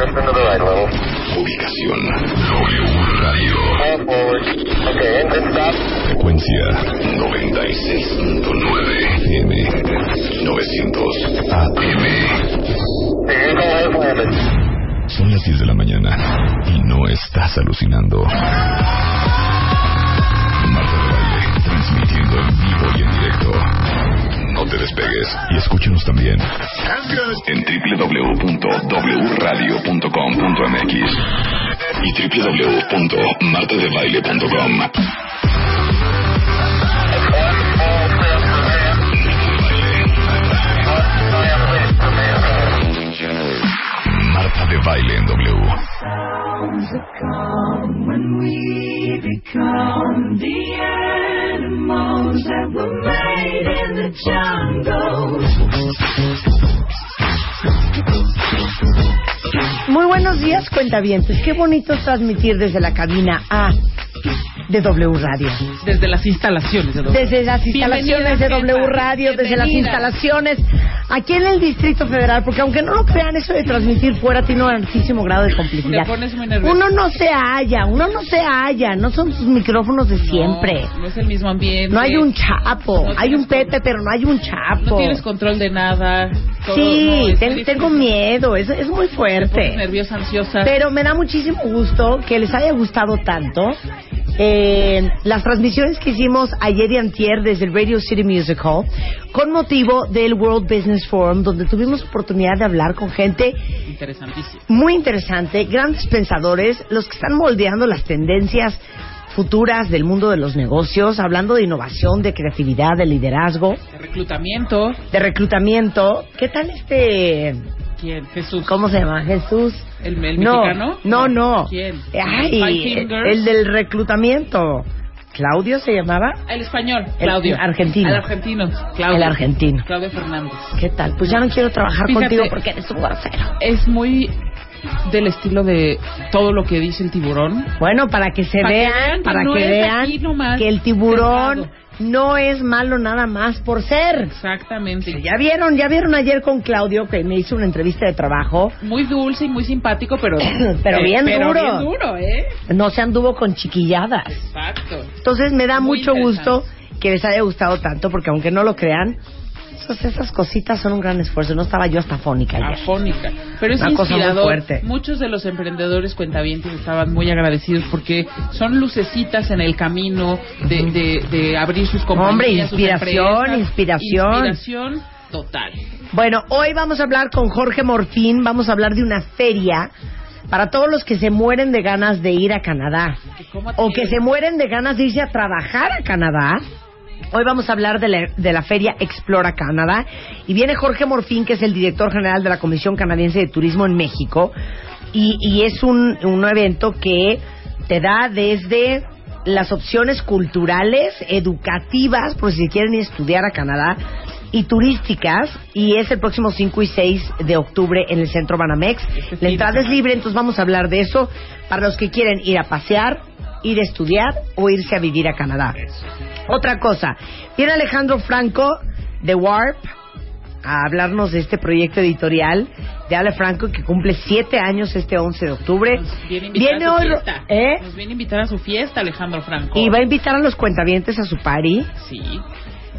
drift into the right a little. Ubicación W Radio. All forward. Okay, engine stop. Frecuencia 96.9 FM 900 AM. Vehicle has landed. Son las 10 de la mañana y no estás alucinando. Marta de Baile, transmitiendo en vivo y en directo. Despegues y escúchanos también en www.wradio.com.mx y www.martadebaile.com. Marta de Baile en W. animals that were made in the jungle. Muy buenos días, cuentavientes. Qué bonito es transmitir desde la cabina A de W Radio. Desde las instalaciones de W. Desde las instalaciones de W. Radio, desde las instalaciones aquí en el Distrito Federal, porque aunque no lo crean, eso de transmitir fuera tiene un altísimo grado de complejidad. Te pones muy. Uno no se halla, uno no se halla, no son sus micrófonos de siempre. No, no es el mismo ambiente. No hay un chapo, No hay un Pepe, pero no hay un No chapo. tienes control de nada. todo- Sí, no, ten- tengo miedo, es, es muy Te pones fuerte. nerviosa, ansiosa. Pero me da muchísimo gusto que les haya gustado tanto eh, las transmisiones que hicimos ayer y antier desde el Radio City Music Hall con motivo del World Business Forum, donde tuvimos oportunidad de hablar con gente Interesantísimo. muy interesante, grandes pensadores, los que están moldeando las tendencias futuras del mundo de los negocios, hablando de innovación, de creatividad, de liderazgo, De reclutamiento. de reclutamiento. ¿Qué tal este ¿Quién? Jesús. ¿Cómo se llama? Jesús. ¿El, el no, mexicano? no, no. ¿Quién? Ay, el del reclutamiento. ¿Claudio se llamaba? El español. El Claudio. argentino. El argentino. Claudio. El argentino. Claudio Fernández. ¿Qué tal? Pues ya no quiero trabajar Fíjate. contigo porque eres un grosero. Es muy del estilo de todo lo que dice el tiburón. Bueno, para que se Para que vean, que para no que vean que el tiburón. No es malo nada más por ser. Exactamente. Ya vieron, ya vieron ayer con Claudio que me hizo una entrevista de trabajo. Muy dulce y muy simpático, pero... Pero bien pero duro. bien duro, ¿eh? No se anduvo con chiquilladas. Exacto. Entonces me da Muy mucho gusto que les haya gustado tanto, porque aunque no lo crean, esas, esas cositas son un gran esfuerzo. No estaba yo hasta fónica ayer. afónica. Pero es Una cosa muy inspirador. fuerte. Muchos de los emprendedores cuentavientes estaban muy agradecidos porque son lucecitas en el camino de, de, de abrir sus compañías. Hombre, sus inspiración, empresas. inspiración. Inspiración total. Bueno, hoy vamos a hablar con Jorge Morfín, vamos a hablar de una feria para todos los que se mueren de ganas de ir a Canadá o que se mueren de ganas de irse a trabajar a Canadá. Hoy vamos a hablar de la, de la feria Explora Canadá y viene Jorge Morfín, que es el director general de la Comisión Canadiense de Turismo en México y, y es un, un evento que te da desde las opciones culturales, educativas, por si quieren estudiar a Canadá, y turísticas, y es el próximo 5 y 6 de octubre en el Centro Banamex. La entrada es libre, entonces vamos a hablar de eso para los que quieren ir a pasear, ir a estudiar o irse a vivir a Canadá. Otra cosa, viene Alejandro Franco de Warp a hablarnos de este proyecto editorial de Ale Franco que cumple siete años este 11 de octubre. Nos viene Viene a su hoy, fiesta. ¿eh? Nos viene a invitar a su fiesta, Alejandro Franco. Y va a invitar a los cuentavientes a su party. Sí.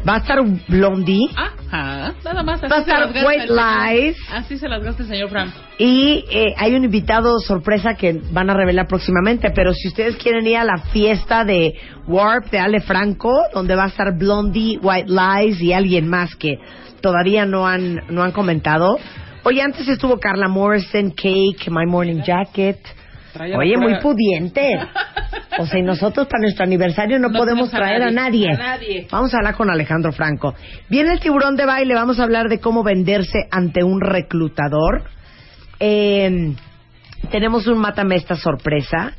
Va a estar Blondie. Ajá. Nada más. Así Va a estar White Lies. Así se las gasta el señor Franco. Y eh, hay un invitado sorpresa que van a revelar próximamente. Pero si ustedes quieren ir a la fiesta de Warp de Ale Franco, donde va a estar Blondie, White Lies y alguien más que todavía no han, no han comentado. Oye, antes estuvo Carla Morrison, Cake, My Morning Jacket. Oye, muy pudiente. O sea, y nosotros para nuestro aniversario no, No podemos traer a nadie. nadie. A nadie. Vamos a hablar con Alejandro Franco. Viene el tiburón de baile, vamos a hablar de cómo venderse ante un reclutador. Eh, tenemos un matamesta sorpresa.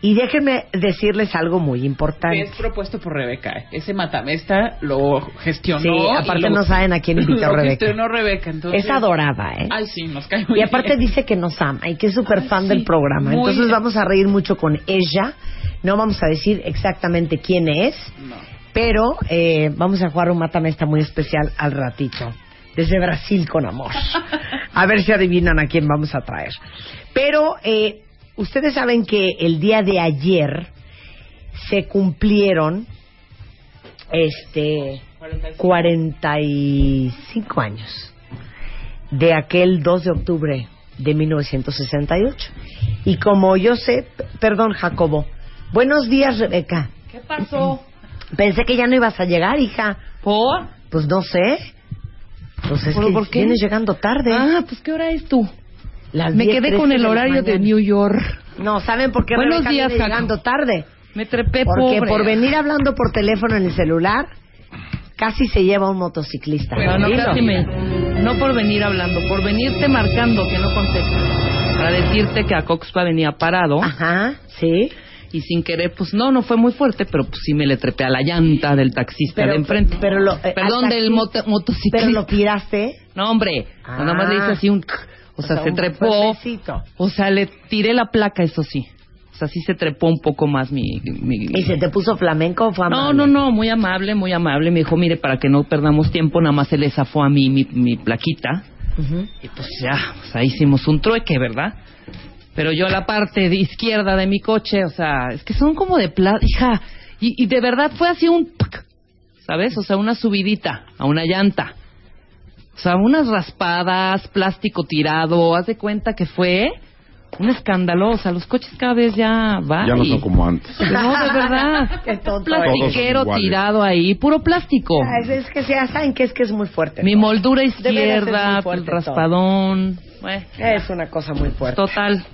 Y déjenme decirles algo muy importante. es propuesto por Rebeca. ¿eh? Ese matamesta lo gestionó. Sí, aparte lo- no saben a quién invitó Rebeca. gestionó Rebeca, entonces... Es adorada, ¿eh? Ay, sí, nos cae muy Y aparte bien. dice que nos ama y que es súper fan sí, del programa. Entonces bien. vamos a reír mucho con ella. No vamos a decir exactamente quién es, No. pero eh, vamos a jugar un matamesta muy especial al ratito. Desde Brasil con amor. A ver si adivinan a quién vamos a traer. Pero eh, ustedes saben que el día de ayer se cumplieron este 45 años de aquel 2 de octubre de 1968. Y como yo sé, perdón Jacobo, buenos días Rebeca. ¿Qué pasó? Pensé que ya no ibas a llegar, hija. ¿Por? Pues no sé. Pues es ¿Pero que por qué? vienes llegando tarde. Ah, pues ¿qué hora es tú? Las Me 10, quedé 13 con el horario de. New York. No, ¿saben por qué Buenos Rebeca días, viene llegando tarde? Me trepé Porque pobre. por venir hablando por teléfono en el celular, casi se lleva un motociclista. No, no, casi me- no por venir hablando, por venirte marcando que no contestas. Para decirte que a Coxpa venía parado Ajá, sí. y sin querer, pues no, no fue muy fuerte, pero pues sí me le trepé a la llanta del taxista Pero- de enfrente. pero lo- eh, Perdón, del moto- motociclista. Pero lo tiraste. No, hombre, Ah. nada más le hice así un... O sea, se trepó. O sea, le tiré la placa, eso sí. O sea, sí se trepó un poco más mi... mi- ¿Y se te puso flamenco o fue No, amable? no, no, muy amable, muy amable. Me dijo, mire, para que no perdamos tiempo, nada más se le zafó a mí mi, mi plaquita. Y pues ya, pues ahí hicimos un trueque, ¿verdad? Pero yo la parte de izquierda de mi coche, o sea, es que son como de plata, hija. Y, y de verdad fue así un... ¿Sabes? O sea, una subidita a una llanta. O sea, unas raspadas, plástico tirado. Haz de cuenta que fue un escándalo. O sea, los coches cada vez ya van. Ya no son como antes. No, de verdad. Qué tonto Plastiquero tirado ahí, puro plástico. Es, es que ya saben que es que es muy fuerte. Mi todo. moldura izquierda, el raspadón. Bueno, Es una cosa muy fuerte. total.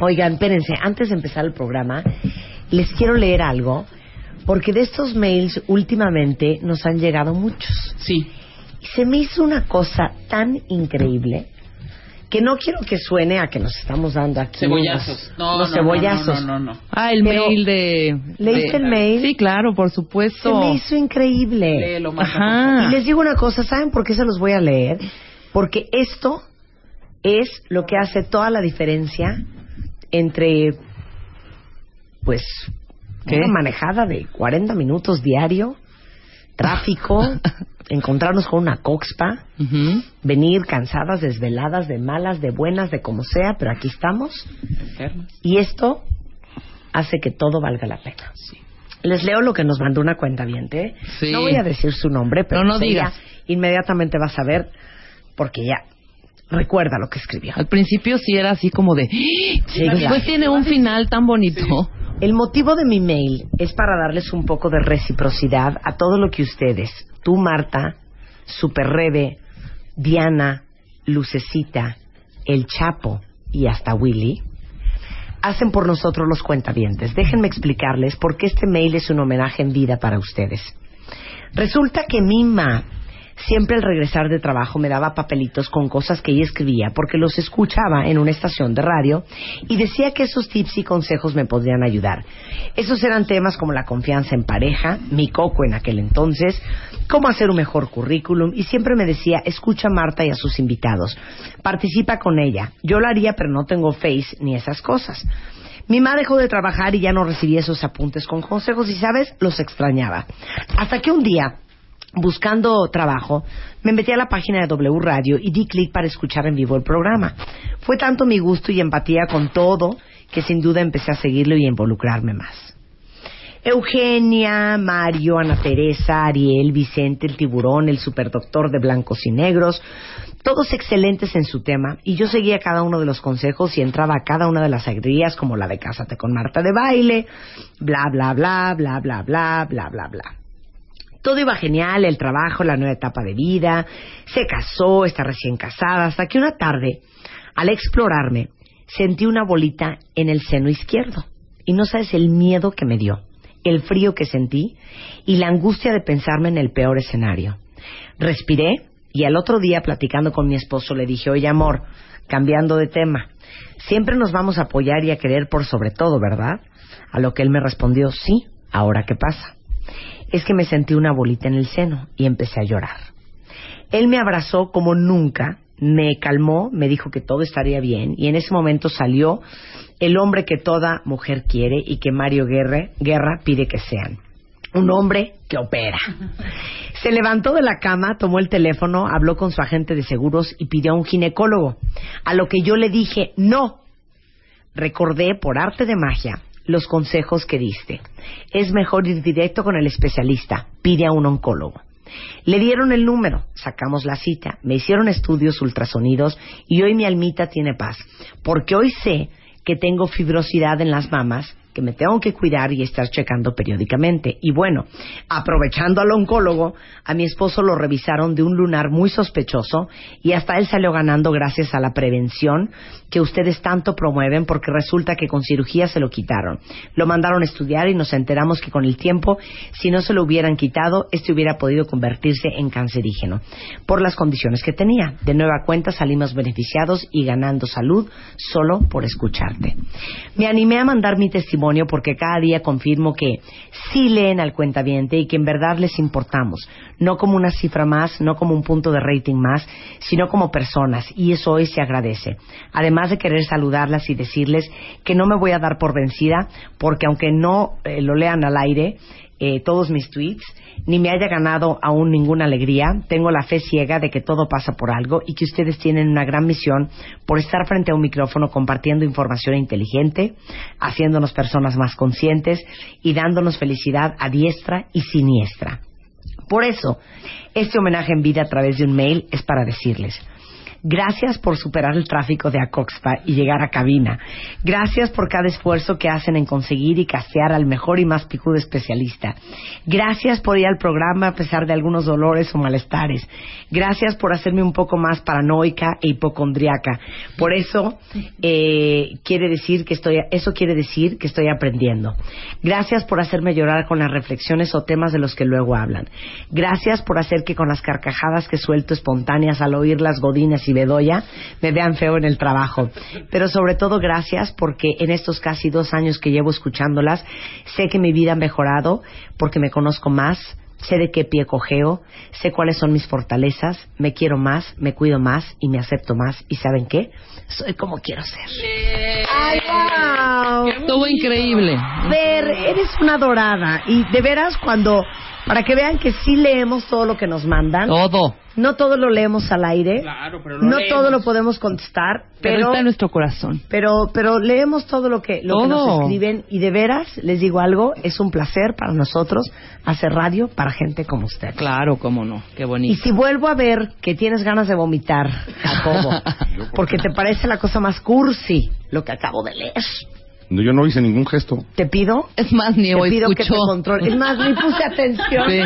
Oigan, espérense, antes de empezar el programa, les quiero leer algo, porque de estos mails últimamente nos han llegado muchos. Sí. Y se me hizo una cosa tan increíble que no quiero que suene a que nos estamos dando aquí Cebollazos. unos, No, unos no, cebollazos. No, no, no, no. Ah, el Pero, mail de... ¿leíste de- el mail? Sí, claro, por supuesto. Se me hizo increíble. Léelo, favor. Y Ajá. les digo una cosa, ¿saben por qué se los voy a leer? Porque esto es lo que hace toda la diferencia entre, pues, ¿Qué? una manejada de 40 minutos diario, tráfico, encontrarnos con una coxpa, venir cansadas, desveladas, de malas, de buenas, de como sea, pero aquí estamos. Enfermas. Y esto hace que todo valga la pena. Les leo lo que nos mandó una cuenta Sí. No voy a decir su nombre, pero No, no ella digas. inmediatamente va a saber porque ya recuerda lo que escribió. Al principio sí era así como de... ¡Ah! Sí, Después claro. tiene un final tan bonito. El motivo de mi mail es para darles un poco de reciprocidad a todo lo que ustedes, tú Marta, Super Rebe, Diana, Lucecita, El Chapo y hasta Willy, hacen por nosotros los cuentavientes. Déjenme explicarles por qué este mail es un homenaje en vida para ustedes. Resulta que Mima siempre al regresar de trabajo me daba papelitos con cosas que ella escribía porque los escuchaba en una estación de radio y decía que esos tips y consejos me podrían ayudar. Esos eran temas como la confianza en pareja, mi coco en aquel entonces, cómo hacer un mejor currículum y siempre me decía, escucha a Marta y a sus invitados, participa con ella. Yo lo haría pero no tengo face ni esas cosas. Mi mamá dejó de trabajar y ya no recibía esos apuntes con consejos y, ¿sabes? Los extrañaba. Hasta que un día, buscando trabajo, me metí a la página de W Radio y di clic para escuchar en vivo el programa. Fue tanto mi gusto y empatía con todo que sin duda empecé a seguirlo y a involucrarme más. Eugenia, Mario, Ana Teresa, Ariel, Vicente, el tiburón, el superdoctor de blancos y negros, todos excelentes en su tema, y yo seguía cada uno de los consejos y entraba a cada una de las alegrías como la de Cásate con Marta de baile, bla, bla, bla, bla, bla, bla, bla, bla, bla. Todo iba genial, el trabajo, la nueva etapa de vida, se casó, está recién casada, hasta que una tarde, al explorarme, sentí una bolita en el seno izquierdo. Y no sabes el miedo que me dio, el frío que sentí y la angustia de pensarme en el peor escenario. Respiré y al otro día, platicando con mi esposo, le dije, oye amor, cambiando de tema, siempre nos vamos a apoyar y a querer por sobre todo, ¿verdad? A lo que él me respondió, sí, ahora qué pasa. Es que me sentí una bolita en el seno y empecé a llorar. Él me abrazó como nunca, me calmó, me dijo que todo estaría bien y en ese momento salió el hombre que toda mujer quiere y que Mario Guerra, Guerra pide que sean. un hombre que opera. Se levantó de la cama, tomó el teléfono, habló con su agente de seguros y pidió a un ginecólogo. A lo que yo le dije, no. Recordé por arte de magia los consejos que diste. Es mejor ir directo con el especialista. Pide a un oncólogo. Le dieron el número, sacamos la cita, me hicieron estudios ultrasonidos y hoy mi almita tiene paz. Porque hoy sé que tengo fibrosidad en las mamas que me tengo que cuidar y estar checando periódicamente. Y bueno, aprovechando al oncólogo, a mi esposo lo revisaron de un lunar muy sospechoso y hasta él salió ganando gracias a la prevención que ustedes tanto promueven porque resulta que con cirugía se lo quitaron. Lo mandaron a estudiar y nos enteramos que con el tiempo, si no se lo hubieran quitado, este hubiera podido convertirse en cancerígeno por las condiciones que tenía. De nueva cuenta salimos beneficiados y ganando salud solo por escucharte. Me animé a mandar mi testimonio porque cada día confirmo que sí leen al cuentaviente y que en verdad les importamos, no como una cifra más, no como un punto de rating más, sino como personas y eso hoy se agradece. Además de querer saludarlas y decirles que no me voy a dar por vencida porque aunque no eh, lo lean al aire, eh, todos mis tweets, ni me haya ganado aún ninguna alegría. Tengo la fe ciega de que todo pasa por algo y que ustedes tienen una gran misión por estar frente a un micrófono compartiendo información inteligente, haciéndonos personas más conscientes y dándonos felicidad a diestra y siniestra. Por eso, este homenaje en vida a través de un mail es para decirles, Gracias por superar el tráfico de Acoxpa y llegar a cabina. Gracias por cada esfuerzo que hacen en conseguir y castear al mejor y más picudo especialista. Gracias por ir al programa a pesar de algunos dolores o malestares. Gracias por hacerme un poco más paranoica e hipocondriaca. Por eso eh, quiere decir que estoy, eso quiere decir que estoy aprendiendo. Gracias por hacerme llorar con las reflexiones o temas de los que luego hablan. Gracias por hacer que con las carcajadas que suelto espontáneas al oír las godinas y Bedoya me vean feo en el trabajo. Pero sobre todo gracias porque en estos casi dos años que llevo escuchándolas, sé que mi vida ha mejorado porque me conozco más, sé de qué pie cojeo, sé cuáles son mis fortalezas, me quiero más, me cuido más y me acepto más. ¿Y saben qué? Soy como quiero ser. ¡Ay, wow! Estuvo increíble. Ver, eres una dorada. Y de veras, cuando. Para que vean que sí leemos todo lo que nos mandan. Todo. No todo lo leemos al aire. Claro, pero lo no leemos. todo lo podemos contestar. Pero, Pero, está en nuestro corazón. pero, pero leemos todo lo que, lo que nos escriben. Y de veras, les digo algo, es un placer para nosotros hacer radio para gente como usted. Claro, cómo no. Qué Y bonito. si vuelvo a ver que tienes ganas de vomitar, Jacobo, porque te parece la cosa más cursi lo que acabo de leer, No, yo no hice ningún gesto. te pido, Es más, ni te hoy pido que te escuchó. Es más, ni puse atención. Sí.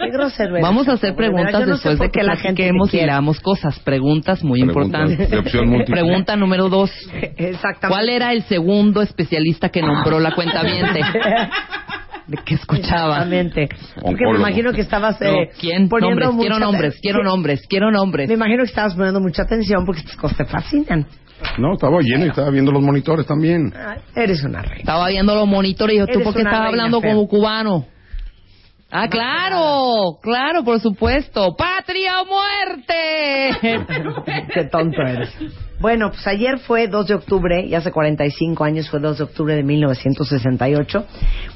Qué grosero eres, Vamos a hacer preguntas Yo no después de que la gente te platiquemos y leamos cosas. Preguntas muy Preguntas importantes. de opción múltiple. Pregunta número dos. Exactamente. ¿Cuál era el segundo especialista que nombró la cuenta De que escuchaba. Exactamente. Porque me imagino que estabas No, eh, ¿Quién? poniendo Nombres, quiero mucha- nombres, quiero nombres, quiero nombres. Me imagino que estabas poniendo mucha atención porque estas cosas te fascinan. No, estaba lleno y estaba viendo los monitores también. Ay, eres una reina. Estaba viendo los monitores y yo, ¿tú por qué estaba hablando como cubano? Ah, claro, claro, por supuesto. ¡Patria o muerte! Qué tonto eres. Bueno, pues ayer fue 2 de octubre y hace 45 años fue 2 de octubre de 1968.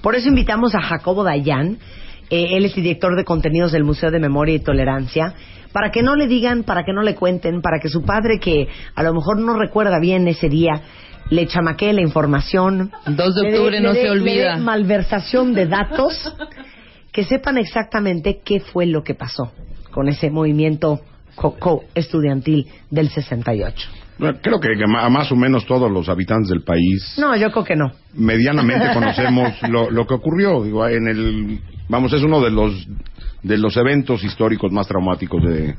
Por eso invitamos a Jacobo Dayan. Eh, él es director de contenidos del Museo de Memoria y Tolerancia. Para que no le digan, para que no le cuenten, para que su padre, que a lo mejor no recuerda bien ese día, le chamaquee la información. 2 de le octubre no le dé- se olvida. le dé malversación de datos. que sepan exactamente qué fue lo que pasó con ese movimiento co- estudiantil del 68. Bueno, Creo que más o menos todos los habitantes del país No, yo creo que no. medianamente conocemos lo, lo que ocurrió. Digo, en el, vamos, es uno de los de los eventos históricos más traumáticos de. en-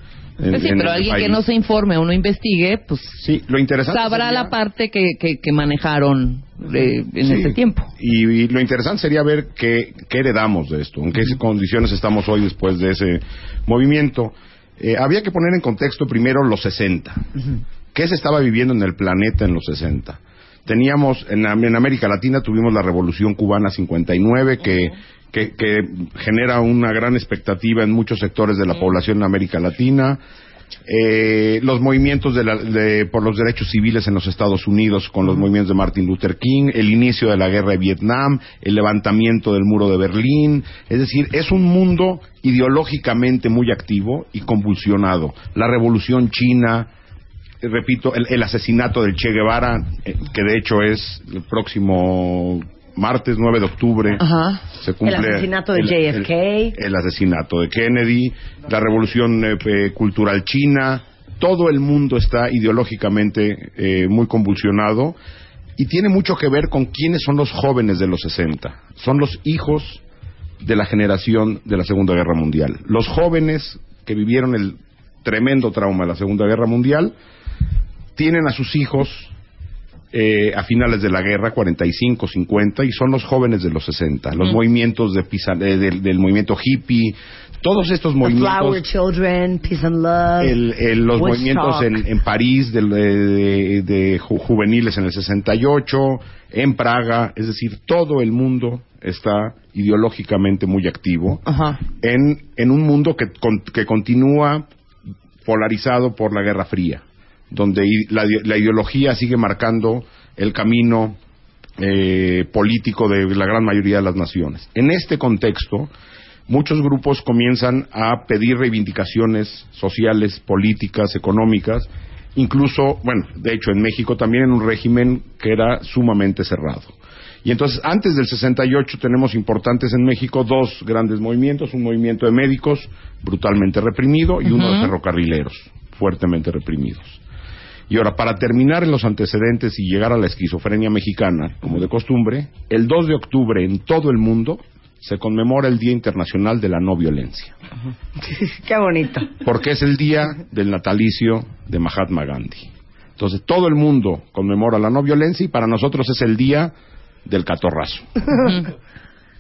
Pues sí, en pero alguien país. que no se informe o no investigue, pues Sí, lo interesante. sabrá sería- la parte que, que, que manejaron eh, en Sí. ese tiempo. Y, y lo interesante sería ver qué, qué heredamos de esto, en qué condiciones estamos hoy después de ese movimiento. Eh, había que poner en contexto primero los 60. ¿Qué se estaba viviendo en el planeta en los 60? Teníamos, en, en América Latina tuvimos la Revolución Cubana 59, que, que, que genera una gran expectativa en muchos sectores de la población en América Latina. eh, los movimientos de la- de- por los derechos civiles en los Estados Unidos con los movimientos de Martin Luther King, el inicio de la guerra de Vietnam, el levantamiento del muro de Berlín. Es decir, es un mundo ideológicamente muy activo y convulsionado. La revolución china, eh, repito, el, el asesinato del Che Guevara, eh, que de hecho es el próximo martes 9 de octubre. Ajá. Se cumple El asesinato de el- JFK. El, el asesinato de Kennedy, la revolución eh, eh, cultural china. Todo el mundo está ideológicamente eh, muy convulsionado y tiene mucho que ver con quiénes son los jóvenes de los 60. Son los hijos de la generación de la Segunda Guerra Mundial. Los jóvenes que vivieron el tremendo trauma de la Segunda Guerra Mundial tienen a sus hijos eh, a finales de la guerra, 45, 50, y son los jóvenes de los 60. Los movimientos de eh, del, del movimiento hippie, todos estos The Flower movimientos, Children, Peace and Love. el- el- los movimientos en, en París de, de ju- juveniles en el 68, en Praga, es decir, todo el mundo está ideológicamente muy activo en, en un mundo que, con- que continúa polarizado por la Guerra Fría, donde la ideología sigue marcando el camino eh, político de la gran mayoría de las naciones. En este contexto, muchos grupos comienzan a pedir reivindicaciones sociales, políticas, económicas, incluso, bueno, de hecho en México también en un régimen que era sumamente cerrado. Y entonces, antes del 68 tenemos importantes en México dos grandes movimientos, un movimiento de médicos brutalmente reprimido y uno de ferrocarrileros fuertemente reprimidos. Y ahora, para terminar en los antecedentes y llegar a la esquizofrenia mexicana, como de costumbre, el 2 de octubre en todo el mundo se conmemora el Día Internacional de la No Violencia, Qué bonito. porque es el día del natalicio de Mahatma Gandhi. Entonces, todo el mundo conmemora la no violencia y para nosotros es el día del catorrazo.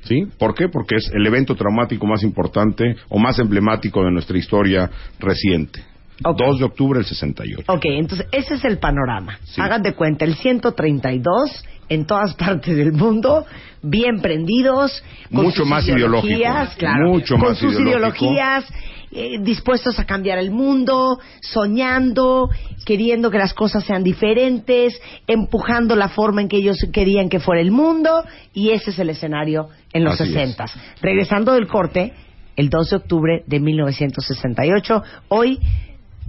¿Sí? ¿Por qué? Porque es el evento traumático más importante o más emblemático de nuestra historia reciente. Ok. 2 de octubre del 68. Ok, entonces ese es el panorama. Sí. Hagan de cuenta, el 132 en todas partes del mundo, bien prendidos, con Mucho sus más ideologías, ideológico. claro, Mucho con más sus ideológico. ideologías, eh, dispuestos a cambiar el mundo, soñando, queriendo que las cosas sean diferentes, empujando la forma en que ellos querían que fuera el mundo, y ese es el escenario en los. 60. Regresando del corte, el 2 de octubre de 1968, hoy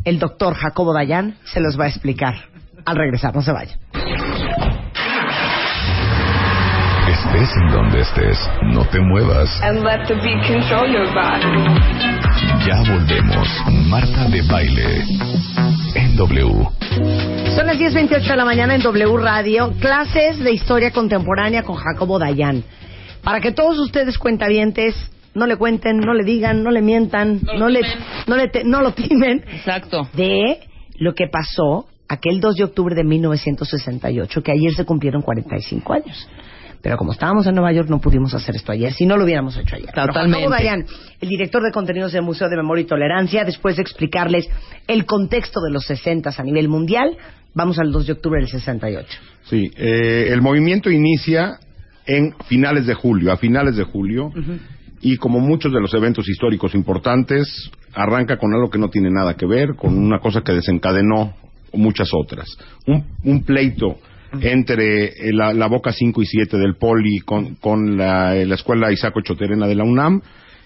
el doctor Jacobo Dayan se los va a explicar. Al regresar, no se vayan. Estés en donde estés, no te muevas. and let the beat control your body. Ya volvemos. Marta de baile. En W. Son las 10.28 de la mañana en W Radio, clases de historia contemporánea con Jacobo Dayan. Para que todos ustedes cuentavientes no le cuenten, no le digan, no le mientan, no, le, no, le te- no lo timen Exacto. de lo que pasó aquel 2 de octubre de 1968, que ayer se cumplieron 45 años. Pero como estábamos en Nueva York no pudimos hacer esto ayer, si no lo hubiéramos hecho ayer. Totalmente. Dayan, el director de contenidos del Museo de Memoria y Tolerancia, después de explicarles el contexto de los 60 a nivel mundial, vamos al 2 de octubre del 68. Sí, eh, el movimiento inicia en finales de julio, a finales de julio, y como muchos de los eventos históricos importantes, arranca con algo que no tiene nada que ver, con una cosa que desencadenó muchas otras. Un, un pleito entre eh, la, la Boca 5 y 7 del Poli con, con la, eh, la Escuela Isaac Choterena de la UNAM,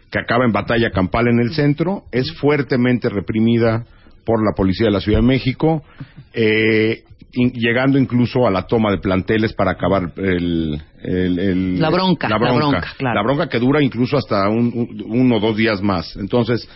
que acaba en batalla campal en el centro, es fuertemente reprimida por la policía de la Ciudad de México, eh, in- llegando incluso a la toma de planteles para acabar el, el- el- La bronca, la la bronca, bronca, claro. La bronca que dura incluso hasta un, un- uno o dos días más. Entonces,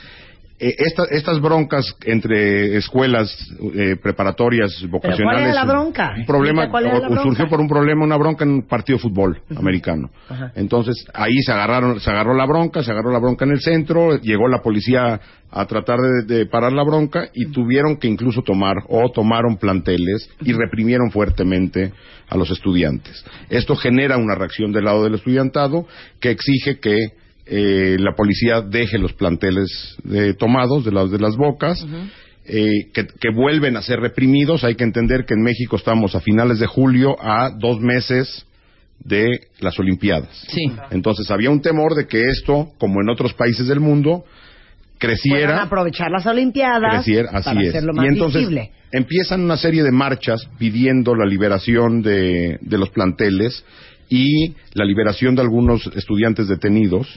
eh, esta- estas broncas entre escuelas eh, preparatorias vocacionales. ¿cuál era la bronca? Un problema, cuál era la bronca. surgió por un problema, una bronca en un partido de fútbol americano. Entonces, ahí se agarraron, se agarró la bronca, se agarró la bronca en el centro, llegó la policía a tratar de, de parar la bronca y tuvieron que incluso tomar o tomaron planteles y reprimieron fuertemente a los estudiantes. Esto genera una reacción del lado del estudiantado que exige que eh, la policía deje los planteles eh, tomados de las de las bocas. eh, que, que vuelven a ser reprimidos. Hay que entender que en México estamos a finales de julio a dos meses de las Olimpiadas. Sí. Entonces había un temor de que esto, como en otros países del mundo, creciera. Puedan aprovechar las Olimpiadas creciera, así para es. hacerlo más y entonces visible. empiezan una serie de marchas pidiendo la liberación de, de los planteles y la liberación de algunos estudiantes detenidos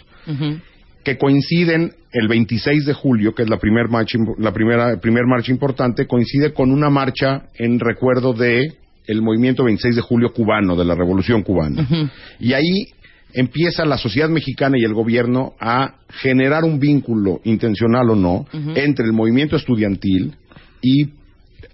que coinciden el 26 de julio, que es la, primer marcha, la primera primer marcha importante, coincide con una marcha en recuerdo de el movimiento 26 de julio cubano, de la Revolución cubana. Y ahí empieza la sociedad mexicana y el gobierno a generar un vínculo, intencional o no, entre el movimiento estudiantil y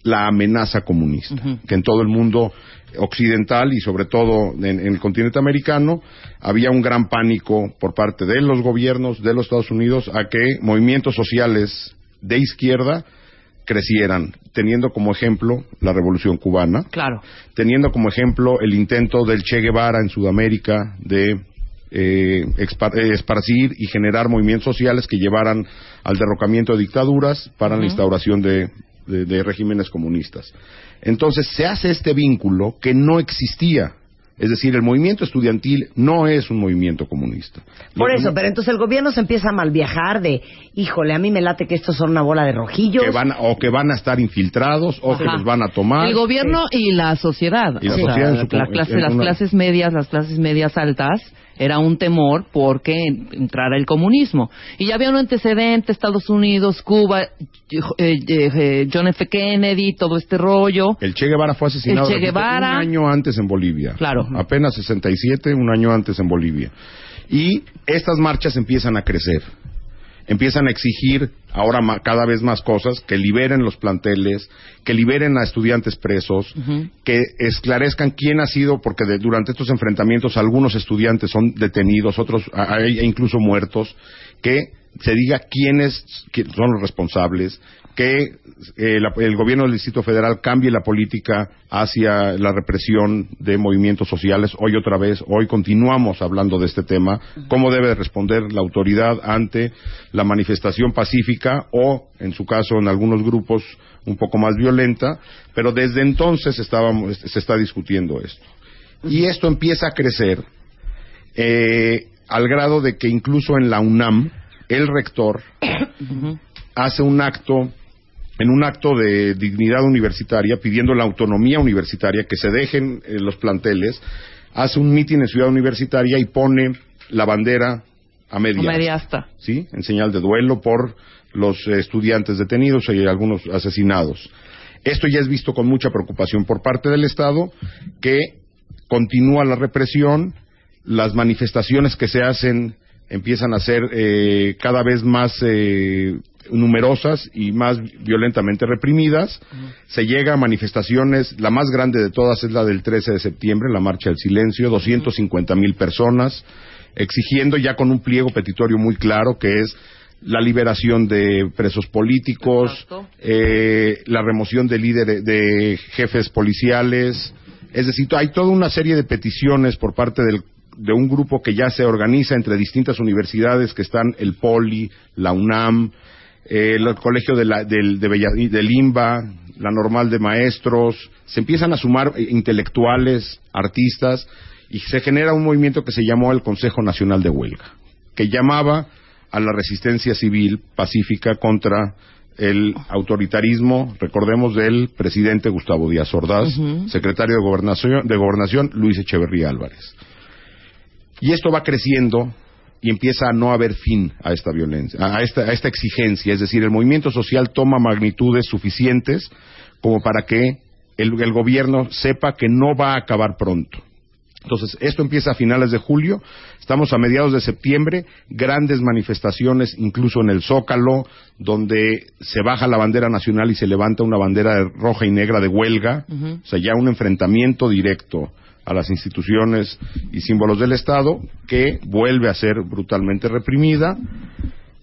la amenaza comunista, que en todo el mundo occidental y sobre todo en, en el continente americano había un gran pánico por parte de los gobiernos de los Estados Unidos a que movimientos sociales de izquierda crecieran, teniendo como ejemplo la Revolución cubana, Claro. teniendo como ejemplo el intento del Che Guevara en Sudamérica de eh, eh, esparcir y generar movimientos sociales que llevaran al derrocamiento de dictaduras para la instauración de, de- de regímenes comunistas. Entonces se hace este vínculo que no existía. Es decir, el movimiento estudiantil no es un movimiento comunista. Por Los- eso, pero entonces el gobierno se empieza a malviajar de, híjole, a mí me late que estos son una bola de rojillos. que van, o que van a estar infiltrados o que los van a tomar. El gobierno y la sociedad. Y la O sea, sociedad en su- la clase- en las clases medias, las clases medias altas, era un temor porque entrara el comunismo. Y ya había un antecedente, Estados Unidos, Cuba, eh, eh, eh, John F. Kennedy, todo este rollo. El Che Guevara fue asesinado El Che repito, Guevara. un año antes en Bolivia. Claro. Apenas 67, un año antes en Bolivia. Y estas marchas empiezan a crecer. Empiezan a exigir ahora ma- cada vez más cosas, que liberen los planteles, que liberen a estudiantes presos, que esclarezcan quién ha sido, porque de- durante estos enfrentamientos algunos estudiantes son detenidos, otros hay e incluso muertos, que se diga quiénes qui- son los responsables, que eh, la- el gobierno del Distrito Federal cambie la política hacia la represión de movimientos sociales. Hoy otra vez, hoy continuamos hablando de este tema, cómo debe responder la autoridad ante la manifestación pacífica o, en su caso, en algunos grupos un poco más violenta, pero desde entonces estábamos, se está discutiendo esto. Y esto empieza a crecer eh, al grado de que incluso en la UNAM el rector hace un acto en un acto de dignidad universitaria pidiendo la autonomía universitaria que se dejen eh, los planteles hace un mitin en Ciudad Universitaria y pone la bandera a media, Media asta. ¿sí? en señal de duelo por los eh, estudiantes detenidos y algunos asesinados. Esto ya es visto con mucha preocupación por parte del Estado, que continúa la represión, las manifestaciones que se hacen empiezan a ser eh, cada vez más eh, numerosas y más violentamente reprimidas. Se llega a manifestaciones, la más grande de todas es la del 13 de septiembre, la Marcha del Silencio, 250 mil personas, exigiendo ya con un pliego petitorio muy claro que es la liberación de presos políticos, eh, la remoción de líderes, de jefes policiales. Es decir, hay toda una serie de peticiones por parte del- de un grupo que ya se organiza entre distintas universidades que están el Poli, la UNAM, eh, el colegio de la- del, de Bella- del IMBA, la normal de maestros. Se empiezan a sumar eh, intelectuales, artistas, y se genera un movimiento que se llamó el Consejo Nacional de Huelga, que llamaba a la resistencia civil pacífica contra el autoritarismo, recordemos, del presidente Gustavo Díaz Ordaz, secretario de Gobernación, de Gobernación Luis Echeverría Álvarez. Y esto va creciendo y empieza a no haber fin a esta violencia, a esta, a esta exigencia. Es decir, el movimiento social toma magnitudes suficientes como para que el, el gobierno sepa que no va a acabar pronto. Entonces, esto empieza a finales de julio, estamos a mediados de septiembre, grandes manifestaciones, incluso en el Zócalo, donde se baja la bandera nacional y se levanta una bandera roja y negra de huelga, o sea, ya un enfrentamiento directo a las instituciones y símbolos del Estado, que vuelve a ser brutalmente reprimida.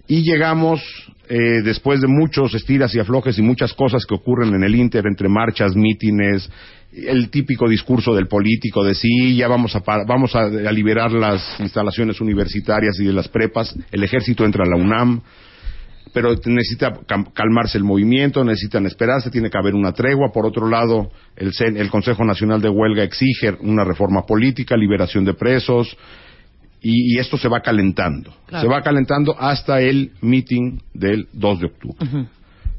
Y llegamos, eh, después de muchos estiras y aflojes y muchas cosas que ocurren en el Inter, entre marchas, mítines, el típico discurso del político de sí, ya vamos a, vamos a liberar las instalaciones universitarias y de las prepas, el ejército entra a la UNAM, pero necesita calmarse el movimiento, necesitan esperarse, tiene que haber una tregua. Por otro lado, el, CEN el Consejo Nacional de Huelga exige una reforma política, liberación de presos, Y, y esto se va calentando. Claro. Se va calentando hasta el meeting del 2 de octubre.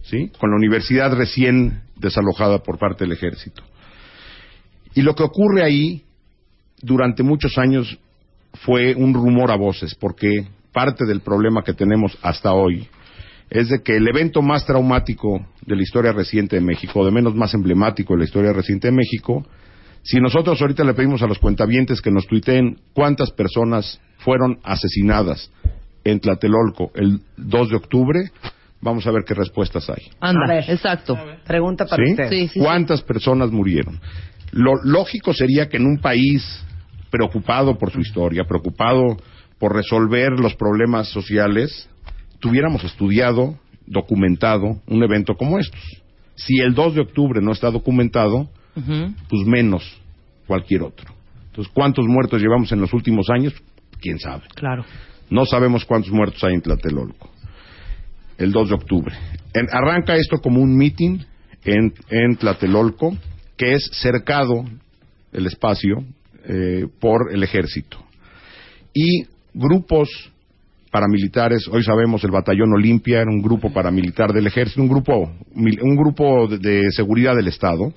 ¿sí? Con la universidad recién desalojada por parte del ejército. Y lo que ocurre ahí, durante muchos años, fue un rumor a voces, porque parte del problema que tenemos hasta hoy es de que el evento más traumático de la historia reciente de México, de menos más emblemático de la historia reciente de México, si nosotros ahorita le pedimos a los cuentavientes que nos tuiteen cuántas personas fueron asesinadas en Tlatelolco el 2 de octubre, vamos a ver qué respuestas hay. Anda, A ver. exacto. Pregunta para ¿Sí? usted. Sí, sí, ¿Cuántas personas murieron? Lo lógico sería que en un país preocupado por su historia, preocupado por resolver los problemas sociales, tuviéramos estudiado, documentado un evento como estos. Si el 2 de octubre no está documentado, pues menos cualquier otro. Entonces, ¿cuántos muertos llevamos en los últimos años? ¿Quién sabe? Claro. No sabemos cuántos muertos hay en Tlatelolco. El 2 de octubre. En- arranca esto como un meeting en, en Tlatelolco, que es cercado el espacio eh, por el ejército. Y grupos paramilitares, hoy sabemos el batallón Olimpia era un grupo paramilitar del ejército, un grupo, un grupo de, de seguridad del Estado,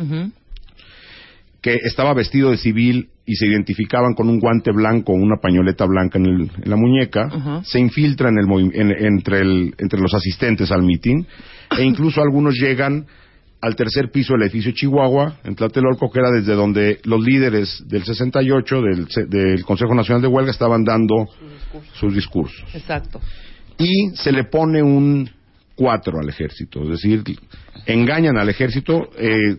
que estaba vestido de civil y se identificaban con un guante blanco, una pañoleta blanca en, el- en la muñeca, se infiltra en el movi- en- entre, el- entre los asistentes al mitin e incluso algunos llegan al tercer piso del edificio Chihuahua, en Tlatelolco, que era desde donde los líderes del 68, del, del Consejo Nacional de Huelga, estaban dando sus discursos Exacto. y se le pone un 4 al ejército, es decir, engañan al ejército. eh,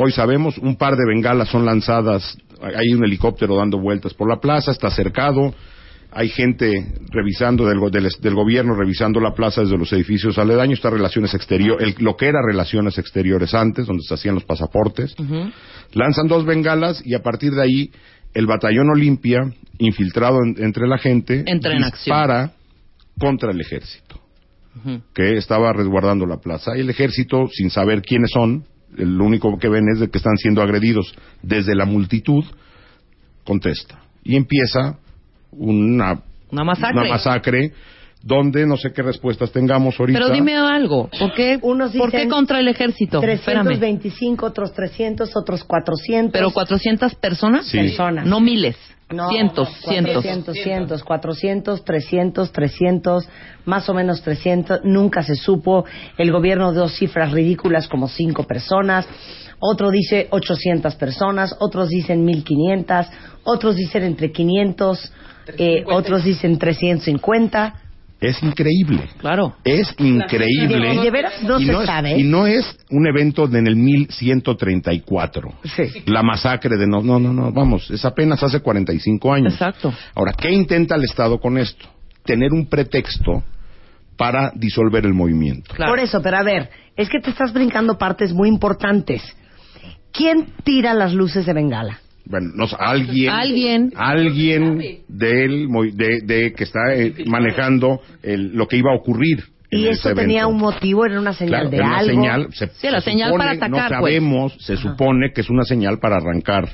hoy sabemos, un par de bengalas son lanzadas, hay un helicóptero dando vueltas por la plaza, está cercado, hay gente revisando del, del, del gobierno, revisando la plaza desde los edificios aledaños, está relaciones exteriores, lo que era relaciones exteriores antes, donde se hacían los pasaportes. Lanzan dos bengalas y a partir de ahí el batallón Olimpia, infiltrado en- entre la gente, Entra en acción. dispara contra el ejército, que estaba resguardando la plaza. Y el ejército, sin saber quiénes son, lo único que ven es de que están siendo agredidos desde la multitud, contesta. Y empieza una, Una masacre. una masacre donde no sé qué respuestas tengamos ahorita. Pero dime algo, ¿por qué, Unos ¿por qué contra el ejército? Espérame. 325, otros 300, otros 400. ¿Pero 400 personas? Sí. Personas. No miles. No, cientos, cientos. 400, cientos, 400, 300, 300, más o menos 300. Nunca se supo. El gobierno dio cifras ridículas como 5 personas. Otro dice 800 personas. Otros dicen 1500. Otros dicen entre 500. Eh, otros dicen 350. Es increíble. Claro. Es increíble. Y de veras no Y se es- sabe. Y no es un evento en el 1134. Sí. La masacre de no, no, no, no, vamos, es apenas hace 45 años. Exacto. Ahora, ¿qué intenta el Estado con esto? Tener un pretexto para disolver el movimiento. Claro. Por eso, pero a ver, es que te estás brincando partes muy importantes. ¿Quién tira las luces de Bengala? Bueno, no alguien, Alguien. alguien del, de, de que está eh, manejando el- lo que iba a ocurrir. Y eso tenía un motivo, era una señal Claro, de era una algo. señal, se, Sí, la se señal supone, para atacar, No pues. sabemos, se supone que es una señal para arrancar.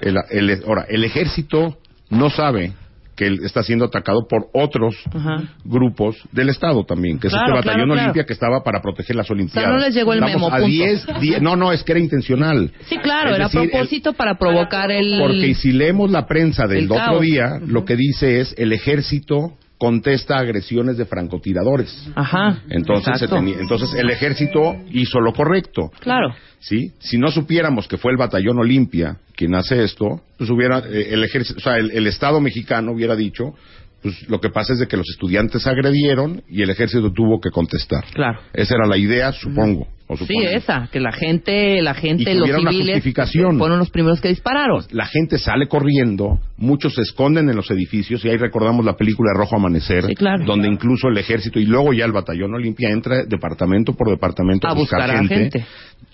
El, el- ahora, el ejército no sabe que él está siendo atacado por otros Ajá. grupos del Estado también, que Claro, es este batallón claro, claro. Olimpia que estaba para proteger las Olimpiadas. no les llegó el Estamos memo, a punto. 10, 10 no, no, es que era intencional. Sí, claro, Es era a decir, propósito para provocar el... porque si leemos la prensa del el otro día, lo que dice es el ejército contesta agresiones de francotiradores. Ajá. Entonces, se tenía- entonces el ejército hizo lo correcto. Claro. ¿sí? Si no supiéramos que fue el batallón Olimpia quien hace esto, pues hubiera eh, el ejército, o sea, el, el Estado mexicano hubiera dicho, pues lo que pasa es de que los estudiantes agredieron y el ejército tuvo que contestar. Claro. Esa era la idea, supongo. O Sí, esa, que la gente, la Y gente, que los civiles fueron los primeros que dispararon. La gente sale corriendo, muchos se esconden en los edificios y ahí recordamos la película Rojo Amanecer, Sí, claro. donde incluso el ejército y luego ya el batallón Olimpia entra departamento por departamento A buscar a gente.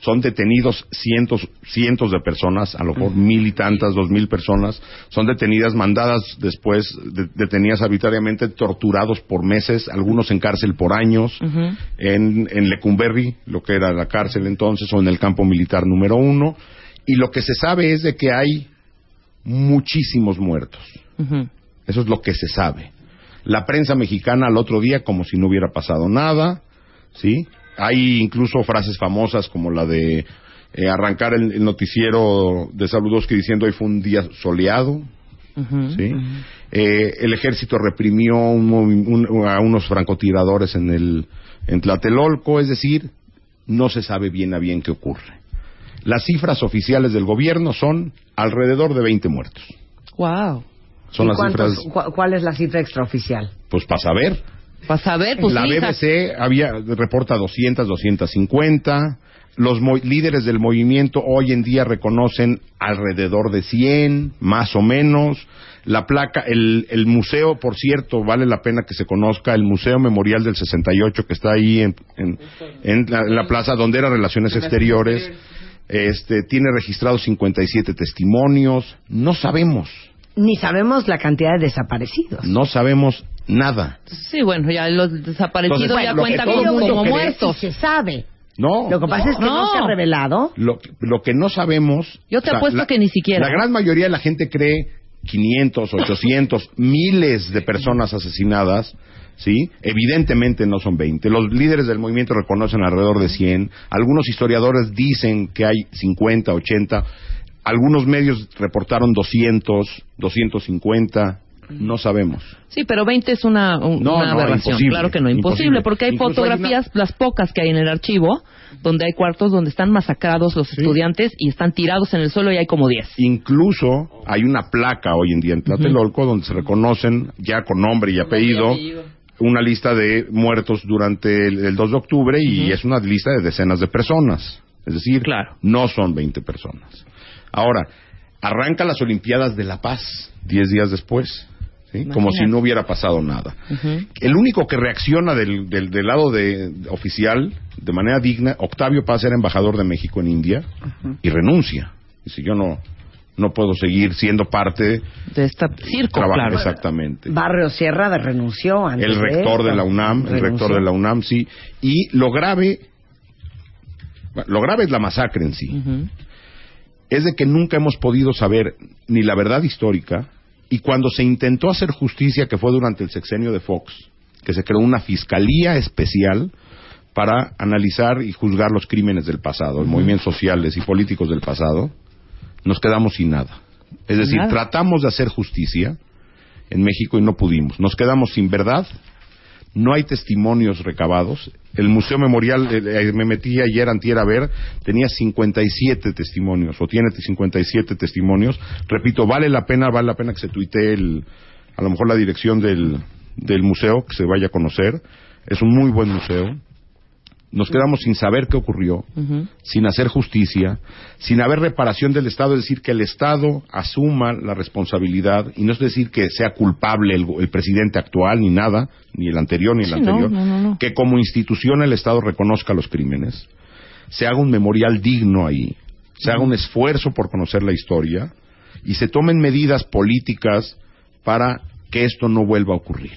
Son detenidos cientos, cientos de personas, a lo mejor mil y tantas, dos mil personas. Son detenidas, mandadas después, de- detenidas arbitrariamente, torturados por meses, algunos en cárcel por años, en, en Lecumberri, lo que era la cárcel entonces, o en el campo militar número uno. Y lo que se sabe es de que hay muchísimos muertos. Eso es lo que se sabe. La prensa mexicana al otro día como si no hubiera pasado nada, ¿sí? Hay incluso frases famosas como la de eh, arrancar el, el noticiero de Saludowski diciendo hoy fue un día soleado, ¿sí? Eh, el ejército reprimió un movi- un- a unos francotiradores en el en Tlatelolco, es decir, no se sabe bien a bien qué ocurre. Las cifras oficiales del gobierno son alrededor de 20 muertos. Wow. Son ¿Y las cuántos- cifras, ¿Cuál es la cifra extraoficial? pues para saber. Para saber, pues la hija. BBC había reporta 200, 250. Los mo- líderes del movimiento hoy en día reconocen alrededor de 100, más o menos. La placa, el, el museo, por cierto, vale la pena que se conozca, el Museo Memorial del 68 que está ahí en, en- en la, en la plaza donde era Relaciones Exteriores, este, tiene registrados 57 testimonios. No sabemos, Ni sabemos la cantidad de desaparecidos. no sabemos nada. Sí, bueno, ya los desaparecidos Entonces, ya cuentan como, como muertos. Se sabe. No. Lo que pasa es que no, No. se ha revelado. Lo, lo que no sabemos. Yo te o sea, apuesto la- que ni siquiera. La gran mayoría de la gente cree 500, 800, miles de personas asesinadas. ¿Sí? Evidentemente no son 20. Los líderes del movimiento reconocen alrededor de 100. Algunos historiadores dicen que hay 50, 80. Algunos medios reportaron 200, 250. No sabemos. Sí, pero 20 es una, un- No, una no, aberración. imposible, claro que no, imposible, imposible. porque hay Incluso hay fotografías, las pocas que hay en el archivo, donde hay cuartos donde están masacrados los estudiantes y están tirados en el suelo y hay como 10. Incluso hay una placa hoy en día en Tlatelolco donde se reconocen ya con nombre y apellido una lista de muertos durante el, el 2 de octubre y es una lista de decenas de personas. Es decir, Claro. no son 20 personas. Ahora, arranca las Olimpiadas de la Paz 10 días después, ¿sí? como si no hubiera pasado nada. El único que reacciona del, del- del lado de, oficial de manera digna, Octavio Paz era embajador de México en India y renuncia. Dice, yo no, no puedo seguir siendo parte De esta circo, trabajo claro. exactamente. Barrio Sierra de renunció antes El rector de la UNAM, el rector de la UNAM, sí. Y lo grave, lo grave es la masacre en sí. Es de que nunca hemos podido saber ni la verdad histórica y cuando se intentó hacer justicia, que fue durante el sexenio de Fox, que se creó una fiscalía especial para analizar y juzgar los crímenes del pasado, los movimientos sociales y políticos del pasado, nos quedamos sin nada. Es decir, Nada. tratamos de hacer justicia en México y no pudimos. Nos quedamos sin verdad, no hay testimonios recabados. El Museo Memorial, eh, eh, me metí ayer antier a ver, tenía 57 testimonios, o tiene 57 testimonios. Repito, vale la pena, vale la pena que se tuitee el, a lo mejor la dirección del, del museo, que se vaya a conocer. Es un muy buen museo. Nos quedamos sin saber qué ocurrió, sin hacer justicia, sin haber reparación del Estado, es decir, que el Estado asuma la responsabilidad, y no es decir que sea culpable el, el presidente actual, ni nada, ni el anterior, ni el Sí, anterior, no, no, no, no. que como institución el Estado reconozca los crímenes, se haga un memorial digno ahí, se haga un esfuerzo por conocer la historia, y se tomen medidas políticas para que esto no vuelva a ocurrir.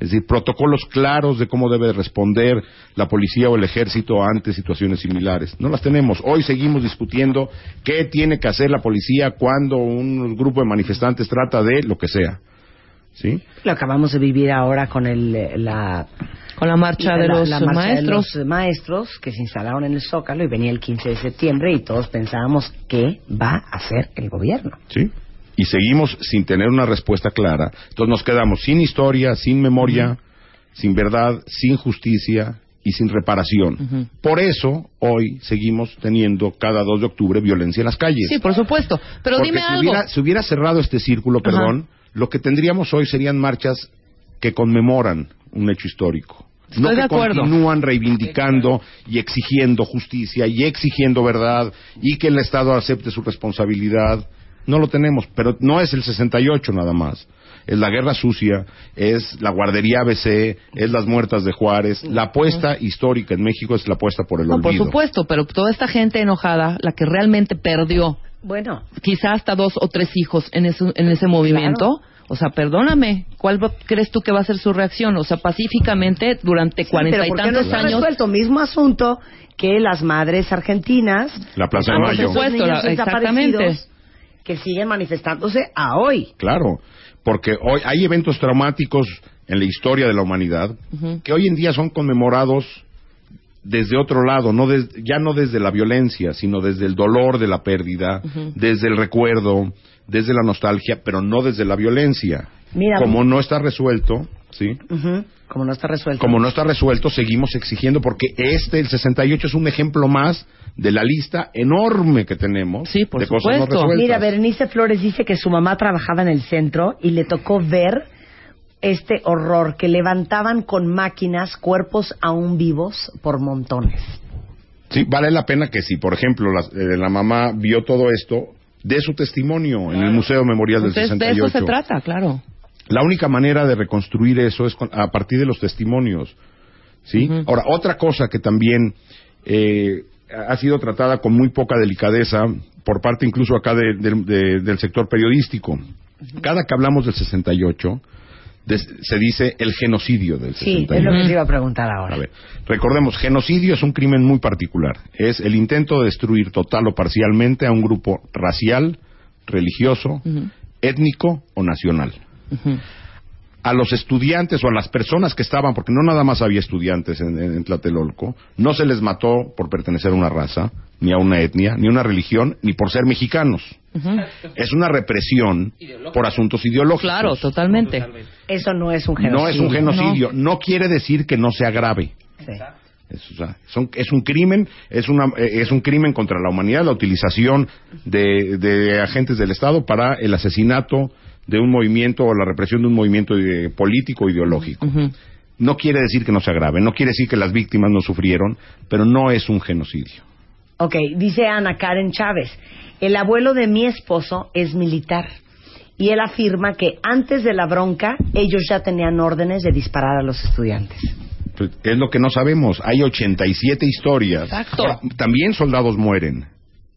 Es decir, protocolos claros de cómo debe responder la policía o el ejército ante situaciones similares. No las tenemos. Hoy seguimos discutiendo qué tiene que hacer la policía cuando un grupo de manifestantes trata de lo que sea. ¿Sí? Lo acabamos de vivir ahora con el, eh, la, Con la marcha de la- los la marcha de maestros. los maestros que se instalaron en el Zócalo y venía el 15 de septiembre y todos pensábamos qué va a hacer el gobierno. ¿Sí? Y seguimos sin tener una respuesta clara. Entonces nos quedamos sin historia, sin memoria, sin verdad, sin justicia y sin reparación. Por eso hoy seguimos teniendo cada 2 de octubre violencia en las calles. Sí, por supuesto. Pero Porque dime si algo. hubiera, si hubiera cerrado este círculo, perdón, lo que tendríamos hoy serían marchas que conmemoran un hecho histórico. Estoy no de que acuerdo. continúan reivindicando y exigiendo justicia y exigiendo verdad y que el Estado acepte su responsabilidad. No lo tenemos, pero no es el 68 nada más. Es la guerra sucia, es la guardería ABC, es las muertas de Juárez. La apuesta histórica en México es la apuesta por el No, por olvido. supuesto, pero toda esta gente enojada, la que realmente perdió Bueno, quizá hasta dos o tres hijos en ese, en ese movimiento, o sea, perdóname, ¿cuál va- crees tú que va a ser su reacción? O sea, pacíficamente durante sí, cuarenta pero y ¿por no tantos está años. resuelto? Mismo asunto que las madres argentinas La Plaza de Ah, por Mayo. supuesto. la- exactamente. Que siguen manifestándose a hoy. Claro, porque hoy hay eventos traumáticos en la historia de la humanidad que hoy en día son conmemorados desde otro lado, no des- ya no desde la violencia, sino desde el dolor de la pérdida, desde el recuerdo, desde la nostalgia, pero no desde la violencia. Mira, Como no está resuelto, ¿sí? Como no está resuelto. Como no está resuelto, seguimos exigiendo porque este, el 68, es un ejemplo más de la lista enorme que tenemos Sí, por de cosas no supuesto. resueltas. Mira, Berenice Flores dice que su mamá trabajaba en el centro y le tocó ver este horror que levantaban con máquinas cuerpos aún vivos por montones. Sí, vale la pena que si, por ejemplo, la, eh, la mamá vio todo esto, dé su testimonio en el Museo Memorial del Entonces, de 68. eso se trata, claro. La única manera de reconstruir eso es con- a partir de los testimonios. ¿sí? Ahora, otra cosa que también eh, ha sido tratada con muy poca delicadeza por parte incluso acá de- de- de- del sector periodístico. Cada que hablamos del 68, des- se dice el genocidio del Sí, 68. es lo que te iba a preguntar ahora. A ver, recordemos, genocidio es un crimen muy particular. Es el intento de destruir total o parcialmente a un grupo racial, religioso, étnico o nacional. A los estudiantes o a las personas que estaban, porque no nada más había estudiantes en, en- en Tlatelolco, no se les mató por pertenecer a una raza, ni a una etnia, ni a una religión, ni por ser mexicanos. Es una represión por asuntos ideológicos. Claro, totalmente. Eso no es un genocidio. No es un genocidio. No, quiere decir que no sea grave. Sí. Es, o sea, son- es un crimen, es, una, eh, es un crimen contra la humanidad, la utilización de, de agentes del Estado para el asesinato de un movimiento o la represión de un movimiento eh, político o ideológico. No quiere decir que no sea grave, no quiere decir que las víctimas no sufrieron, pero no es un genocidio. Ok, dice Ana Karen Chávez, el abuelo de mi esposo es militar y él afirma que antes de la bronca ellos ya tenían órdenes de disparar a los estudiantes. Pues, Es lo que no sabemos. Hay 87 historias. Exacto. También soldados mueren.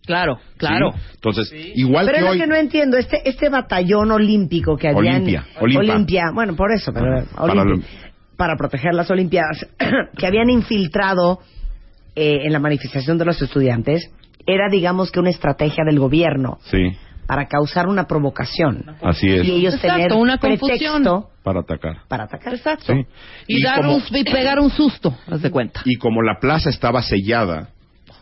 Claro, claro. ¿sí? Entonces, igual Pero que es lo hoy... que no entiendo, este, este batallón olímpico que había en- Olimpia. Olimpia, bueno, por eso, pero Para Olimpia, lo- para proteger las Olimpiadas, que habían infiltrado eh, en la manifestación de los estudiantes, era digamos que una estrategia del gobierno Sí, para causar una provocación así es. y ellos Exacto, tener una confusión. pretexto Para atacar. para atacar. Exacto. Sí. Y, Y dar como- un, y pegar un susto, haz de cuenta. Y como la plaza estaba sellada,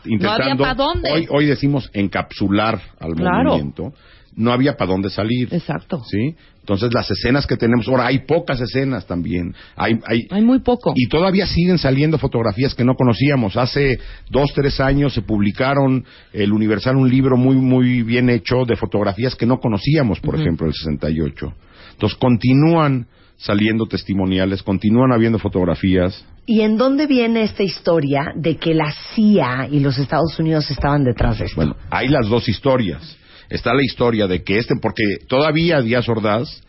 intentando... pa' dónde. Hoy, hoy decimos encapsular al Claro. movimiento, no había para dónde salir. Exacto. ¿Sí? Entonces las escenas que tenemos, ahora hay pocas escenas también. Hay, hay, Hay muy poco. y todavía siguen saliendo fotografías que no conocíamos. Hace dos, tres años se publicaron el Universal un libro muy, muy bien hecho de fotografías que no conocíamos, por ejemplo, del 68. Entonces continúan saliendo testimoniales, continúan habiendo fotografías. ¿Y en dónde viene esta historia de que la CIA y los Estados Unidos estaban detrás de esto? Bueno, hay las dos historias. Está la historia de que este, porque todavía Díaz Ordaz,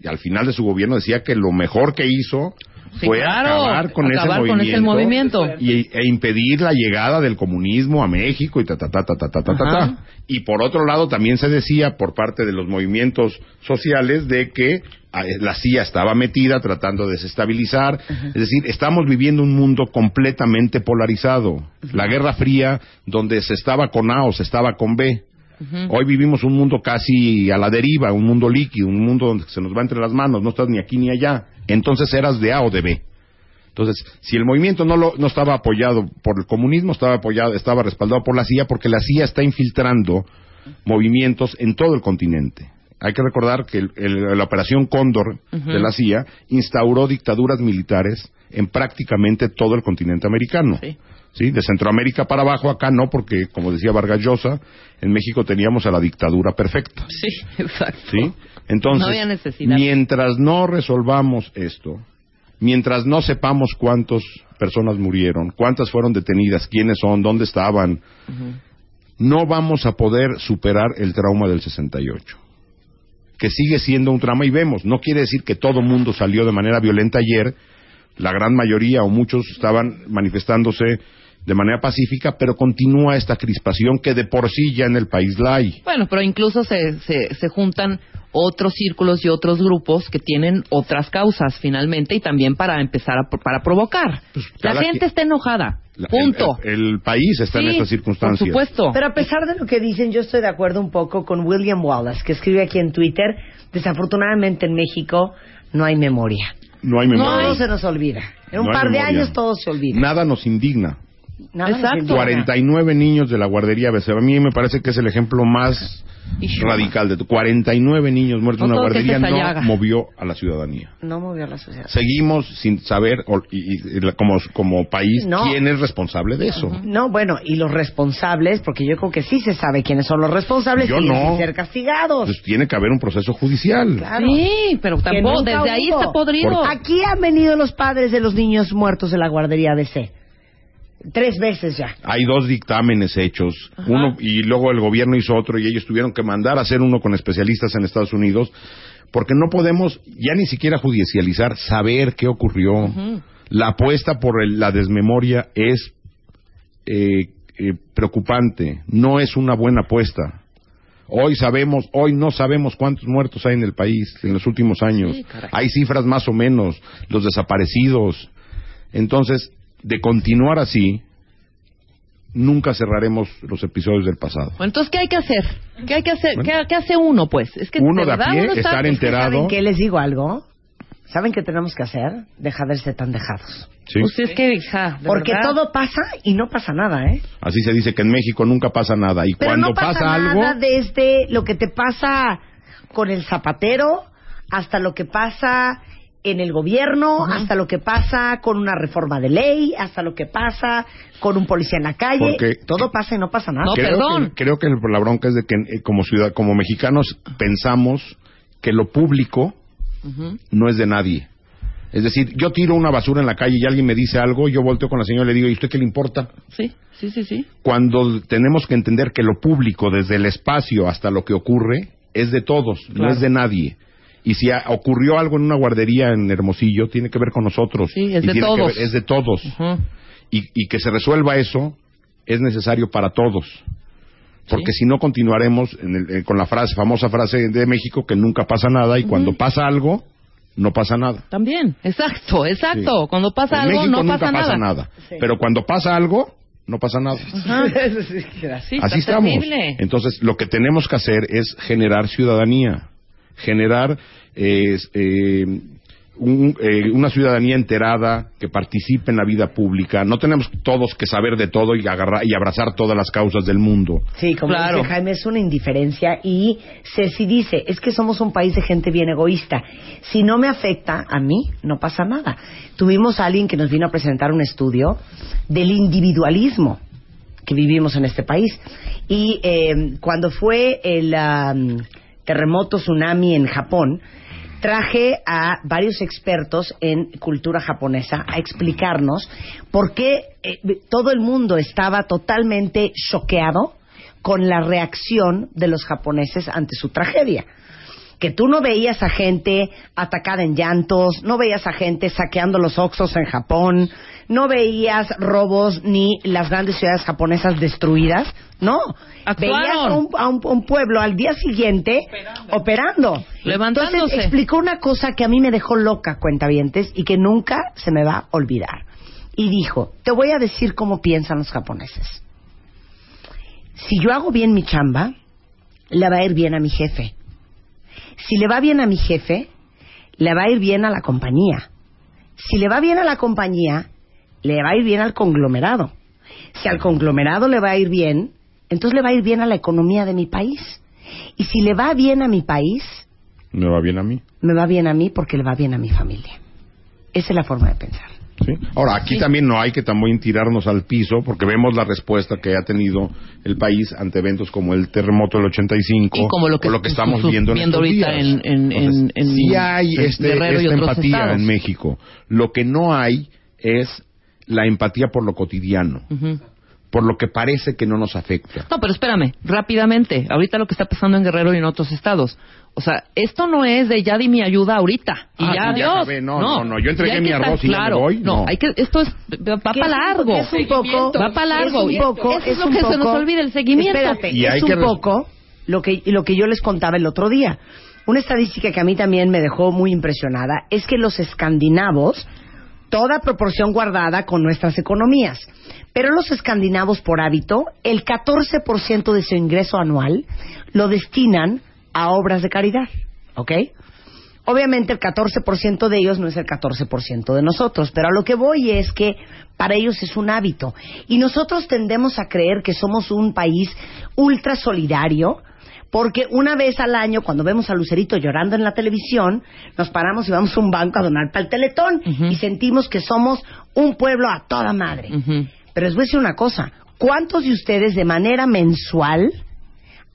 y al final de su gobierno, decía que lo mejor que hizo Sí, fue claro, acabar con acabar ese con ese movimiento. Y, e impedir la llegada del comunismo a México y ta ta ta ta ta ta ta, ta, Ajá. ta. Y por otro lado también se decía por parte de los movimientos sociales de que la CIA estaba metida tratando de desestabilizar. Es decir, estamos viviendo un mundo completamente polarizado. La Guerra Fría, donde se estaba con A o se estaba con B. Hoy vivimos un mundo casi a la deriva, un mundo líquido, un mundo donde se nos va entre las manos, no estás ni aquí ni allá. Entonces eras de A o de B. Entonces, si el movimiento no, lo, no estaba apoyado por el comunismo, estaba apoyado, estaba respaldado por la CIA, porque la CIA está infiltrando movimientos en todo el continente. Hay que recordar que el- el- la operación Cóndor de la CIA instauró dictaduras militares en prácticamente todo el continente americano. Sí. ¿Sí? De Centroamérica para abajo, acá no, porque, como decía Vargas Llosa, en México teníamos a la dictadura perfecta. Sí, exacto. ¿Sí? Entonces, No había necesidad. mientras no resolvamos esto, mientras no sepamos cuántas personas murieron, cuántas fueron detenidas, quiénes son, dónde estaban, no vamos a poder superar el trauma del 68. Que sigue siendo un trauma y vemos, no quiere decir que todo mundo salió de manera violenta ayer, la gran mayoría o muchos estaban manifestándose de manera pacífica, pero continúa esta crispación que de por sí ya en el país la hay. Bueno, pero incluso se, se, se juntan otros círculos y otros grupos que tienen otras causas finalmente y también para empezar a, para provocar. Pues, La gente quien- está enojada. La- Punto. El, el país está en estas circunstancias. Por supuesto. Pero a pesar de lo que dicen, yo estoy de acuerdo un poco con William Wallace, que escribe aquí en Twitter, desafortunadamente en México no hay memoria. No hay memoria. Todo se nos olvida. En un No par de años todo se olvida. Nada nos indigna. Nada Exacto. indigna. 49 niños de la guardería BC. A mí me parece que es el ejemplo más radical de 49 niños muertos en No una guardería no movió a la ciudadanía. No movió a la sociedad. Seguimos sin saber o- y, y la- como, como país No. quién es responsable de eso. No, bueno, y los responsables, porque yo creo que sí se sabe quiénes son los responsables Yo y no. deben ser castigados. Pues tiene que haber un proceso judicial. Claro. Sí, pero tampoco, desde ahí está podrido. Por- Aquí han venido los padres de los niños muertos de la guardería ABC. Tres veces ya. Hay dos dictámenes hechos, Ajá. uno y luego el gobierno hizo otro y ellos tuvieron que mandar a hacer uno con especialistas en Estados Unidos porque no podemos ya ni siquiera judicializar, saber qué ocurrió. La apuesta por el- la desmemoria es eh, eh, preocupante, no es una buena apuesta. Hoy sabemos, hoy no sabemos cuántos muertos hay en el país en los últimos años. Sí, hay cifras más o menos, los desaparecidos. Entonces, de continuar así, nunca cerraremos los episodios del pasado. Bueno, entonces, ¿qué hay que hacer? ¿Qué hay que hacer? Bueno. ¿Qué, qué hace uno, pues? Es que Uno de a pie, uno estar enterado. ¿Saben qué? Les digo algo. ¿Saben qué tenemos que hacer? Dejar de ser tan dejados. ¿sí? Pues es que, hija, de Porque verdad. todo pasa y no pasa nada, ¿eh? Así se dice que en México nunca pasa nada. Y Pero cuando no pasa, algo, nada desde lo que te pasa con el zapatero hasta lo que pasa en el gobierno, hasta lo que pasa con una reforma de ley, hasta lo que pasa con un policía en la calle. Porque- todo pasa y no pasa nada. No, creo perdón. Que, creo que la bronca es de que eh, como ciudad, como mexicanos pensamos que lo público no es de nadie. Es decir, yo tiro una basura en la calle y alguien me dice algo, yo volteo con la señora y le digo, ¿y usted qué le importa? Sí, sí, sí, sí. Cuando tenemos que entender que lo público, desde el espacio hasta lo que ocurre, es de todos, no es de nadie. Y si ha- ocurrió algo en una guardería en Hermosillo, tiene que ver con nosotros. Sí, es Y de tiene que todos. ver- es de todos. Y, y que se resuelva eso es necesario para todos. Porque si no continuaremos en el- eh, con la frase, famosa frase de México que nunca pasa nada y cuando pasa algo, no pasa nada. También, exacto, exacto. Sí. Cuando pasa en algo, México no nunca pasa, pasa nada. nada. Pero cuando pasa algo, no pasa nada. Sí, Así estamos. terrible. Entonces, lo que tenemos que hacer es generar ciudadanía, generar eh, eh, un- eh, una ciudadanía enterada que participe en la vida pública. No tenemos todos que saber de todo y, agarrar, y abrazar todas las causas del mundo. Sí, como Claro. dice Jaime, es una indiferencia y Ceci dice, es que somos un país de gente bien egoísta. Si no me afecta a mí, no pasa nada. Tuvimos a alguien que nos vino a presentar un estudio del individualismo que vivimos en este país. Y eh, cuando fue el am, terremoto tsunami en Japón, traje a varios expertos en cultura japonesa a explicarnos por qué eh, todo el mundo estaba totalmente choqueado con la reacción de los japoneses ante su tragedia. Que tú no veías a gente atacada en llantos, no veías a gente saqueando los oxos en Japón, no veías robos ni las grandes ciudades japonesas destruidas, no. Actuaron. Veías a un, a un- un pueblo al día siguiente operando. Levantándose. Entonces explicó una cosa que a mí me dejó loca, cuentavientes, y que nunca se me va a olvidar. Y dijo, te voy a decir cómo piensan los japoneses. Si yo hago bien mi chamba, le va a ir bien a mi jefe. Si le va bien a mi jefe, le va a ir bien a la compañía. Si le va bien a la compañía, le va a ir bien al conglomerado. Si al conglomerado le va a ir bien, entonces le va a ir bien a la economía de mi país. Y si le va bien a mi país, Me va bien a mí. me va bien a mí porque le va bien a mi familia. Esa es la forma de pensar. ¿sí? Ahora, aquí también no hay que también tirarnos al piso porque vemos la respuesta que ha tenido el país ante eventos como el terremoto del 85 Y como lo que- o lo que estamos su- viendo en estos ahorita días. en- en- Entonces, en- sí hay este, esta empatía estados. en México. Lo que no hay es la empatía por lo cotidiano, por lo que parece que no nos afecta. No, pero espérame, rápidamente. Ahorita lo que está pasando en Guerrero y en otros estados. O sea, esto no es de ya di mi ayuda ahorita y Ah, ya ya acabé. No, no, no, yo entregué Ya mi arroz y ya me claro. voy, no. hay que, esto es, va para largo. es un poco- va para largo. Es un poco, Eso es, lo un que se nos olvida, el seguimiento. Espérate, Y hay es un que poco lo que, lo que yo les contaba el otro día. Una estadística que a mí también me dejó muy impresionada es que los escandinavos toda proporción guardada con nuestras economías. Pero los escandinavos, por hábito, el 14% de su ingreso anual lo destinan a obras de caridad. ¿Ok? Obviamente el 14% de ellos no es el 14% de nosotros, pero a lo que voy es que para ellos es un hábito. Y nosotros tendemos a creer que somos un país ultra solidario, porque una vez al año, cuando vemos a Lucerito llorando en la televisión, nos paramos y vamos a un banco a donar para el teletón y sentimos que somos un pueblo a toda madre. Pero les voy a decir una cosa, ¿cuántos de ustedes de manera mensual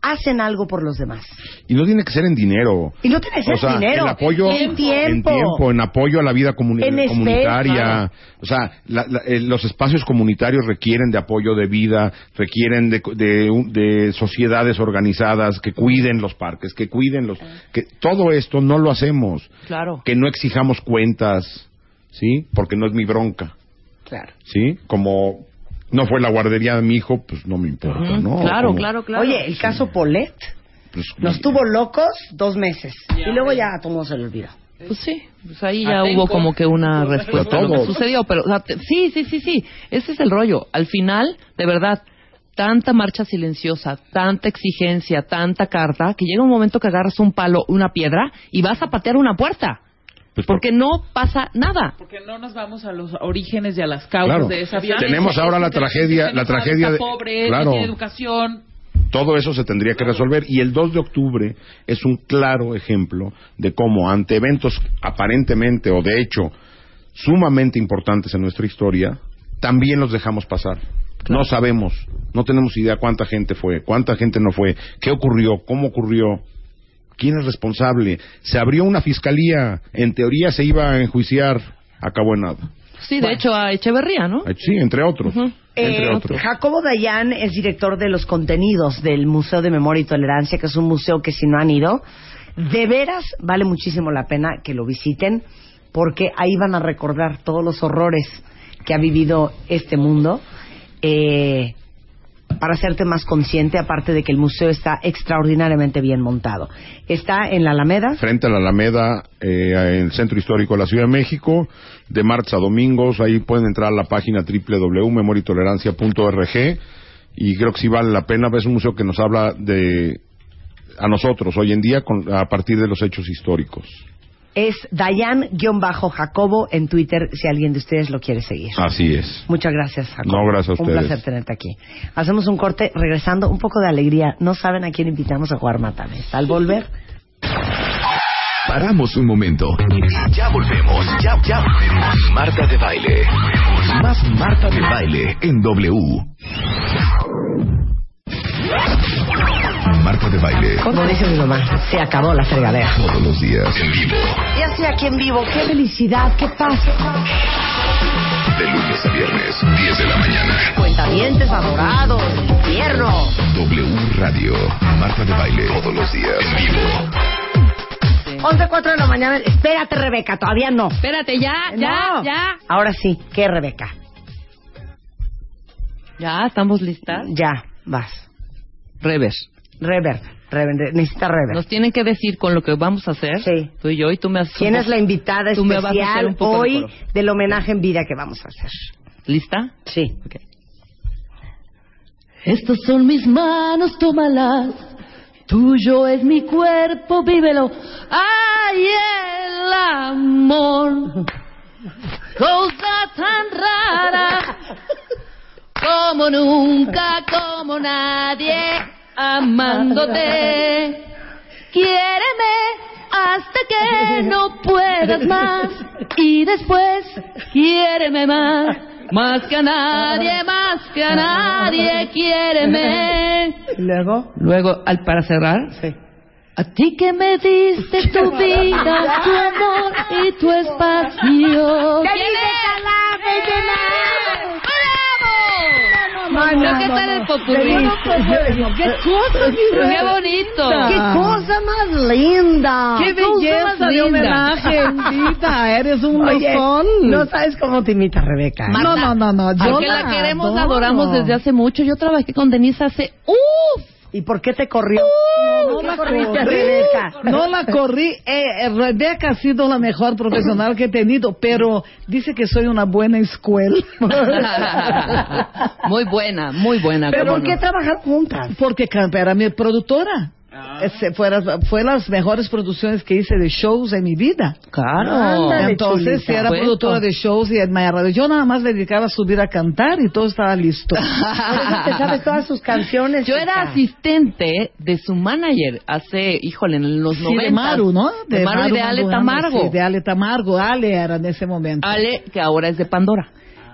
hacen algo por los demás? Y no tiene que ser en dinero. Y no tiene que ser o sea, dinero. En apoyo, En tiempo. en tiempo, en apoyo a la vida comuni- En comunitaria. claro. O sea, la- la- eh, los espacios comunitarios requieren de apoyo de vida, requieren de, de, de sociedades organizadas que cuiden los parques, que cuiden los. que Todo esto no lo hacemos. Claro. Que no exijamos cuentas, ¿sí? Porque no es mi bronca, Claro. ¿sí? Como no fue la guardería de mi hijo, pues no me importa. ¿no? Claro, Como, claro, claro. Oye, el caso Polet pues, nos tuvo locos dos meses y luego ya a todo se le olvidó. Pues sí, pues ahí ya hubo como que una respuesta a lo que sucedió, pero o sea, te- sí, sí, sí, sí, ese es el rollo. Al final, de verdad, tanta marcha silenciosa, tanta exigencia, tanta carta, que llega un momento que agarras un palo, una piedra y vas a patear una puerta, pues, porque no pasa nada. Porque no nos vamos a los orígenes y a las causas Claro. de esa violencia. Tenemos ahora la tragedia- la tragedia de- pobre, claro. tiene educación. Todo eso se tendría que resolver y el 2 de octubre es un claro ejemplo de cómo ante eventos aparentemente o de hecho sumamente importantes en nuestra historia, también los dejamos pasar. No sabemos, no tenemos idea cuánta gente fue, cuánta gente no fue, qué ocurrió, cómo ocurrió, quién es responsable. Se abrió una fiscalía, en teoría se iba a enjuiciar, acabó en nada. Sí, de hecho a Echeverría, ¿no? Eh, Sí, entre otros. Entre Eh, otros. Jacobo Dayan es director de los contenidos del Museo de Memoria y Tolerancia, que es un museo que si no han ido, de veras vale muchísimo la pena que lo visiten, porque ahí van a recordar todos los horrores que ha vivido este mundo, eh, para hacerte más consciente, aparte de que el museo está extraordinariamente bien montado. Está en la Alameda, frente a la Alameda, eh, en el Centro Histórico de la Ciudad de México, de martes a domingos. Ahí pueden entrar a la página www.memoriatolerancia.org y creo que sí vale la pena. Es un museo que nos habla de a nosotros hoy en día con- a partir de los hechos históricos. Es Dayan-Jacobo en Twitter, si alguien de ustedes lo quiere seguir. Así es. Muchas gracias, Jacobo. No, gracias a Un ustedes. placer tenerte aquí. Hacemos un corte, regresando, un poco de alegría. No saben a quién invitamos a jugar Matames. Al volver, Paramos un momento. Ya volvemos. Ya, ya volvemos. Marta de baile. Más Marta de baile en W. Marta de baile. como dice mi mamá, se acabó la fregadera. Todos los días en vivo. Ya estoy aquí en vivo. ¡Qué felicidad! ¡Qué paz! De lunes a viernes, 10 de la mañana. Cuentavientes adorados, infierno. W Radio. Marta de baile. Todos los días en vivo. 11, 4 de la mañana. Espérate, Rebeca, todavía no. Espérate, ya, ya, No. ya. Ahora sí, ¿qué, Rebeca? Ya, estamos listas. Ya, vas. Rever. Rever, Rever, necesita Rever. Nos tienen que decir con lo que vamos a hacer. Sí. Tú y yo, y tú me haces ¿Quién es la invitada especial de hoy del homenaje en vida que vamos a hacer? ¿Lista? Sí. Estas son mis manos, tómalas. Tuyo es mi cuerpo, vívelo. Ay, el amor. Cosa tan rara. Como nunca, como nadie. Amándote. Quiéreme hasta que no puedas más. Y después, quiéreme más. Más que a nadie, más que a nadie, quiéreme. ¿Y luego? Luego, al, para cerrar, Sí. A ti que me diste tu vida, tu amor y tu espacio. ¿Qué tal el popurrí? ¡Qué cosa, mi Qué bonito. ¡Qué cosa más linda! ¡Qué belleza de homenaje! Eres un lozón. no sabes cómo te imita Rebeca. No, no, no, no. Yo Porque la queremos, la adoramos desde hace mucho. Yo trabajé con Denise hace, uff, ¿Y por qué te corrió? No ¿Por qué la corriste corrí, Rebeca? no la corrí. Eh, eh, Rebeca ha sido la mejor profesional que he tenido, pero dice que soy una buena escuela. muy buena, muy buena. Pero ¿por no. qué trabajar juntas? Porque era mi productora. Ese fue, las, fue las mejores producciones que hice de shows en mi vida. Claro. Ándale, Entonces, chulita. era Puesto. productora de shows y en Maya Radio. Yo nada más me dedicaba a subir a cantar y todo estaba listo. Te sabes todas sus canciones. Yo era asistente de su manager hace, híjole, en los Sí, 90. de Maru, ¿no? De, Maru y de Ale Tamargo. Sí, de Ale Tamargo. Ale era en ese momento. Ale, que ahora es de Pandora.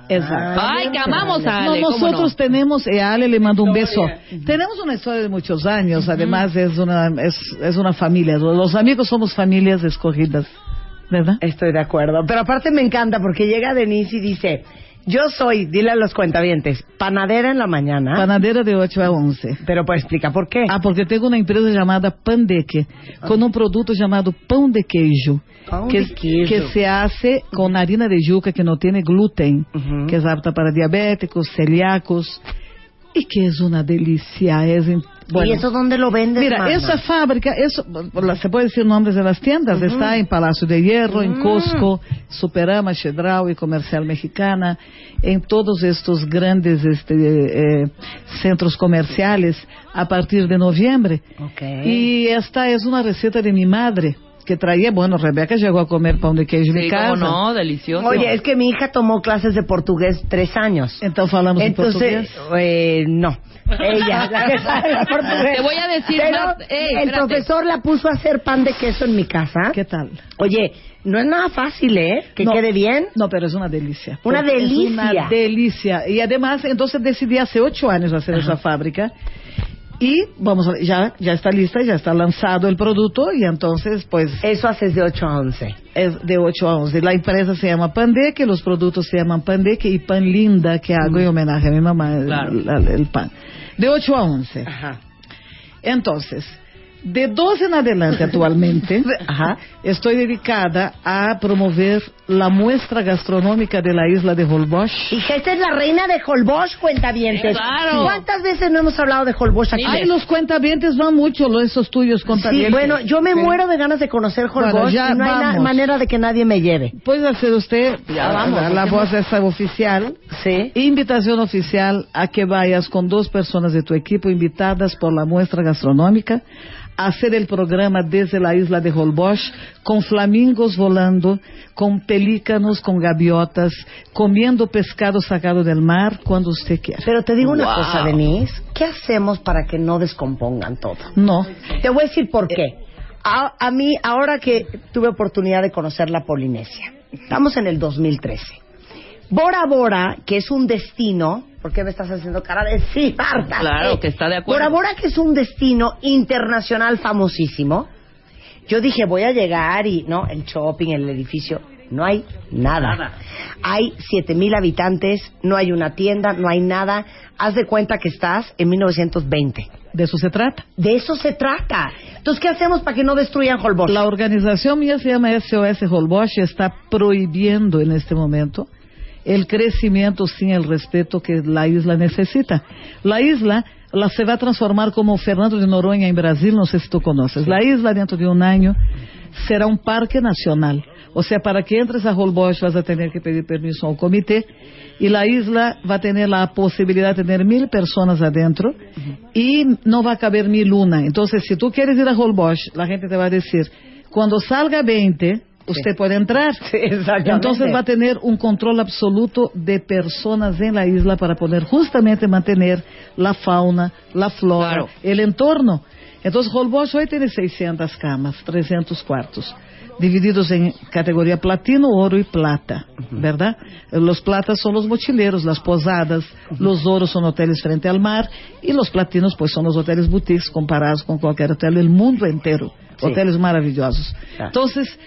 Exacto. Ay, que amamos a No, Ale. ¿cómo nosotros no? tenemos, eh, a Ale le mando un beso. Tenemos una historia de muchos años, además es una, es, es una familia. Los amigos somos familias escogidas, ¿verdad? Estoy de acuerdo. Pero aparte me encanta porque llega Denise y dice, yo soy, dile a los cuentavientes, panadera en la mañana. Panadera de 8 a 11. pero pues explica por qué. Ah, porque tengo una empresa llamada Pandeque, con un producto llamado pão de queijo, Pão que, de queijo. que se hace con harina de yuca que no tiene gluten, que es apta para diabéticos, celíacos, y que es una delicia. Es, bueno, ¿Y eso dónde lo vendes, Mira, mana? esa fábrica, eso, se puede decir nombres de las tiendas, está en Palacio de Hierro, en Costco, Superama, Chedraui, Comercial Mexicana, en todos estos grandes este, eh, centros comerciales a partir de noviembre. Ok. Y esta es una receta de mi madre, que traía, bueno, Rebeca llegó a comer pan de queijo en Sí, mi casa. cómo no, delicioso. Oye, es que mi hija tomó clases de portugués tres años. Entonces hablamos en Entonces, portugués. eh, no. Ella, la que sabe portugués. Te voy a decir Pero más- Ey, el espérate. profesor la puso a hacer pan de queso en mi casa. ¿Qué tal? Oye, no es nada fácil, ¿eh? Que No. quede bien. No, pero es una delicia. Una delicia. Es una delicia. Y además, entonces decidí hace ocho años hacer esa fábrica. Y vamos a ya, ya está lista, ya está lanzado el producto y entonces pues Eso haces de 8 a 11. es de 8 a 11. La empresa se llama Pandeque, los productos se llaman Pandeque y Pan Linda, que hago en homenaje a mi mamá, el- Claro. el, el pan. De 8 a 11. Ajá. Entonces, de 12 en adelante actualmente, Ajá. estoy dedicada a promover la muestra gastronómica de la isla de Holbox. Hija, esta es la reina de Holbox, cuentavientes. Claro. ¿Cuántas veces no hemos hablado de Holbox aquí? Ay, los cuentavientes van mucho, los esos tuyos Sí, cuentavientes. bueno, yo me Sí. muero de ganas de conocer Holbox Bueno, ya y no hay manera de que nadie me lleve. Puede hacer usted Ya la- vamos, la, voz esa oficial. Sí. Invitación oficial a que vayas con dos personas de tu equipo invitadas por la muestra gastronómica hacer el programa desde la isla de Holbox con flamingos volando, con pelícanos, con gaviotas, comiendo pescado sacado del mar cuando usted quiera. Pero te digo una Wow. cosa, Denise. ¿Qué hacemos para que no descompongan todo? No, Te voy a decir por qué. A, a mí, ahora que tuve oportunidad de conocer la Polinesia, estamos en el 2013. Bora Bora, que es un destino, ¿por qué me estás haciendo cara de sí, Marta? Claro, que está de acuerdo. Bora Bora, que es un destino internacional famosísimo. Yo dije, voy a llegar y, ¿no? El shopping, el edificio. No hay nada. Hay siete mil habitantes, no hay una tienda, no hay nada. Haz de cuenta que estás en 1920. de eso se trata. De eso se trata. Entonces, ¿qué hacemos para que no destruyan Holbox? La organización mía se llama SOS Holbox y está prohibiendo en este momento el crecimiento sin el respeto que la isla necesita. La isla la se va a transformar como Fernando de Noronha en Brasil, no sé si tú conoces. La isla dentro de un año será un parque nacional. O sea, para que entres a Holbox vas a tener que pedir permiso al comité y la isla va a tener la posibilidad de tener mil personas adentro y no va a caber mil una. Entonces, si tú quieres ir a Holbox, la gente te va a decir, cuando salga 20, usted puede entrar. Sí, exactamente. Entonces va a tener un control absoluto de personas en la isla para poder justamente mantener la fauna, la flora, Claro. el entorno. Entonces Holbox hoy tiene 600 camas, 300 cuartos, divididos en categoría platino, oro y plata, ¿verdad? Los platas son los mochileros, las posadas, los oros son hoteles frente al mar y los platinos pues son los hoteles boutiques comparados con cualquier hotel del mundo entero, Sí. hoteles maravillosos. Claro. Entonces,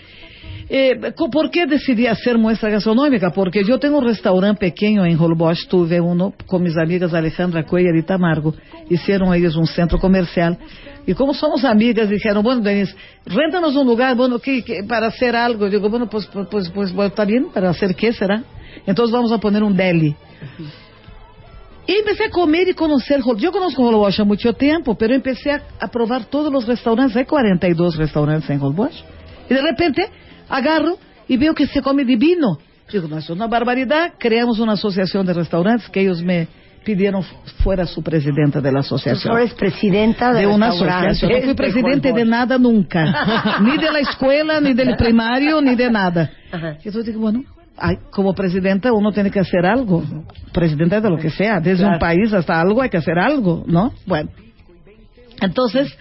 eh, ¿Por qué decidí hacer muestra gastronómica? Porque yo tengo un restaurante pequeño en Holbox, tuve uno con mis amigas Alejandra Cuellar y Tamargo, hicieron ellos un centro comercial. Y como somos amigas, dijeron, bueno, Denise, réntanos un lugar, bueno, ¿qué, qué- para hacer algo. Digo, bueno, pues, pues, pues, pues, bueno, está bien, ¿para hacer qué será? Entonces vamos a poner un deli. Y empecé a comer y conocer. Hol- Yo conozco Holbox há mucho tiempo, pero empecé a, probar todos los restaurantes. Hay 42 restaurantes en Holbox. Y de repente agarro y veo que se come divino. Digo, no, eso es una barbaridad. Creamos una asociación de restaurantes que ellos me pidieron fuera su presidenta de la Tú asociación. eres presidenta de, de una asociación. No fui de presidente de nada nunca. ni de la escuela, ni del primario, ni de nada. Ajá. Entonces digo, bueno, como presidenta uno tiene que hacer algo. Presidenta de lo que sea, desde Claro. un país hasta algo hay que hacer algo, ¿no? Bueno. Entonces,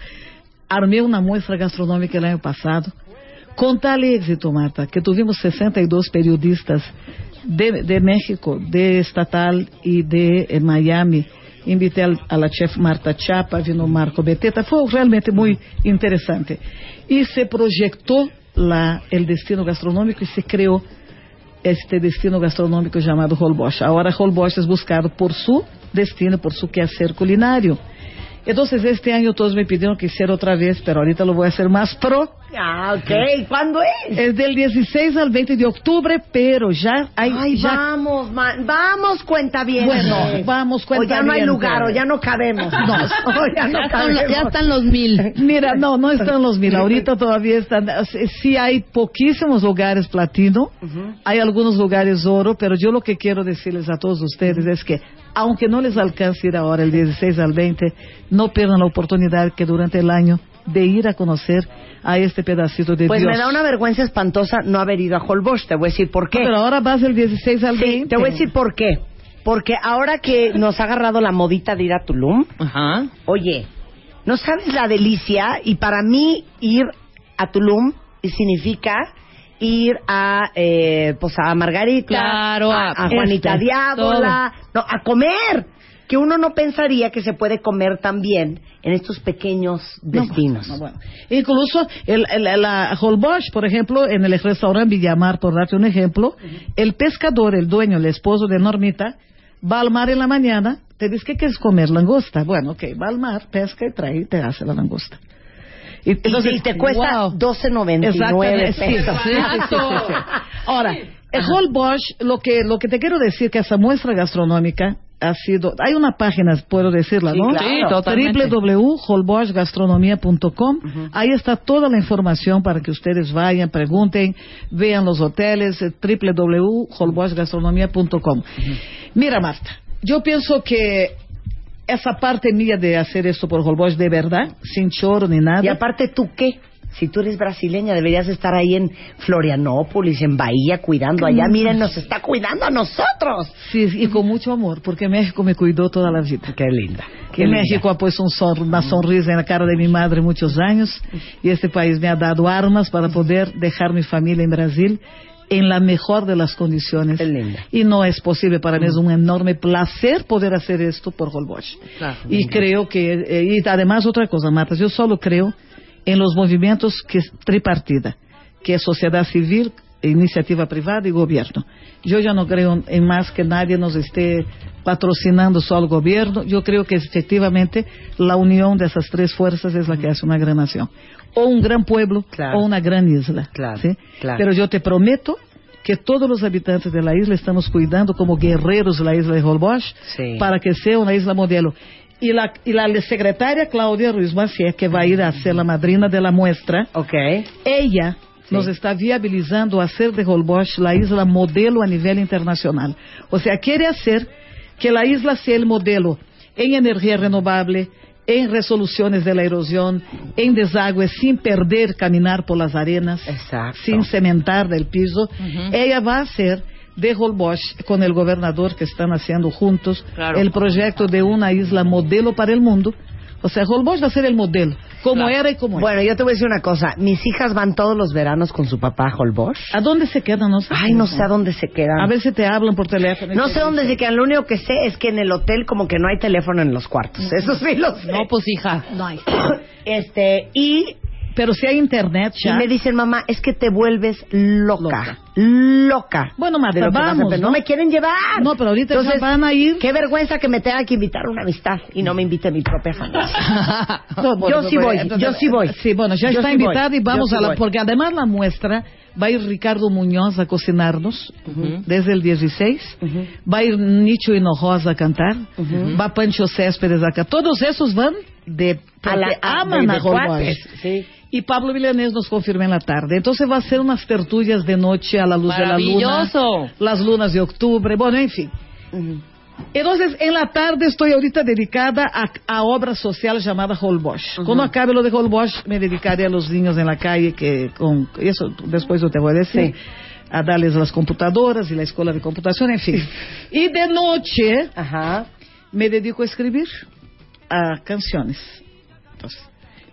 armé una muestra gastronómica el año pasado. Con tal éxito, Marta, que tuvimos 62 periodistas de, de México, de Estatal y de eh, Miami. Invité a la chef Marta Chapa, vino Marco Beteta. Fue realmente muy interesante. Y se proyectó la, el destino gastronómico y se creó este destino gastronómico llamado Holbox. Ahora Holbox es buscado por su destino, por su quehacer culinario. Entonces este año todos me pidieron que hiciera otra vez, pero ahorita lo voy a hacer más pro. Ah, ok. ¿Cuándo es? Es del 16 al 20 de octubre, pero ya hay... Ay, ya- vamos, man, vamos, cuenta bien. Bueno, vamos, O ya no hay lugar, o ya no cabemos. No. O ya no cabemos. ya están los mil. Mira, no, no están los mil. Ahorita todavía están. Sí hay poquísimos lugares platino, hay algunos lugares oro, pero yo lo que quiero decirles a todos ustedes es que, aunque no les alcance ir ahora el 16 al 20, no pierdan la oportunidad que durante el año de ir a conocer a este pedacito de Pues Dios. me da una vergüenza espantosa no haber ido a Holbox. Te voy a decir por qué. No, pero ahora vas del 16 al Sí, 20. te voy a decir por qué. Porque ahora que nos ha agarrado la modita de ir a Tulum, Ajá. oye, no sabes la delicia y para mí ir a Tulum significa ir a eh, pues a Margarita, Claro, a, Juanita este, Diábola, no, a comer, que uno no pensaría que se puede comer tan bien en estos pequeños No, destinos. no, bueno. Incluso el, el- la Holbox, por ejemplo, en el restaurante Villamar, por darte un ejemplo, el pescador, el dueño, el esposo de Normita, va al mar en la mañana, te dice, ¿qué quieres comer? Langosta. Bueno, ok, va al mar, pesca y trae y te hace la langosta. Y, Y- y te cuesta wow. 12.99 Exactamente, sí, pesos. sí, sí, sí, sí, sí. Ahora, el Holbox, lo que, lo que te quiero decir que esa muestra gastronómica ha sido, hay una página, puedo decirla, Sí, ¿no? claro. Sí, totalmente. www.holboxgastronomia.com Ahí está toda la información para que ustedes vayan, pregunten, vean los hoteles, eh, www.holboxgastronomia.com Mira, Marta, yo pienso que esa parte mía de hacer esto por Holbox de verdad, sin choro ni nada. Y aparte, ¿tú qué? Si tú eres brasileña, deberías estar ahí en Florianópolis, en Bahía, cuidando allá. Miren, nos está cuidando a nosotros. Sí, y con mucho amor, porque México me cuidó toda la vida. Qué linda. Que México ha puesto un sor- una sonrisa en la cara de mi madre muchos años y este país me ha dado armas para poder dejar mi familia en Brasil en la mejor de las condiciones. Y no es posible para mí, es un enorme placer poder hacer esto por Holbox. Claro. Y creo que, eh, y además otra cosa, Marta, yo solo creo en los movimientos que es tripartida, que es sociedad civil, iniciativa privada y gobierno. Yo ya no creo en más que nadie nos esté patrocinando solo el gobierno. Yo creo que efectivamente la unión de esas tres fuerzas es la que hace una gran nación. O un gran pueblo Claro. o una gran isla. Claro, ¿sí? claro. Pero yo te prometo que todos los habitantes de la isla estamos cuidando como guerreros la isla de Holbox Sí. para que sea una isla modelo. Y la, y la secretaria Claudia Ruiz Macié, que va a ir a ser la madrina de la muestra, Ok. ella nos está viabilizando hacer de Holbox la isla modelo a nivel internacional. O sea, quiere hacer que la isla sea el modelo en energía renovable, en resoluciones de la erosión, en desagüe, sin perder caminar por las arenas, Exacto. sin cementar del piso. Ella va a hacer de Holbox con el gobernador que están haciendo juntos Claro. el proyecto de una isla modelo para el mundo. O sea, Holbox va a ser el modelo, como Claro. era y como es. Bueno, yo te voy a decir una cosa. Mis hijas van todos los veranos con su papá a Holbox. ¿A dónde se quedan? No sé. Ay, no sé a dónde se quedan. A ver si te hablan por teléfono. No sé dónde se quedan. Lo único que sé es que en el hotel como que no hay teléfono en los cuartos. Eso sí lo sé. No, pues hija. No hay. Este, y, Pero si hay internet y ya. me dicen, mamá, es que te vuelves loca. Loca. Loca. Bueno, Marta, de a vamos. ¿no? No me quieren llevar. No, pero ahorita Entonces, van a ir. Qué vergüenza que me tenga que invitar a una amistad y no me invite mi propia familia. No, bueno, Yo sí voy, entonces, yo sí voy. Sí, bueno, ya Yo está sí voy, invitada y vamos a la. Porque además la muestra Va a ir Ricardo Muñoz a cocinarnos Ujú. desde el 16. Va a ir Nicho Hinojosa a cantar. Va Pancho Céspedes acá. Todos esos van de A la- a- aman de- a de cuates, sí. Y Pablo Villanés nos confirma en la tarde. Entonces va a ser unas tertulias de noche a la luz de la luna. Maravilloso. Las lunas de octubre. Bueno, en fin. Entonces, en la tarde estoy ahorita dedicada a, a obra social llamada Holbox. Cuando acabe lo de Holbox, me dedicaré a los niños en la calle, que con eso después yo te voy a decir, a darles las computadoras y la escuela de computación, en fin. Y de noche Ajá. me dedico a escribir a canciones. Entonces,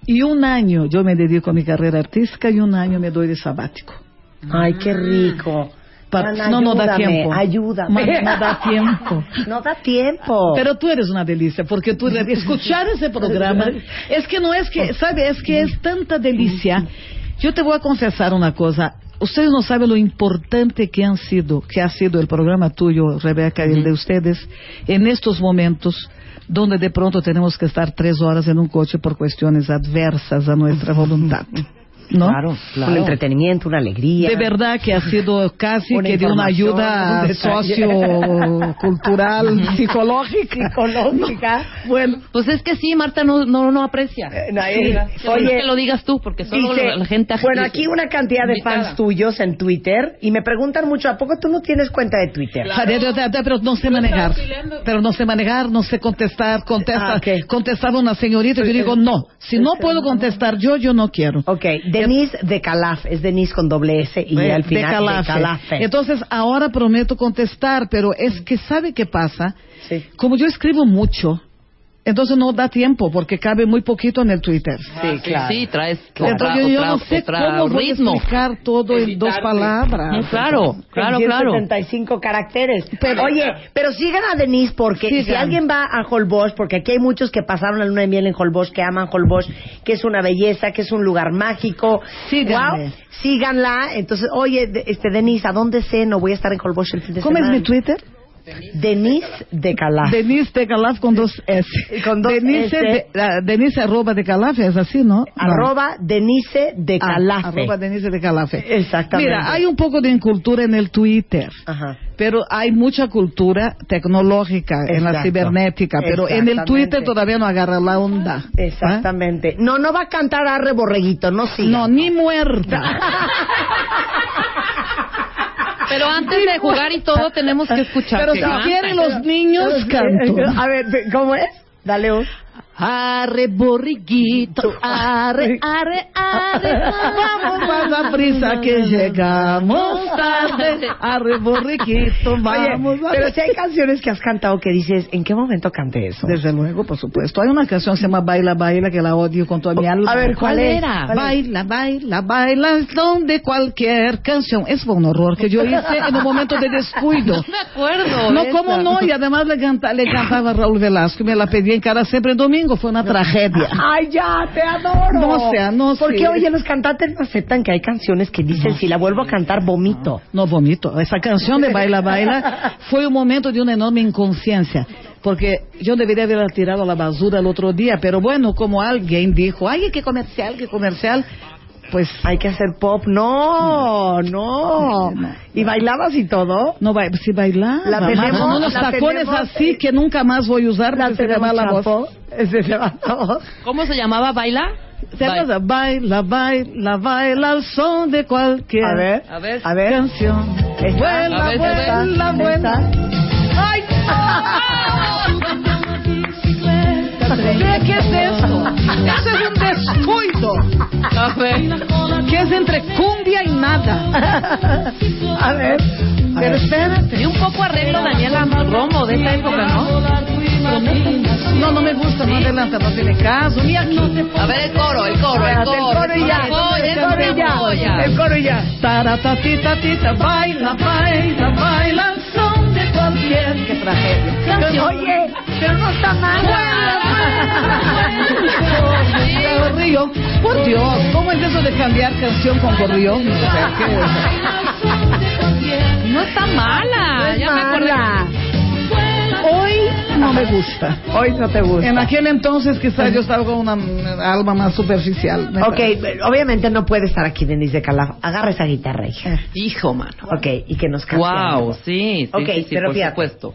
y un año yo me dedico a mi carrera artística y un año me doy de sabático. Ay, qué rico. Pa- Mana, no, no da tiempo. Ayúdame. Ma- no da tiempo. No da tiempo. Pero tú eres una delicia, porque tú escuchar ese programa es que no es que, ¿sabe? Es que es tanta delicia. Yo te voy a confesar una cosa. Ustedes no saben lo importante que han sido, que ha sido el programa tuyo, Rebeca, y el de ustedes, en estos momentos donde de pronto tenemos que estar tres horas en un coche por cuestiones adversas a nuestra voluntad. ¿No? Claro, claro. Un entretenimiento, una alegría. De verdad que ha sido casi Una que de una ayuda sociocultural, psicológica. Psicológica. Bueno, Pues es que sí, Marta no, no, no aprecia. Eh, no, Sí, eh, oye, que lo digas tú, porque solo Dice, la, gente bueno, aquí una cantidad de Invitada. fans tuyos en Twitter y me preguntan mucho, ¿a poco tú no tienes cuenta de Twitter? De- de- pero no sé manejar. Pero no sé manejar, no sé contestar. Contesta, Ah, ok. Contestaba una señorita y yo digo, no. Si no puedo contestar yo, yo no quiero. Ok, Denise de Calaf, es Denise con doble S y al final Calafe. de Calafe. Entonces, ahora prometo contestar, pero es que ¿sabe qué pasa? Sí. Como yo escribo mucho, entonces no da tiempo porque cabe muy poquito en el Twitter. Sí, claro. Sí, traes Entonces otra, yo, yo otra- no sé otra cómo voy ritmo. a explicar todo en dos palabras. Mm, Claro, claro, En claro. 175 caracteres. Pero- Oye, pero sigan a Denise porque Sigan. si alguien va a Holbox, porque aquí hay muchos que pasaron la luna de miel en Holbox, que aman Holbox, que es una belleza, que es un lugar mágico. Síganme. Wow, síganla. Entonces, oye, este Denise, ¿a dónde sé? No voy a estar en Holbox el fin de ¿Cómo es semana. mi Twitter? Denise de Calaf. Denise de Calaf con dos S. Con dos Denise, S. De, Denise arroba de Calaf, es así, ¿no? No. Arroba Denise de Ah, Calafe. arroba Denise de Calafe. Exactamente. Mira, hay un poco de incultura en el Twitter. Ajá. Pero hay mucha cultura tecnológica en la cibernética, pero en el. Twitter todavía no agarra la onda. ¿Ah? Exactamente. No, no va a cantar Arre Borreguito, no siga. No, ni muerta. Pero antes de jugar y todo tenemos que escuchar. Pero si quieren los niños, canto. A ver, ¿cómo es? Dale un. Arre, borriguito, arre, arre, arre, vamos más a prisa que llegamos tarde. Arre, borriquito, vamos. Oye, pero si hay canciones que has cantado que dices, ¿en qué momento canté eso? Desde luego, por supuesto. Hay una canción que se llama Baila, Baila, que la odio con toda mi alma. A ver, ¿cuál era? ¿Cuál? Baila, baila, baila, son de cualquier canción. Es fue un horror que yo hice en un momento de descuido. No me acuerdo. No, cómo no, y además le, canta, le cantaba Raúl Velasco y me la pedía en cara siempre en domingo, fue una tragedia. Ay, ya, te adoro. No sea, no Porque, sé. oye, los cantantes no aceptan que hay canciones que dicen, si la vuelvo a cantar, vomito. No vomito. Esa canción de Baila Baila fue un momento de una enorme inconsciencia. Porque yo debería haberla tirado a la basura el otro día, pero bueno, como alguien dijo, ay, qué comercial, qué comercial, pues Hay que hacer pop. No, no. ¿Y bailabas y todo? no va, si bailar. La tenemos, con unos la tacones tenemos, así eh, que nunca más voy a usar La se tenemos la voz. Se va la voz. ¿Cómo se llamaba? ¿Baila? Se llama Baila, baila, baila al son de cualquier A ver, A ver. a ver. canción. Esta. Vuela, A ver, vuela, esta, vuela. esta. ¡Ay! ¿Qué, ¿Qué es esto? Eso es un descuido. A ver. Que es entre cumbia y nada. A ver. Pero espérate. Y un poco arreglo Daniela Romo de esa época, ¿no? No, no me gusta, no adelanta, no tiene caso, ni aquí. A ver el coro, el coro, el coro. el coro y ya. El coro y ya. El coro y ya. Taratatita, tita, baila, baila, baila Qué tragedia. Oye, pero no está mala. Gorrión. Por Dios, ¿cómo es eso de cambiar canción con es? No está mala. No es ya me acordé. Hoy no me gusta. Hoy no te gusta. En aquel entonces quizás yo con una alma más superficial. Ok, parece. obviamente no puede estar aquí Denise de Calaf. Agarra esa guitarra, hija. Hijo, mano. Ok, y que nos cante Wow, algo. sí, sí, Ok, sí, sí, pero por fíjate. supuesto.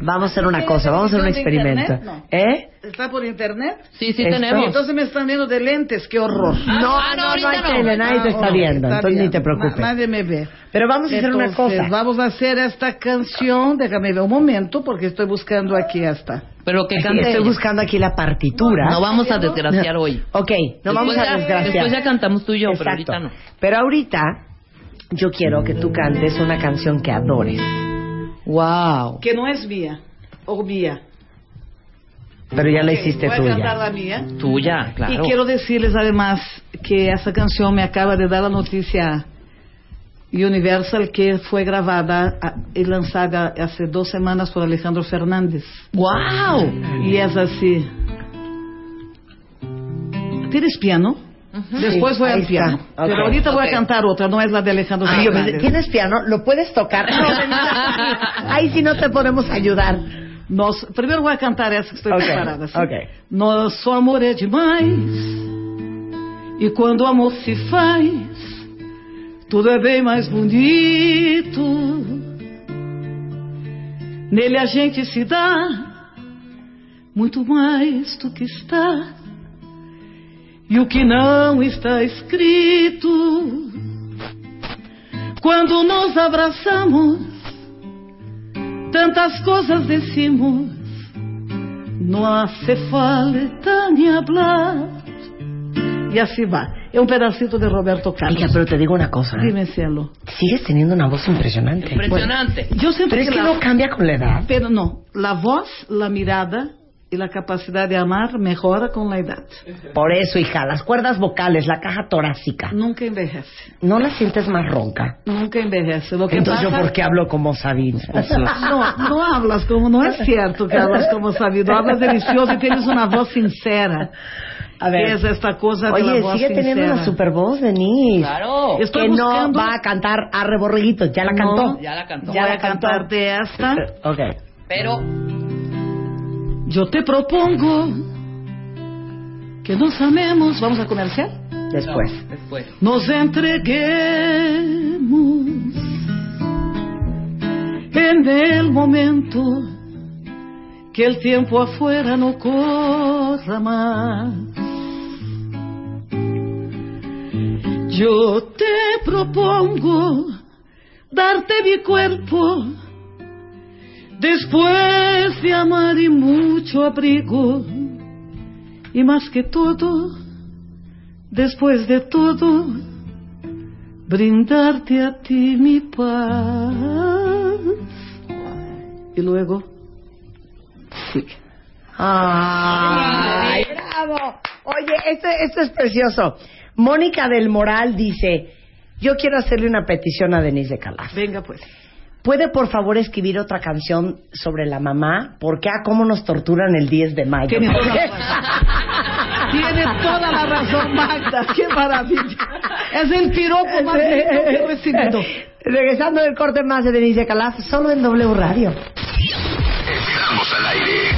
Vamos a hacer una cosa, vamos a hacer un experimento. No. ¿Eh? ¿Está por internet? Sí, sí Esto- tenemos. Entonces me están viendo de lentes, qué horror. No, Ah, no, no, no, ahorita hay no. tele, nadie te Ah, está viendo, está entonces ni te preocupes. Na- nadie me ve. Pero vamos a hacer una cosa. Vamos a hacer esta canción. Déjame ver un momento porque estoy buscando aquí hasta. Pero que cante. Estoy buscando aquí la partitura. No vamos a desgraciar hoy. Ok, no vamos a ya- desgraciar. Después ya cantamos tú y yo, pero ahorita no. Pero ahorita yo quiero que tú cantes una canción que adores. Wow. Que no es mía. O mía. Pero ya la hiciste voy a cantar tuya. la mía. Tuya, claro. Y quiero decirles además que esa canción me acaba de dar la noticia Universal que fue grabada y lanzada hace dos semanas por Alejandro Fernández. Wow. Y es así. ¿Tienes piano? Después voy al piano. Pero ahorita voy a cantar otra, no es la de Alejandro Fernández. ¿Tienes piano? ¿Lo puedes tocar? No, ahí sí no te podemos ayudar. Nós, primeiro vou cantar essa que estou Ok, preparada. Assim. ok. Nosso amor é demais E quando o amor se faz Tudo é bem mais bonito Nele a gente se dá Muito mais do que está E o que não está escrito Quando nos abraçamos tantas cosas decimos, no hace falta ni hablar. Y así va. Es un pedacito de Roberto Carlos. Hija, pero te digo una cosa. Dime, cielo. Sigues teniendo una voz impresionante. Impresionante. Yo siento Pero es que la- no cambia con la edad. Pero no, la voz, la mirada y la capacidad de amar mejora con la edad. Por eso, hija, las cuerdas vocales, la caja torácica, Nunca envejece. ¿no la sientes más ronca? Nunca envejece. Lo que Entonces, pasa... ¿yo por qué hablo como Sabine? No, no hablas como, no es cierto que hablas como sabido, hablas delicioso y tienes una voz sincera. A ver. Es esta cosa de la Oye, voz sigue teniendo sincera. una super voz, Denise. Claro. Estoy que buscando- no va a cantar Arre Borreguitos, ya la No. cantó. Ya la cantó. Ya voy la a cantarte esta. Ok. Pero Yo te propongo que nos amemos. Vamos a comercial. Después. No, después. Nos entreguemos en el momento que el tiempo afuera no corra más. Yo te propongo darte mi cuerpo después de amar y mucho abrigo y más que todo después de todo, brindarte a ti mi paz. Y luego, sí. ¡Ay, bravo! Oye, esto, esto es precioso. Mónica del Moral dice, yo quiero hacerle una petición a Denise de Calaf. Venga pues. ¿Puede por favor escribir otra canción sobre la mamá? Porque a cómo nos torturan el 10 de mayo. Tiene toda la razón. Tiene toda la razón, Magda. ¡Qué maravilla! Es el piropo más lindo que he recibido. Regresando del corte más de Denise de Calaf, solo en W Radio. Estamos al aire.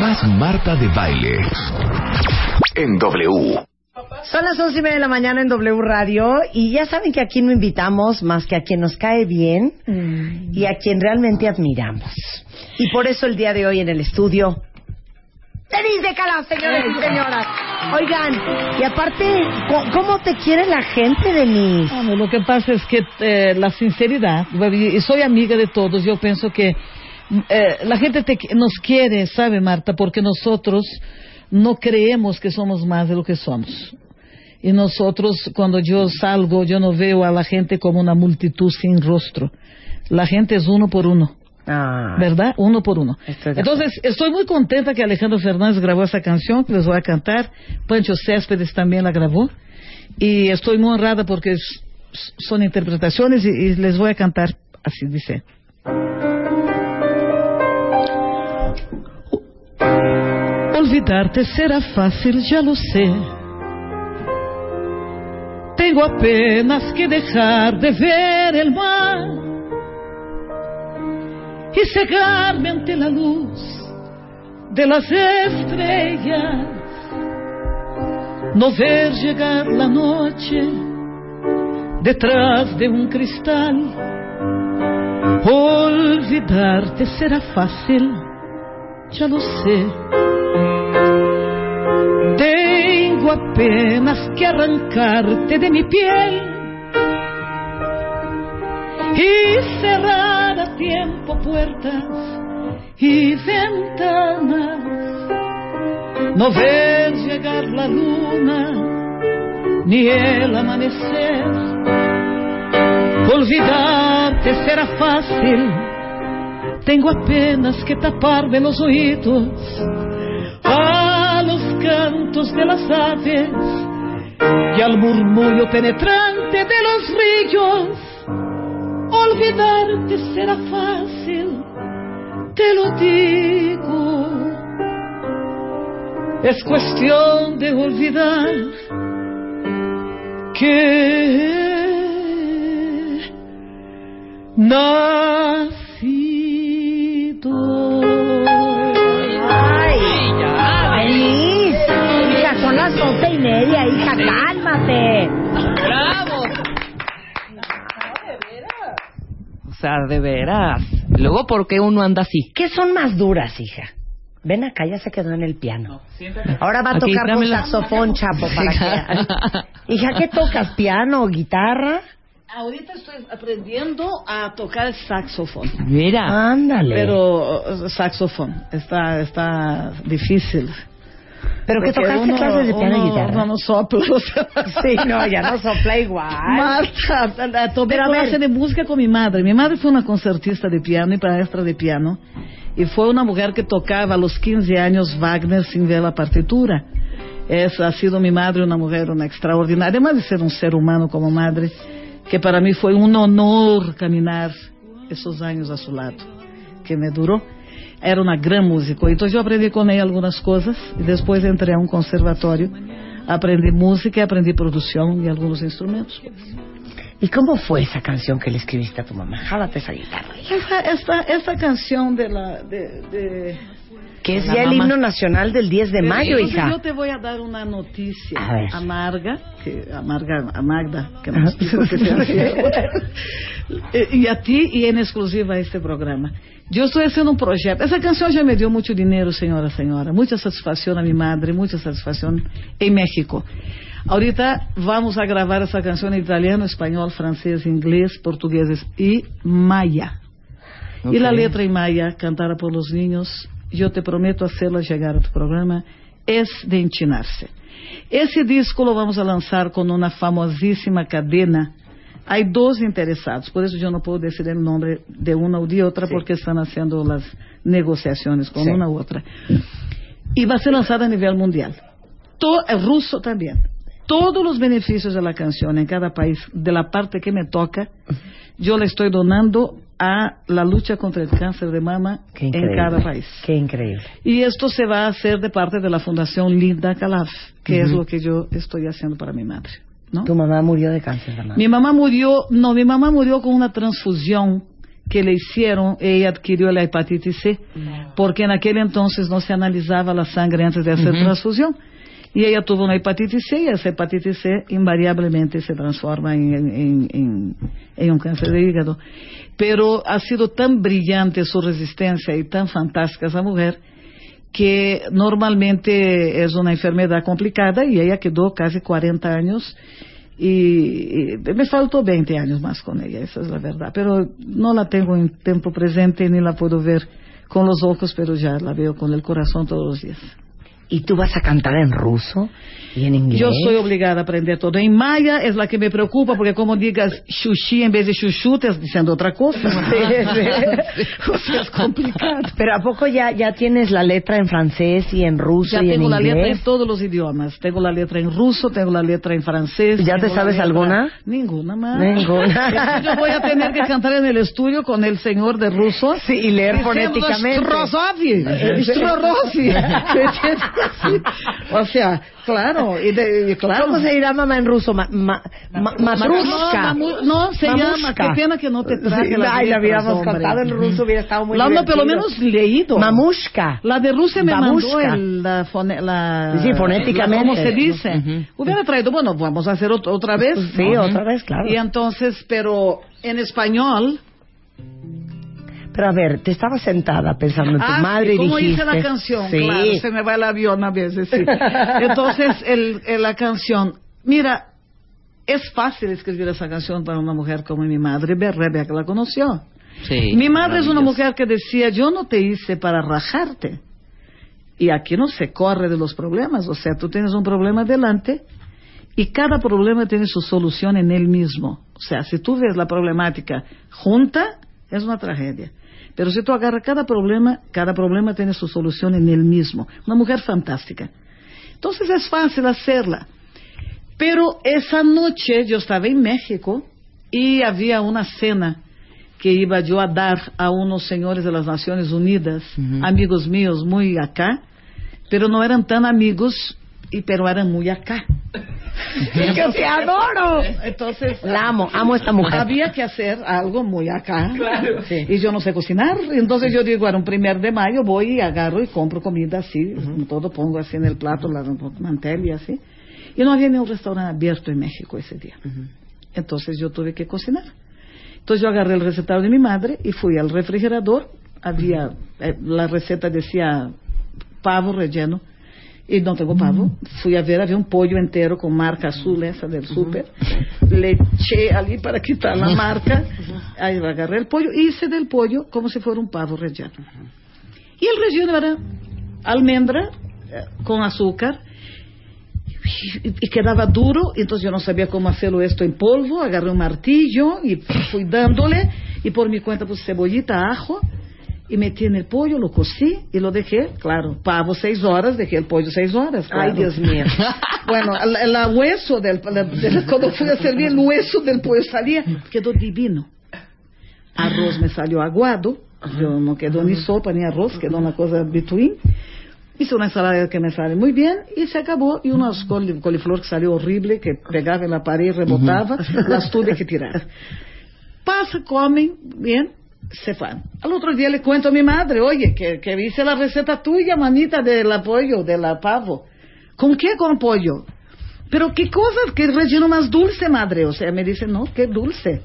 Más Marta de Baile. En W. Son las once y media de la mañana en W Radio y ya saben que aquí no invitamos más que a quien nos cae bien y a quien realmente admiramos. Y por eso el día de hoy en el estudio, Denise de Calaf, señores y señoras. Oigan, y aparte, ¿cómo- ¿cómo te quiere la gente, Denise? Ah, no, lo que pasa es que eh, la sinceridad, y soy amiga de todos, yo pienso que eh, la gente te- nos quiere, ¿sabe, Marta? Porque nosotros no creemos que somos más de lo que somos. Y nosotros, cuando yo salgo, yo no veo a la gente como una multitud sin rostro. La gente es uno por uno. Ah, ¿verdad? Uno por uno. Entonces, estoy muy contenta que Alejandro Fernández grabó esa canción que les voy a cantar. Pancho Céspedes también la grabó. Y estoy muy honrada porque son interpretaciones y, y les voy a cantar así, dice. Olvidarte será fácil, ya lo sé. Tengo apenas que dejar de ver el mar y cegarme ante la luz de las estrellas. No ver llegar la noche detrás de un cristal. Olvidarte será fácil, ya lo sé. Tengo apenas que arrancarte de mi piel y cerrar a tiempo puertas y ventanas. No ver llegar la luna ni el amanecer. Olvidarte será fácil. Tengo apenas que taparme los oídos a los cantos de las aves y al murmullo penetrante de los ríos. Olvidarte será fácil, te lo digo. Es cuestión de olvidar que nacido. Las doce y media, hija, cálmate. ¡Bravo! O sea, de veras. Luego, ¿por qué uno anda así? ¿Qué son más duras, hija? Ven acá, ya se quedó en el piano. Ahora va a Aquí, tocar con saxofón, chapo, para que... Hija, ¿qué tocas? ¿Piano, guitarra? Ahorita estoy aprendiendo a tocar saxofón. Mira. Ándale. Pero saxofón está está difícil. ¿Pero Porque tocaste uno- clases de piano y uno- guitarra? uno no sopla. o sea. Sí, no, ya no sopla igual. Marta, tomé clase de música con mi madre. Mi madre fue una concertista de piano y maestra de piano. Y fue una mujer que tocaba a los 15 años Wagner sin ver la partitura. Esa ha sido mi madre, una mujer una extraordinaria, además de ser un ser humano como madre, que para mí fue un honor caminar esos años a su lado, que me duró. Era una gran músico. Entonces yo aprendí con ella algunas cosas y después entré a un conservatorio. Aprendí música, aprendí producción y algunos instrumentos. ¿Y cómo fue esa canción que le escribiste a tu mamá? Jálate esa guitarra. Esta, canción de la... De, de- Que es ya el himno nacional del 10 de mayo, hija. Yo te voy a dar una noticia amarga, que amarga a Magda, que nos dijo que hacía. Eh, y a ti y en exclusiva a este programa. Yo estoy haciendo un proyecto. Esa canción ya me dio mucho dinero, señora, señora. Mucha satisfacción a mi madre, mucha satisfacción en México. Ahorita vamos a grabar esa canción en italiano, español, francés, inglés, portugués y maya. Y la Ok. letra en maya, cantada por los niños, yo te prometo hacerla llegar a tu programa, es de enchinarse. Ese disco lo vamos a lanzar con una famosísima cadena. Hay dos interesados, por eso yo no puedo decir el nombre de una o de otra porque están haciendo las negociaciones con Sí. una u otra. Y va a ser lanzada a nivel mundial. To- el ruso también. Todos los beneficios de la canción en cada país, de la parte que me toca, yo le estoy donando a la lucha contra el cáncer de mama en cada país. Qué increíble. Y esto se va a hacer de parte de la Fundación Linda Calaf, que es lo que yo estoy haciendo para mi madre. ¿No? Tu mamá murió de cáncer de mama. Mi mamá murió, no, mi mamá murió con una transfusión que le hicieron, ella adquirió la hepatitis C, porque en aquel entonces no se analizaba la sangre antes de hacer Ujú. transfusión. Y ella tuvo una hepatitis C y esa hepatitis C invariablemente se transforma en, en- en- en un cáncer de hígado. Pero ha sido tan brillante su resistencia y tan fantástica esa mujer que normalmente es una enfermedad complicada y ella quedó casi 40 años y, y me faltó 20 años más con ella, esa es la verdad. Pero no la tengo en tiempo presente ni la puedo ver con los ojos, pero ya la veo con el corazón todos los días. ¿Y tú vas a cantar en ruso y en inglés? Yo soy obligada a aprender todo. En maya es la que me preocupa, porque como digas xuxi en vez de chuchu, estás diciendo otra cosa. O sea, es complicado. Pero ¿a poco ya, ya tienes la letra en francés y en ruso Ya y en tengo la letra en inglés? todos los idiomas. Tengo la letra en ruso, tengo la letra en francés. ¿Ya te sabes alguna? Ninguna más. Ninguna. Yo voy a tener que cantar en el estudio con el señor de ruso. Sí, y leer fonéticamente. "Strozovi, Strorosi". ¿Me entiendes? Sí. O sea, claro, y de, y claro. ¿Cómo se dirá mamá en ruso? Ma, ma, ma- matrushka. No, no, se llama, qué pena que no te traje Sí, las ay, la hubiéramos cantado en ruso, hubiera estado muy La, no, divertido. pelo menos leído. Mamushka. La de Rusia me Babushka. mandó el, la, fone- la- Sí, fonéticamente. la- ¿Cómo se dice? Hubiera traído, bueno, vamos a hacer ot- otra vez. Sí, ¿no? otra vez, claro. Y entonces, pero en español. Pero a ver, te estabas sentada pensando en tu Ah, madre sí, y ¿Cómo dijiste... hice la canción? Sí. Claro, se me va el avión a veces, sí. Entonces, el, el- la canción, mira, es fácil escribir esa canción para una mujer como mi madre, Be- Rebeca la conoció. Sí, mi madre es una mujer que decía, yo no te hice para rajarte. Y aquí no se corre de los problemas, o sea, tú tienes un problema delante y cada problema tiene su solución en él mismo. O sea, si tú ves la problemática junta, es una tragedia. Pero si tú agarras cada problema, cada problema tiene su solución en él mismo. Una mujer fantástica. Entonces es fácil hacerla. Pero esa noche yo estaba en México y había una cena que iba yo a dar a unos señores de las Naciones Unidas, amigos míos muy acá, pero no eran tan amigos, y, pero eran muy acá. ¡Que te adoro! Entonces, La amo, amo a esta mujer. había que hacer algo muy acá. Y yo no sé cocinar. Entonces yo digo, era un primer de mayo, voy y agarro y compro comida así, todo pongo así en el plato, la mantel y así. Y no había ni un restaurante abierto en México ese día. Entonces yo tuve que cocinar. Entonces yo agarré el recetario de mi madre y fui al refrigerador. Había, eh, la receta decía pavo relleno. Y no tengo pavo. Fui a ver, había un pollo entero con marca azul, esa del súper. Le eché allí para quitar la marca. Ahí agarré el pollo. Hice del pollo como si fuera un pavo relleno. Y el relleno era almendra eh, con azúcar. Y, y quedaba duro, entonces yo no sabía cómo hacerlo esto en polvo. Agarré un martillo y fui dándole. Y por mi cuenta puse cebollita, ajo. Y metí en el pollo, lo cocí y lo dejé, claro, pavo seis horas, dejé el pollo seis horas. Ay. Dios mío. Bueno, el, hueso del, la- de- cuando fui a servir el hueso del pollo salía, quedó divino. Arroz me salió aguado, yo no quedó ni sopa ni arroz, quedó una cosa between. Hice una ensalada que me sale muy bien y se acabó. Y col- coliflor que salió horrible, que pegaba en la pared y rebotaba, las tuve que tirar. Pasa, comen, bien, se. Al otro día le cuento a mi madre, oye, que, que hice la receta tuya, manita, del apoyo, del pavo. ¿Con qué con pollo? Pero qué cosa, qué relleno más dulce, madre. O sea, me dice, no, qué dulce.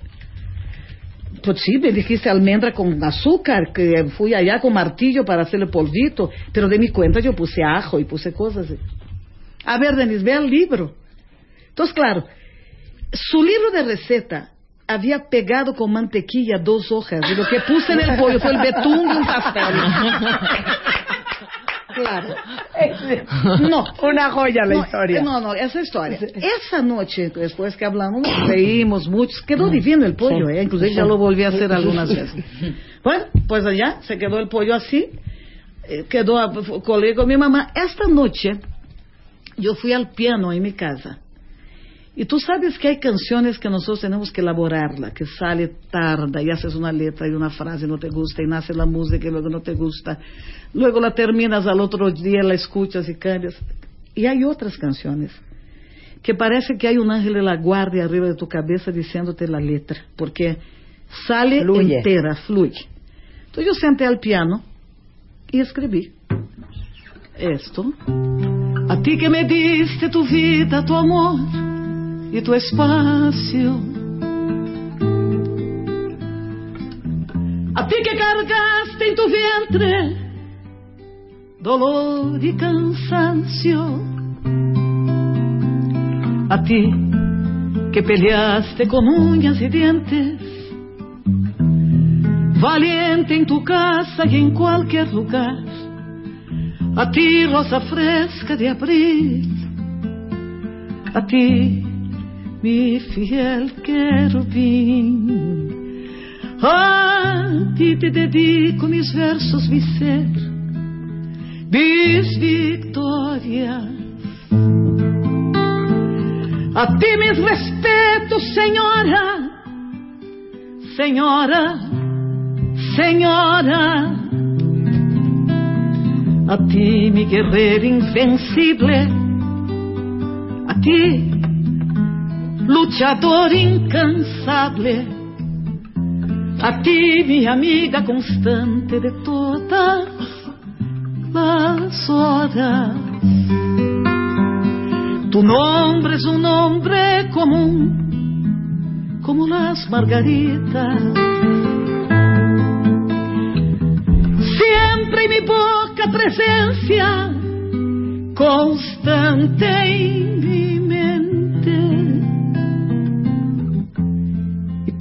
Pues sí, me dijiste almendra con azúcar, que fui allá con martillo para hacerle polvito, pero de mi cuenta yo puse ajo y puse cosas. A ver, Denis, ve el libro. Entonces, claro, su libro de receta había pegado con mantequilla dos hojas y lo que puse en el pollo fue el betún de un pastel. Claro. No. Una joya la No, historia. eh, No, no, esa historia. Esa noche, después que hablamos, reímos mucho. Quedó divino el pollo. ¿eh? Inclusive ya lo volví a hacer algunas veces. Bueno, pues allá se quedó el pollo así. eh, Quedó, colgué con mi mamá. Esta noche, yo fui al piano en mi casa. Y tú sabes que hay canciones que nosotros tenemos que elaborarla, que sale tarda y haces una letra y una frase y no te gusta y nace la música y luego no te gusta. Luego la terminas al otro día, la escuchas y cambias. Y hay otras canciones que parece que hay un ángel de la guardia arriba de tu cabeza diciéndote la letra, porque sale Fluye. entera, fluye. Entonces yo senté al piano y escribí esto. A ti que me diste tu vida, tu amor y tu espacio. A ti que cargaste en tu vientre dolor y cansancio. A ti que peleaste con uñas y dientes, valiente en tu casa y en cualquier lugar. A ti, rosa fresca de abril, a ti, mi fiel querubín. A ti te dedico mis versos, ser, mis victorias. A ti mis respetos, señora, señora, señora. A ti, mi guerrero invencible. A ti, luchador incansable. A ti, mi amiga constante de todas las horas. Tu nombre es un nombre común, como las margaritas. Siempre en mi boca presencia, constante en mi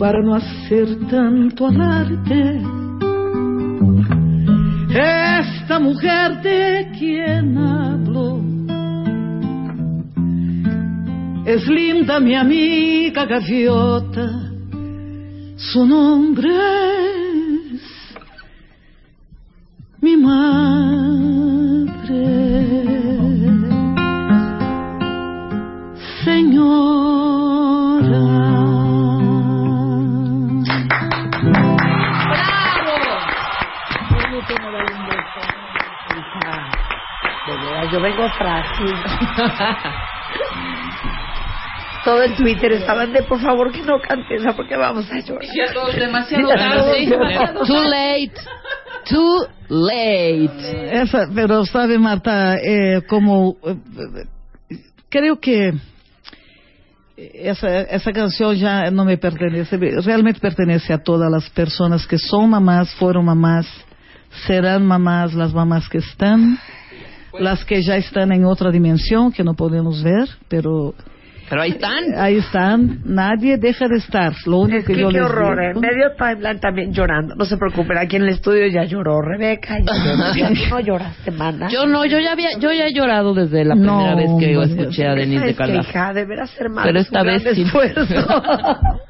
para no hacer tanto alarde, esta mujer de quien hablo es linda mi amiga gaviota, su nombre es mi madre. Yo vengo frágil. Todo el Twitter estaban de por favor que no cantes esa porque vamos a llorar. Ya todo demasiado tarde. Too late. Too late. Esa, pero sabe, Marta, eh, como eh, eh, creo que esa, esa canción ya no me pertenece, realmente pertenece a todas las personas que son mamás, fueron mamás, serán mamás, las mamás que están, las que ya están en otra dimensión que no podemos ver, pero Pero ahí están. ahí están, nadie deja de estar. Lo único Es que, que yo qué les horror, digo- ¿eh? Medio timeline también llorando. No se preocupen, aquí en el estudio ya lloró Rebeca. Ya lloró. ¿Tú no lloraste, mana? Yo no, yo ya había, yo ya he llorado desde la No, primera vez que hombre. escuché a Denise de Es Calaf. hija, deberá ser más. Pero esta vez sí. esfuerzo.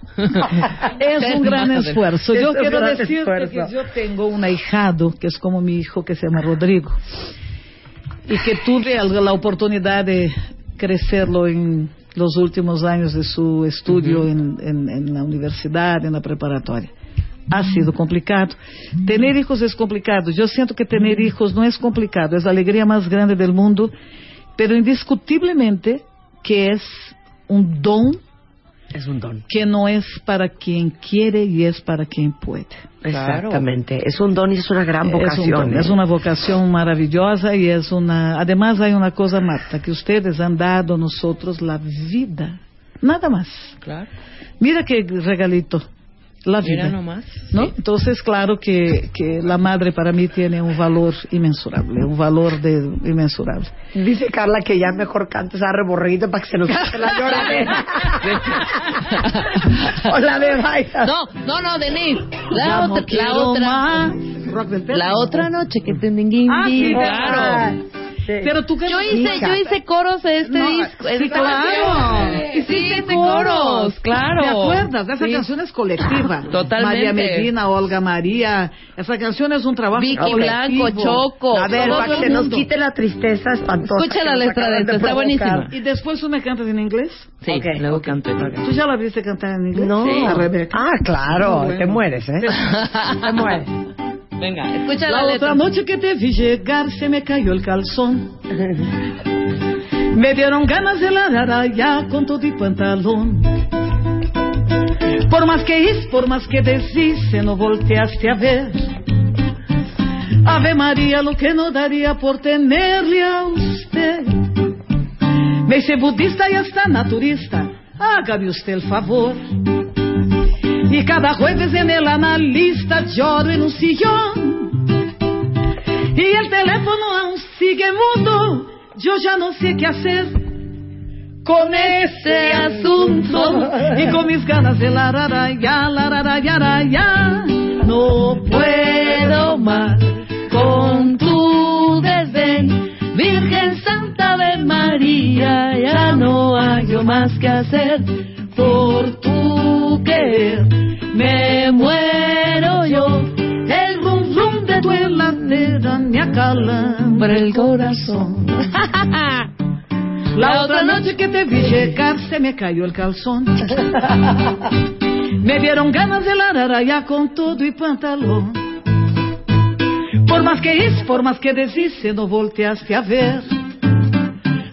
Es un gran esfuerzo. Es Yo un quiero gran decirte esfuerzo. que yo tengo un ahijado, que es como mi hijo, que se llama Rodrigo, y que tuve la oportunidad de crecerlo en los últimos años de su estudio en, en- en la universidad, en la preparatoria. Ha sido complicado. Tener hijos es complicado. Yo siento que tener hijos no es complicado, es la alegría más grande del mundo, pero indiscutiblemente que es un don Es un don. que no es para quien quiere y es para quien puede. Exactamente. Es un don y es una gran Es un vocación. don, ¿eh? es una vocación maravillosa y es una... Además hay una cosa, Marta, que ustedes han dado a nosotros la vida. Nada más. Claro. Mira qué regalito. La vida. Mira nomás. ¿no? Sí. Entonces, claro que, que la madre para mí tiene un valor inmensurable, un valor de, inmensurable. Dice Carla que ya mejor cantes a reborreguito para que se nos quite la lloradera. o la de baila. No, no, no, Denise. La no otra, la otra. Rock del. La otra noche que te Ah, sí, claro. Sí. Pero tú Yo hice, yo hice coros de este No, disco. sí, claro. canción. Sí, coros, claro. ¿Te acuerdas? Esa Sí. canción es colectiva. Totalmente. María Medina, Olga María. Esa canción es un trabajo Vicky colectivo. Blanco, Choco. A ver, para que nos mundo. quite la tristeza espantosa. Escucha la nos letra de esta, está buenísima. Y después tú me cantas en inglés. Sí, Ok, luego ok, canté. ¿Tú ya la viste cantar en inglés? No. A Rebeca. Ah, claro. Te mueres, ¿eh? Te mueres. Venga, escucha la, La letra. otra noche que te vi llegar se me cayó el calzón. Me dieron ganas de ladrar ya con todo y pantalón. Por más que hice, por más que deshice, no volteaste a ver. Ave María, lo que no daría por tenerle a usted. Me hice budista y hasta naturista. Hágame usted el favor. Y cada jueves en el analista lloro en un sillón. Y el teléfono aún sigue mudo. Yo ya no sé qué hacer con ese asunto. Y con mis ganas de la rara ya, la rara ya, ra, ya. No puedo más con tu desdén. Virgen Santa de María, ya no hay yo más que hacer por tu querer. Me muero yo, el rum rum de tu heladera me acalambra el corazón. La otra noche que te vi llegar se me cayó el calzón. Me dieron ganas de la ya con todo y pantalón. Por más que hice, por más que deshice, no volteaste a ver.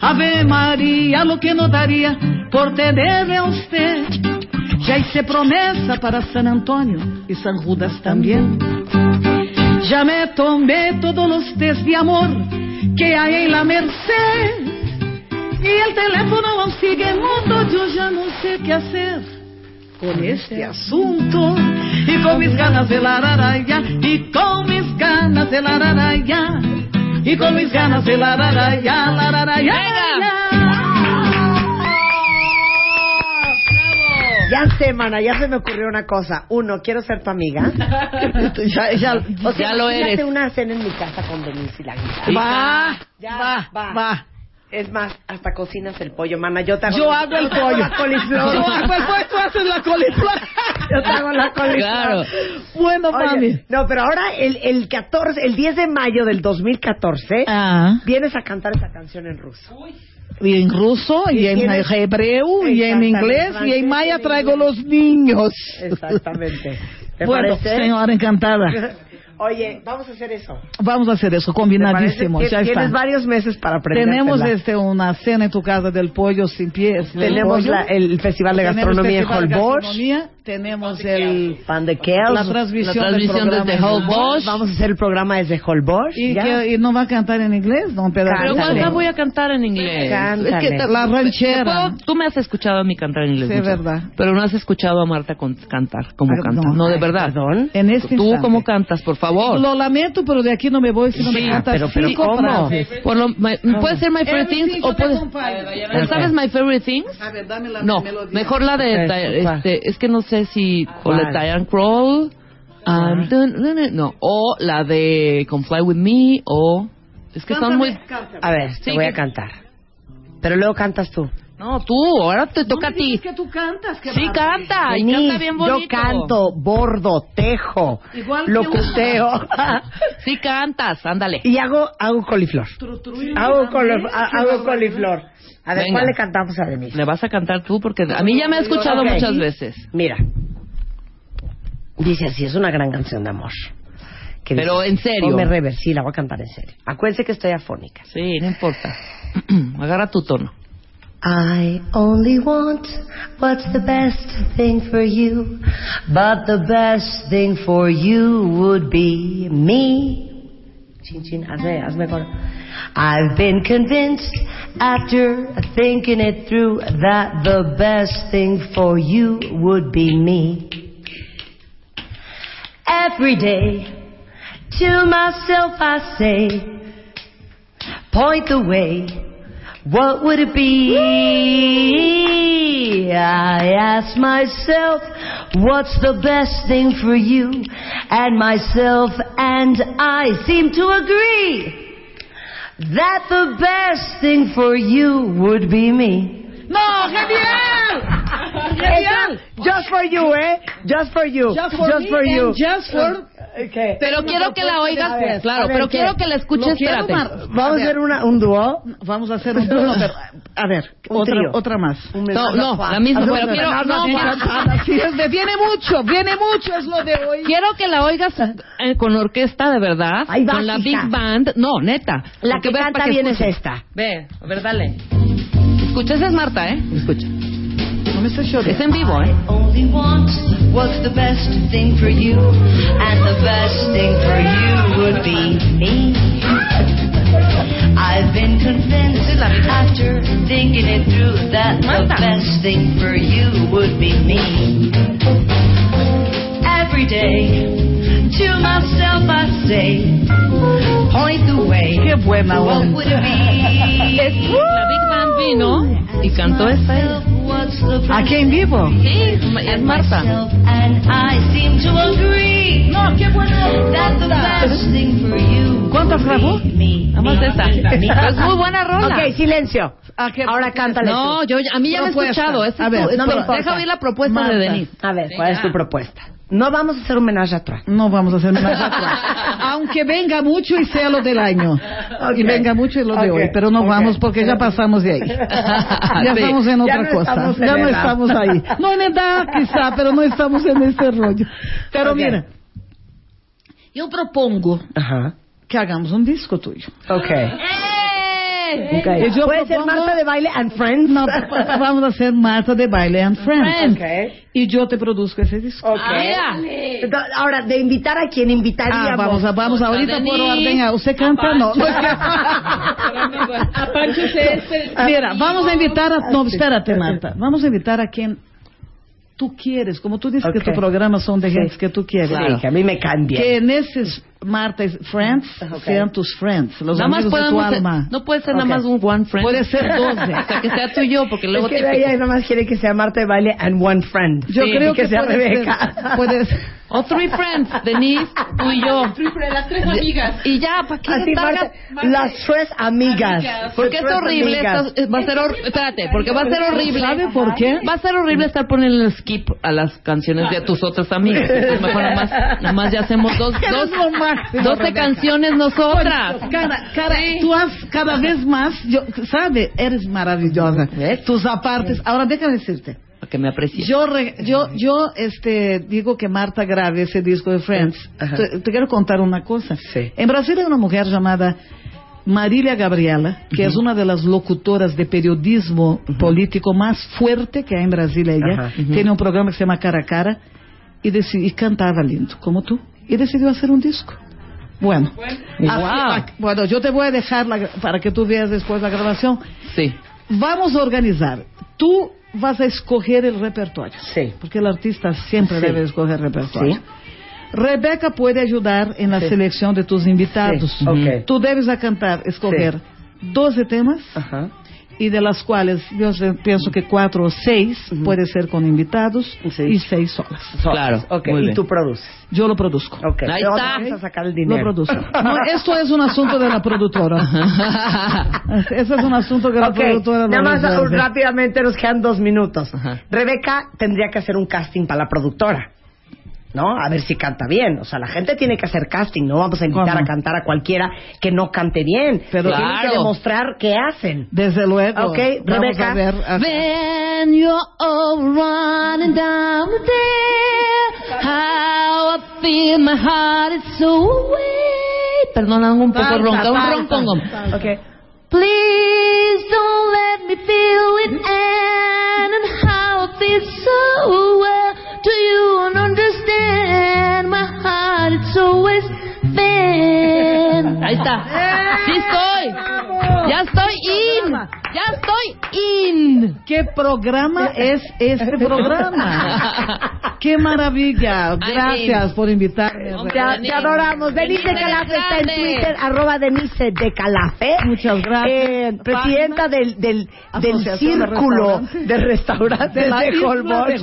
Ave María, lo que no daría por tenerle a usted. Ya hice promesa para San Antonio y San Judas también. Ya me tomé todos los test de amor que hay en la Merced. Y el teléfono aún sigue mudo, yo ya no sé qué hacer con este asunto. Y con mis ganas de lararaya, y con mis ganas de lararaya, y con mis ganas de lararaya, lararaya. Ya sé, mana, ya se me ocurrió una cosa. Uno, quiero ser tu amiga. ya, ya, O sea, Ya lo eres. una cena en mi casa con Denise y la guitarra. Va, Ya, va, va. va. Es más, hasta cocinas el pollo, mana. Yo te hago, Yo hago el yo te hago pollo. la coliflor. Yo hago el pollo, tú haces la coliflor. Yo te hago la coliflor. Claro. Bueno, Oye, mami. no, pero ahora el, el 14, el 10 de mayo del 2014, Ah, vienes a cantar esa canción en ruso. y en ruso, y, Y en tienes- hebreo, y en inglés, y en maya traigo los niños. Exactamente. ¿Te Bueno, parece? señora encantada. Oye, vamos a hacer eso. Vamos a hacer eso, ¿Te combinadísimo. Ya Tienes está. varios meses para aprender. Tenemos este una cena en tu casa del pollo sin pies. Tenemos pollo. la- el Festival de Tenemos Gastronomía en Holbox. Tenemos el Pan de Kels. la transmisión, La transmisión desde Holbox. Vamos a hacer el programa desde Holbox. ¿Y, ¿Y no va a cantar en inglés? No, pero. ¿cuál voy a cantar en inglés? Cántale. Es que La ranchera. Tú me has escuchado a mí cantar en inglés. Sí, mucho, verdad. Pero no has escuchado a Marta con- cantar como Ah, canta. no. No, de verdad. Perdón. En este Tú instante. cómo cantas, por favor. Lo lamento, pero de aquí no me voy si no Sí, me cantas pero- pero cinco ¿cómo? Por lo- my- puede ser My Favorite Everything Things o te puede... ¿Sabes My Favorite Things? A ver, dame la No, melodía. mejor la de, Ok, Di- ¿cuál? este, es que no sé si o la de. Diane Kroll, um, dun, dun, dun, no, o la de Come Fly With Me, o es que son muy, A ver, te Sí, voy que- a cantar. Pero luego cantas tú. No, tú, ahora te toca a ti. Es que tú cantas, que Sí, canta, y Denise, canta bien bonito. Yo canto, bordo, tejo, Igual que locuteo. Sí cantas, ándale. y hago, hago coliflor. Hago, colo- ha- hago coliflor. A ver, Venga. ¿cuál le cantamos a Denise? Le vas a cantar tú porque a mí ya me ha escuchado muchas veces. Mira. Dice así, es una gran canción de amor. Que Pero dice, en serio. Ponme rever, sí, la voy a cantar en serio. Acuérdense que estoy afónica. Sí, no importa. Agarra tu tono. I only want what's the best thing for you, but the best thing for you would be me. I've been convinced after thinking it through that the best thing for you would be me. Every day to myself I say, point the way, what would it be? I ask myself, what's the best thing for you? And myself and I seem to agree that the best thing for you would be me. ¡No, genial! ¡Genial! Just for you, ¿eh? Just for you. Just for me you. and just for- Okay. Pero quiero que la oigas, ver, claro, ver, pero ¿qué? quiero que la escuches, espérate. Vamos a hacer una, un dúo. Vamos a hacer un dúo, pero, A ver, otra, otra más. No, no, la misma, pero quiero, no, viene mucho, viene mucho, es lo de hoy. quiero que la oigas eh, con orquesta de verdad, con la. Big Band, no, neta. La que canta bien es esta. Ve, a ver, dale. Escucha, esa es Marta, ¿eh? Escucha. No me estés llorando. Es en vivo, ¿eh? only want what's the best thing for you, and the best thing for you would be me. I've been convinced after thinking it through that the best thing for you would be me. Every day to myself I say, point the way. Qué buena What would it be? La Big Band vino y cantó esta. ella. What's the best Aquí en vivo. Sí, es Marta. myself, and I seem to agree No, qué buena that the best thing for you ¿Cuántas grabó? más me, esta. me, me. Pero es muy buena rola. Ok, silencio. ¿A qué- Ahora cántale No, tú. yo, a mí ya me he escuchado. A ver, tu- es no tu- me importa. deja oír la propuesta Marta. de Denise. A ver, ¿cuál es tu propuesta? No vamos a hacer un homenaje a. No vamos a hacer nada. Aunque venga mucho y sea lo del año. Y venga mucho y lo de Ok, hoy. Pero no vamos porque ya pasamos de ahí. Ya Sí. estamos en Ya otra no cosa. estamos en Ya no edad. estamos ahí. No en edad quizá, pero no estamos en este rollo. Pero mira, yo propongo Ajá. que hagamos un disco tuyo. Ok. Y yo ¿Puede ser propongo- Marta de Baile and Friends? No, vamos a hacer Marta de Baile and Friends. Ok. Y yo te produzco ese disco. Ok. Entonces, Ahora, de invitar a quien invitaríamos. Ah, vamos, a, vamos ahorita por orden. a- ¿Usted canta? No. no. A Pancho Césped. Mira, vamos a invitar a... No, espérate, Marta. Vamos a invitar a quien tú quieres. Como tú dices Ok. que tus programas son de gente que tú quieres. Sí, que a mí me cambia. Que en esos Marta y Friends sean tus friends, los Nada más amigos de tu podemos ser- alma. no puede ser Ok. nada más un one friend. Puede ser doce. O sea, que sea tú y yo, porque luego es que te ella nada más quiere que sea Marta de Baile and one friend. Yo Sí, creo que, que, sea puede Rebeca. ser. Puede ser. O three friends, Denise, tú y yo. Las tres amigas. Y ya, ¿para qué Así, estar Marta, las tres amigas. Porque es horrible, amigas. esto- eh, va a ser hor- espérate, porque va a ser horrible. ¿Sabe por qué? Va a ser horrible estar poniendo el skip a las canciones de tus otras amigas. Entonces, mejor nada más, nada más ya hacemos dos, dos, máximo, 12 Rebeca. canciones nosotras. Cada, cada, tú has cada vez más, yo, ¿sabe? Eres maravillosa. Tus apartes. Ahora déjame decirte. Que me aprecies. Yo, re- yo, yo, este, digo que Marta grabe ese disco de Friends. Te, te quiero contar una cosa. Sí. En Brasil hay una mujer llamada Marília Gabriela, que es una de las locutoras de periodismo político más fuerte que hay en Brasil. Ella tiene un programa que se llama Cara a Cara y, y cantaba lindo, como tú. Y decidió hacer un disco. Bueno, así- bueno, yo te voy a dejar la para que tú veas después la grabación. Sí. Vamos a organizar. Tú vas a escoger el repertorio. Sí. Porque el artista siempre Sí. debe escoger repertorio. Sí. Rebeca puede ayudar en la Sí. selección de tus invitados. Sí, ok. Tú debes a cantar, escoger 12 temas Ajá. Y de las cuales yo sé- pienso que cuatro o seis puede ser con invitados Sí. y seis solas. Claro, Ok, muy y bien. tú produces. Yo lo produzco. Ahí está. Vamos a sacar el Lo dinero. produzco. No, esto es un asunto de la productora. Ese es un asunto que la Ok, productora lo nada más rápidamente nos quedan dos minutos. Ajá. Rebeca tendría que hacer un casting para la productora. ¿No? A ver si canta bien. O sea, la gente tiene que hacer casting. No vamos a invitar ¿Cómo? a cantar a cualquiera que no cante bien. Pero- tienen que Claro. demostrar qué hacen. Desde luego. Ok, Vamos Rebeca. a ver. a- When you're all running down there, how I feel my heart is so away. Perdona, un poco ronca, un salsa. roncongón. Ok. Please don't let me feel it and how I feel so well. Do you understand? My heart It's always been. Ahí está. Sí estoy. Ya estoy in. Ya estoy in. ¿Qué programa es este programa? ¡Qué maravilla! Gracias por invitarme. Te, te adoramos. Denise de Calafe está en. Twitter, arroba Denise de Calafe. Muchas gracias. Eh, presidenta del, del, del círculo Restaurantes. de restaurantes de, de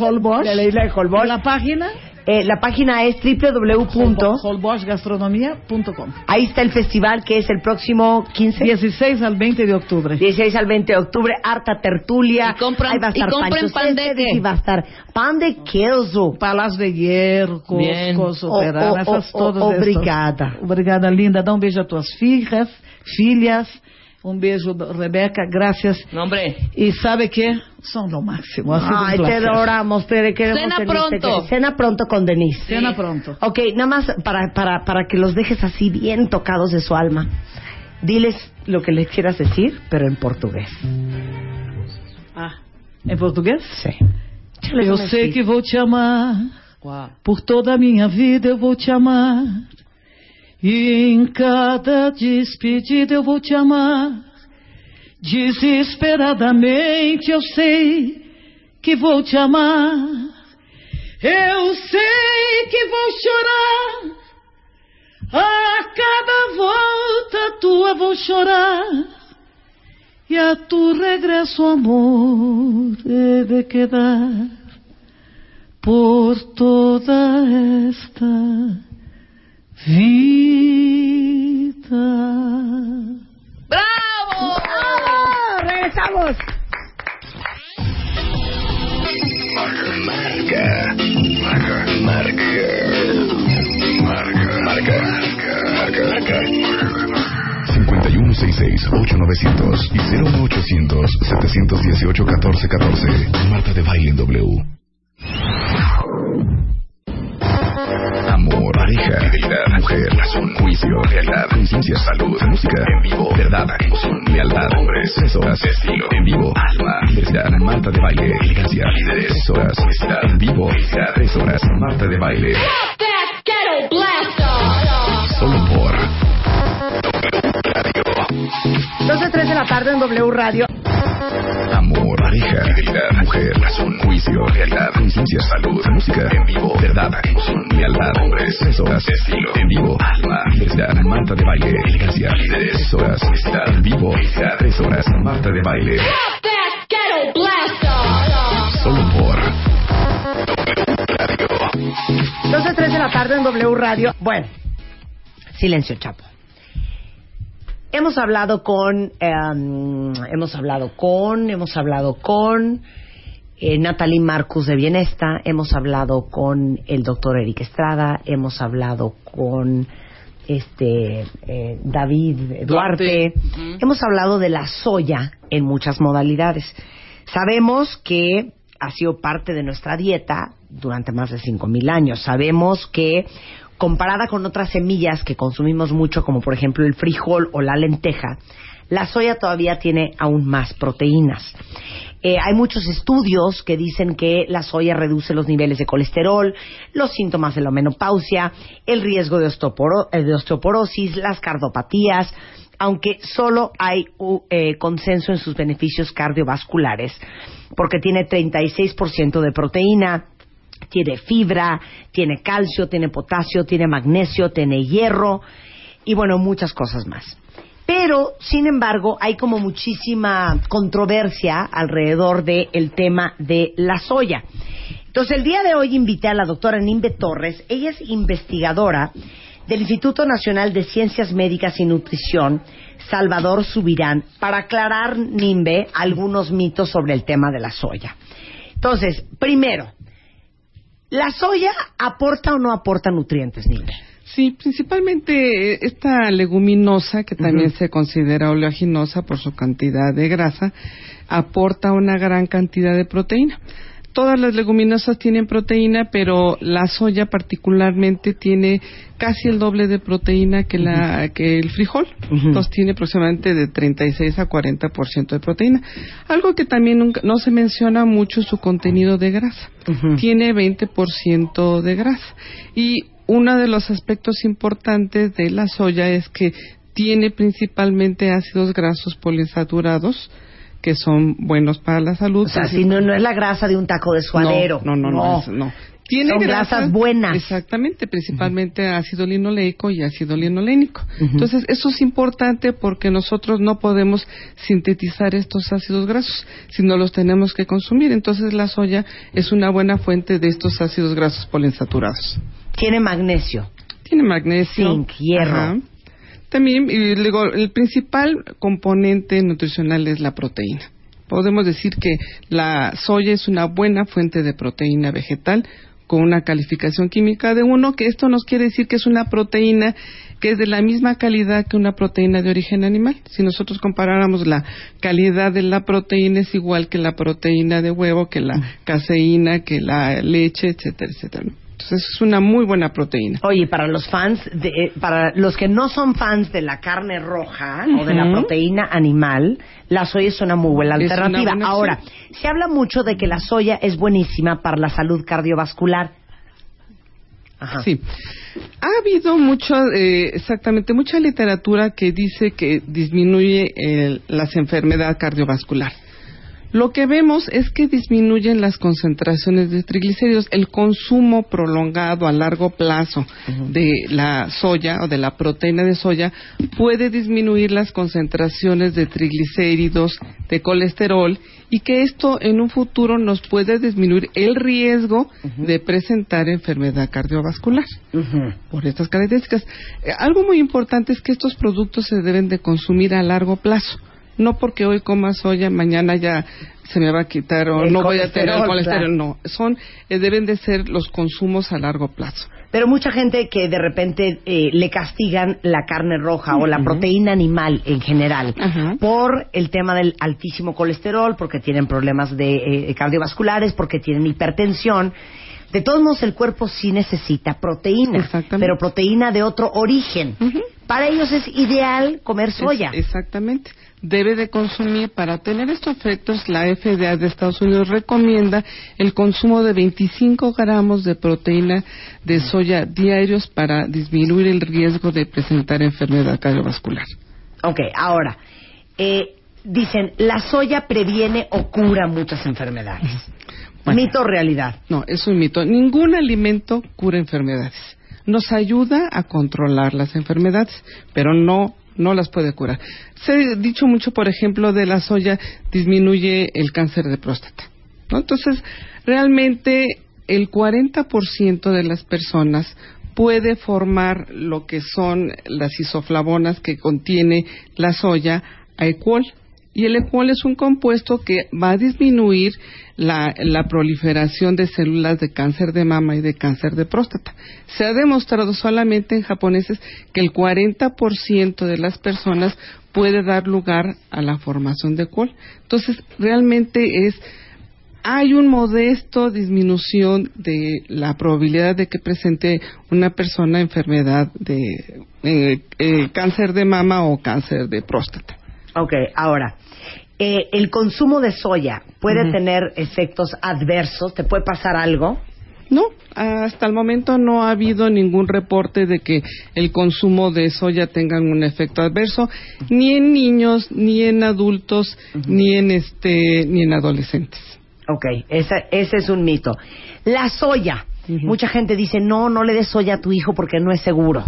Holbox. De la isla de Holbox. La página Eh, la página es www. holboxgastronomía.com. Ahí está el festival que es el próximo 15. 16 al 20 de octubre. 16 al 20 de octubre, harta tertulia. Y compran- Ahí va a estar y compren pan de qué? y va a estar pan de queso. Palas de Hierro, Bien. Cosco, O- Soberana, o- essas o- todas obrigada. Obrigada, linda. Dá um beijo a tuas filhas, filhas. Um beijo, Rebeca. Gracias. No, hombre. E sabe que Son lo máximo. Ha sido un Ay, te placer. adoramos, te queremos Cena Denise, te pronto. Cena pronto con Denise. Cena pronto. Ok, nada más para, para, para que los dejes así bien tocados de su alma. Diles lo que les quieras decir, pero en portugués. Ah, em português? Sí. Eu sei que vou te amar. Por toda a minha vida eu vou te amar. E em cada despedida eu vou te amar. Desesperadamente eu sei que vou te amar. Eu sei que vou chorar. A cada volta tua vou chorar. E a tu regresso, amor, he de quedar por toda esta vida. ¡Bravo! ¡Bravo! ¡Regresamos! Marca. Marca. Marca. Marca. Marca. Marca. Marca. 5166-8900 y 01800-718-1414. Marta de Baile en W. Amor, pareja, fidelidad, mujer, razón, juicio, realidad, conciencia, salud, música, en vivo, verdad, emoción, lealtad, hombres, tres horas, estilo, en vivo, alma, diversidad, Marta de baile, elegancia, líderes, tres horas, honestidad, en vivo, felicidad, tres horas, Marta de baile. Solo por 12, 3 de la tarde en W Radio. Amor, pareja, fidelidad, mujer, razón, juicio, realidad, conciencia, salud, música, en vivo, verdad, emoción, lealtad, hombres, tres horas, estilo, en vivo, alma, diversidad, Marta de baile, elegancia, líderes, tres horas, honestidad, en vivo, felicidad, tres horas, Marta de baile. Solo por 12, 3 de la tarde en W Radio. Bueno, silencio, Chapo. Hemos hablado con, em, hemos hablado con, hemos hablado con eh, Natalie Marcus de Bienesta, hemos hablado con el doctor Eric Estrada, hemos hablado con este eh, David Duarte, hemos hablado de la soya en muchas modalidades. Sabemos que ha sido parte de nuestra dieta durante más de 5.000 años. Sabemos que comparada con otras semillas que consumimos mucho, como por ejemplo el frijol o la lenteja, la soya todavía tiene aún más proteínas. Eh, hay muchos estudios que dicen que la soya reduce los niveles de colesterol, los síntomas de la menopausia, el riesgo de, osteoporo- eh, de osteoporosis, las cardiopatías, aunque solo hay eh, consenso en sus beneficios cardiovasculares, porque tiene 36% de proteína, tiene fibra, tiene calcio, tiene potasio, tiene magnesio, tiene hierro y bueno, muchas cosas más. Pero, sin embargo, hay como muchísima controversia alrededor del tema de la soya. Entonces, el día de hoy invité a la doctora Nimbe Torres. Ella es investigadora del Instituto Nacional de Ciencias Médicas y Nutrición, Salvador Subirán, para aclarar, Nimbe, algunos mitos sobre el tema de la soya. Entonces, primero, ¿la soya aporta o no aporta nutrientes, Nimbe? Sí, principalmente eh, esta leguminosa, que también se considera oleaginosa por su cantidad de grasa, aporta una gran cantidad de proteína. Todas las leguminosas tienen proteína, pero la soya particularmente tiene casi el doble de proteína que, la, que el frijol. Entonces tiene aproximadamente de 36 a 40% de proteína. Algo que también nunca- no se menciona mucho su contenido de grasa. Ujú. Tiene 20% de grasa. Y uno de los aspectos importantes de la soya es que tiene principalmente ácidos grasos poliinsaturados que son buenos para la salud. O sea, si no, no es la grasa de un taco de suadero. No, no, no. no, es- no. Son grasas buenas. Exactamente, principalmente ácido linoleico y ácido linolénico. Entonces, eso es importante porque nosotros no podemos sintetizar estos ácidos grasos, sino los tenemos que consumir. Entonces, la soya es una buena fuente de estos ácidos grasos poliinsaturados. Tiene magnesio. Tiene magnesio, Zinc, hierro. Ajá. También, y luego, el principal componente nutricional es la proteína. Podemos decir que la soya es una buena fuente de proteína vegetal con una calificación química de uno, que esto nos quiere decir que es una proteína que es de la misma calidad que una proteína de origen animal. Si nosotros comparáramos la calidad de la proteína es igual que la proteína de huevo, que la caseína, que la leche, etcétera, etcétera. Entonces es una muy buena proteína. Oye, para los fans, de, eh, para los que no son fans de la carne roja o de la proteína animal, la soya es una muy buena Es alternativa. buena Ahora, se habla mucho de que la soya es buenísima para la salud cardiovascular. Ajá. Sí. Ha habido mucho, eh, exactamente, mucha literatura que dice que disminuye el- las enfermedades cardiovascular. Lo que vemos es que disminuyen las concentraciones de triglicéridos. El consumo prolongado a largo plazo de la soya o de la proteína de soya puede disminuir las concentraciones de triglicéridos, de colesterol y que esto en un futuro nos puede disminuir el riesgo de presentar enfermedad cardiovascular por estas características. Eh, algo muy importante es que estos productos se deben de consumir a largo plazo. No porque hoy coma soya, mañana ya se me va a quitar o El no voy a tener el colesterol. No, son eh, deben de ser los consumos a largo plazo. Pero mucha gente que de repente eh, le castigan la carne roja o la proteína animal en general por el tema del altísimo colesterol, porque tienen problemas de eh, cardiovasculares, porque tienen hipertensión. De todos modos, el cuerpo sí necesita proteína, pero proteína de otro origen. Para ellos es ideal comer soya. Es- exactamente. Debe de consumir, para tener estos efectos, la FDA de Estados Unidos recomienda el consumo de 25 gramos de proteína de soya diarios para disminuir el riesgo de presentar enfermedad cardiovascular. Ok, ahora, eh, dicen, la soya previene o cura muchas enfermedades. ¿Mito o realidad? No, es un mito. Ningún alimento cura enfermedades. Nos ayuda a controlar las enfermedades, pero no no las puede curar. Se ha dicho mucho, por ejemplo, de la soya disminuye el cáncer de próstata. ¿no? Entonces, realmente el 40% de las personas puede formar lo que son las isoflavonas que contiene la soya a equol. Y el equol es un compuesto que va a disminuir la, proliferación de células de cáncer de mama y de cáncer de próstata. Se ha demostrado solamente en japoneses que el 40% de las personas puede dar lugar a la formación de equol. Entonces, realmente es hay un modesto disminución de la probabilidad de que presente una persona enfermedad de eh, eh, cáncer de mama o cáncer de próstata. Ok, ahora, eh, el consumo de soya puede tener efectos adversos, ¿te puede pasar algo? No, hasta el momento no ha habido ningún reporte de que el consumo de soya tenga un efecto adverso, ni en niños, ni en adultos, ni en este, ni en adolescentes. Ok, esa- ese es un mito. La soya, mucha gente dice, no, no le des soya a tu hijo porque no es seguro.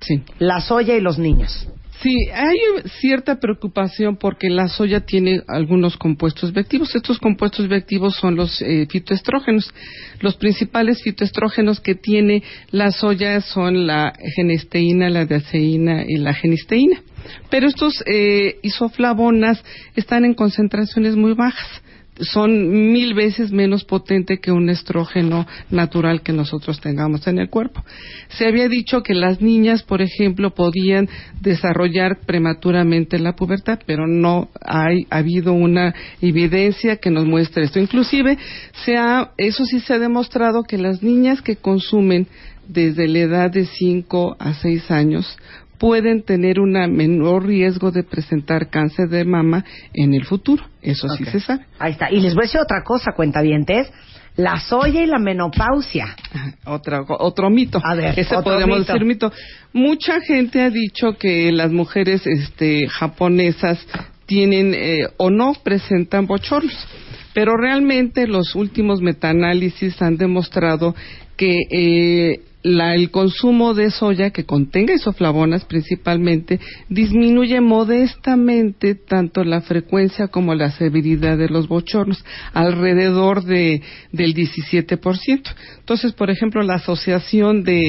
Sí. La soya y los niños. Sí, hay cierta preocupación porque la soya tiene algunos compuestos bioactivos. Estos compuestos bioactivos son los eh, fitoestrógenos. Los principales fitoestrógenos que tiene la soya son la genesteína, la diaceína y la genisteína. Pero estos eh, isoflavonas están en concentraciones muy bajas son mil veces menos potente que un estrógeno natural que nosotros tengamos en el cuerpo. Se había dicho que las niñas, por ejemplo, podían desarrollar prematuramente la pubertad, pero no hay ha habido una evidencia que nos muestre esto. Inclusive, se ha, eso sí se ha demostrado que las niñas que consumen desde la edad de 5 a 6 años pueden tener un menor riesgo de presentar cáncer de mama en el futuro. Eso sí se sabe. Ahí está. Y les voy a decir otra cosa, cuentavientes. La soya y la menopausia. Otra, otro mito. A ver, Ese otro podemos mito. decir mito. Mucha gente ha dicho que las mujeres este, japonesas tienen eh, o no presentan bochornos. Pero realmente los últimos metaanálisis han demostrado que eh, la- el consumo de soya que contenga isoflavonas principalmente disminuye modestamente tanto la frecuencia como la severidad de los bochornos, alrededor de, del 17%. Entonces, por ejemplo, la Asociación de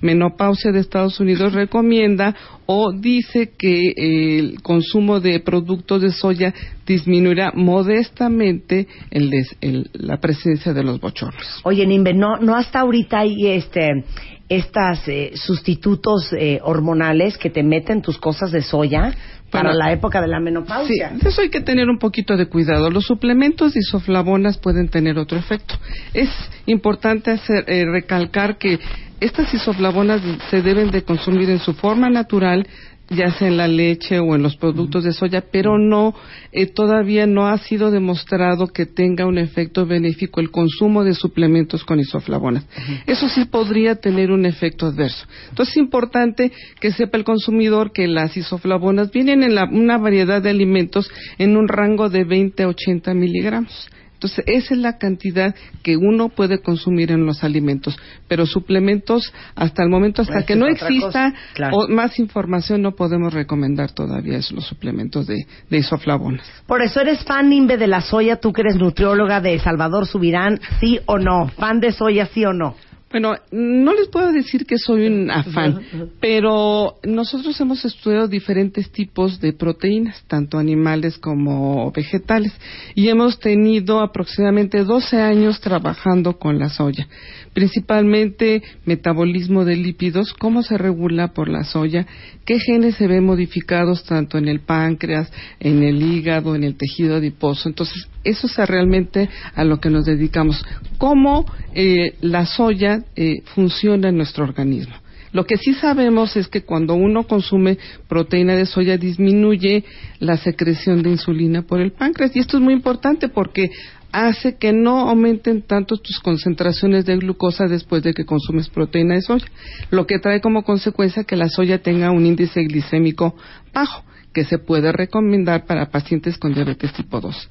Menopausia de Estados Unidos recomienda o dice que el consumo de productos de soya disminuirá modestamente el des- el- la presencia de los bochornos. Oye, Nimbe, ¿no, no hasta ahorita hay este, estas eh, sustitutos eh, hormonales que te meten tus cosas de soya para Bueno, la época de la menopausia? Sí, eso hay que tener un poquito de cuidado. Los suplementos de isoflavonas pueden tener otro efecto. Es importante hacer, eh, recalcar que estas isoflavonas se deben de consumir en su forma natural ya sea en la leche o en los productos de soya, pero no, eh, todavía no ha sido demostrado que tenga un efecto benéfico el consumo de suplementos con isoflavonas. Eso sí podría tener un efecto adverso. Entonces es importante que sepa el consumidor que las isoflavonas vienen en la- una variedad de alimentos en un rango de 20 a 80 miligramos. Entonces, esa es la cantidad que uno puede consumir en los alimentos. Pero suplementos, hasta el momento, hasta que no exista claro. o más información, no podemos recomendar todavía esos los suplementos de, de isoflavonas. Por eso eres fan, Nimbe, de la soya, tú que eres nutrióloga de Salvador Subirán, ¿sí o no? ¿Fan de soya, sí o no? Bueno, no les puedo decir que soy un afán, pero nosotros hemos estudiado diferentes tipos de proteínas, tanto animales como vegetales, y hemos tenido aproximadamente 12 años trabajando con la soya, principalmente metabolismo de lípidos, cómo se regula por la soya, qué genes se ven modificados tanto en el páncreas, en el hígado, en el tejido adiposo. Entonces, eso es realmente a lo que nos dedicamos, cómo eh, la soya eh, funciona en nuestro organismo. Lo que sí sabemos es que cuando uno consume proteína de soya disminuye la secreción de insulina por el páncreas y esto es muy importante porque hace que no aumenten tanto tus concentraciones de glucosa después de que consumes proteína de soya, lo que trae como consecuencia que la soya tenga un índice glicémico bajo, que se puede recomendar para pacientes con diabetes tipo 2.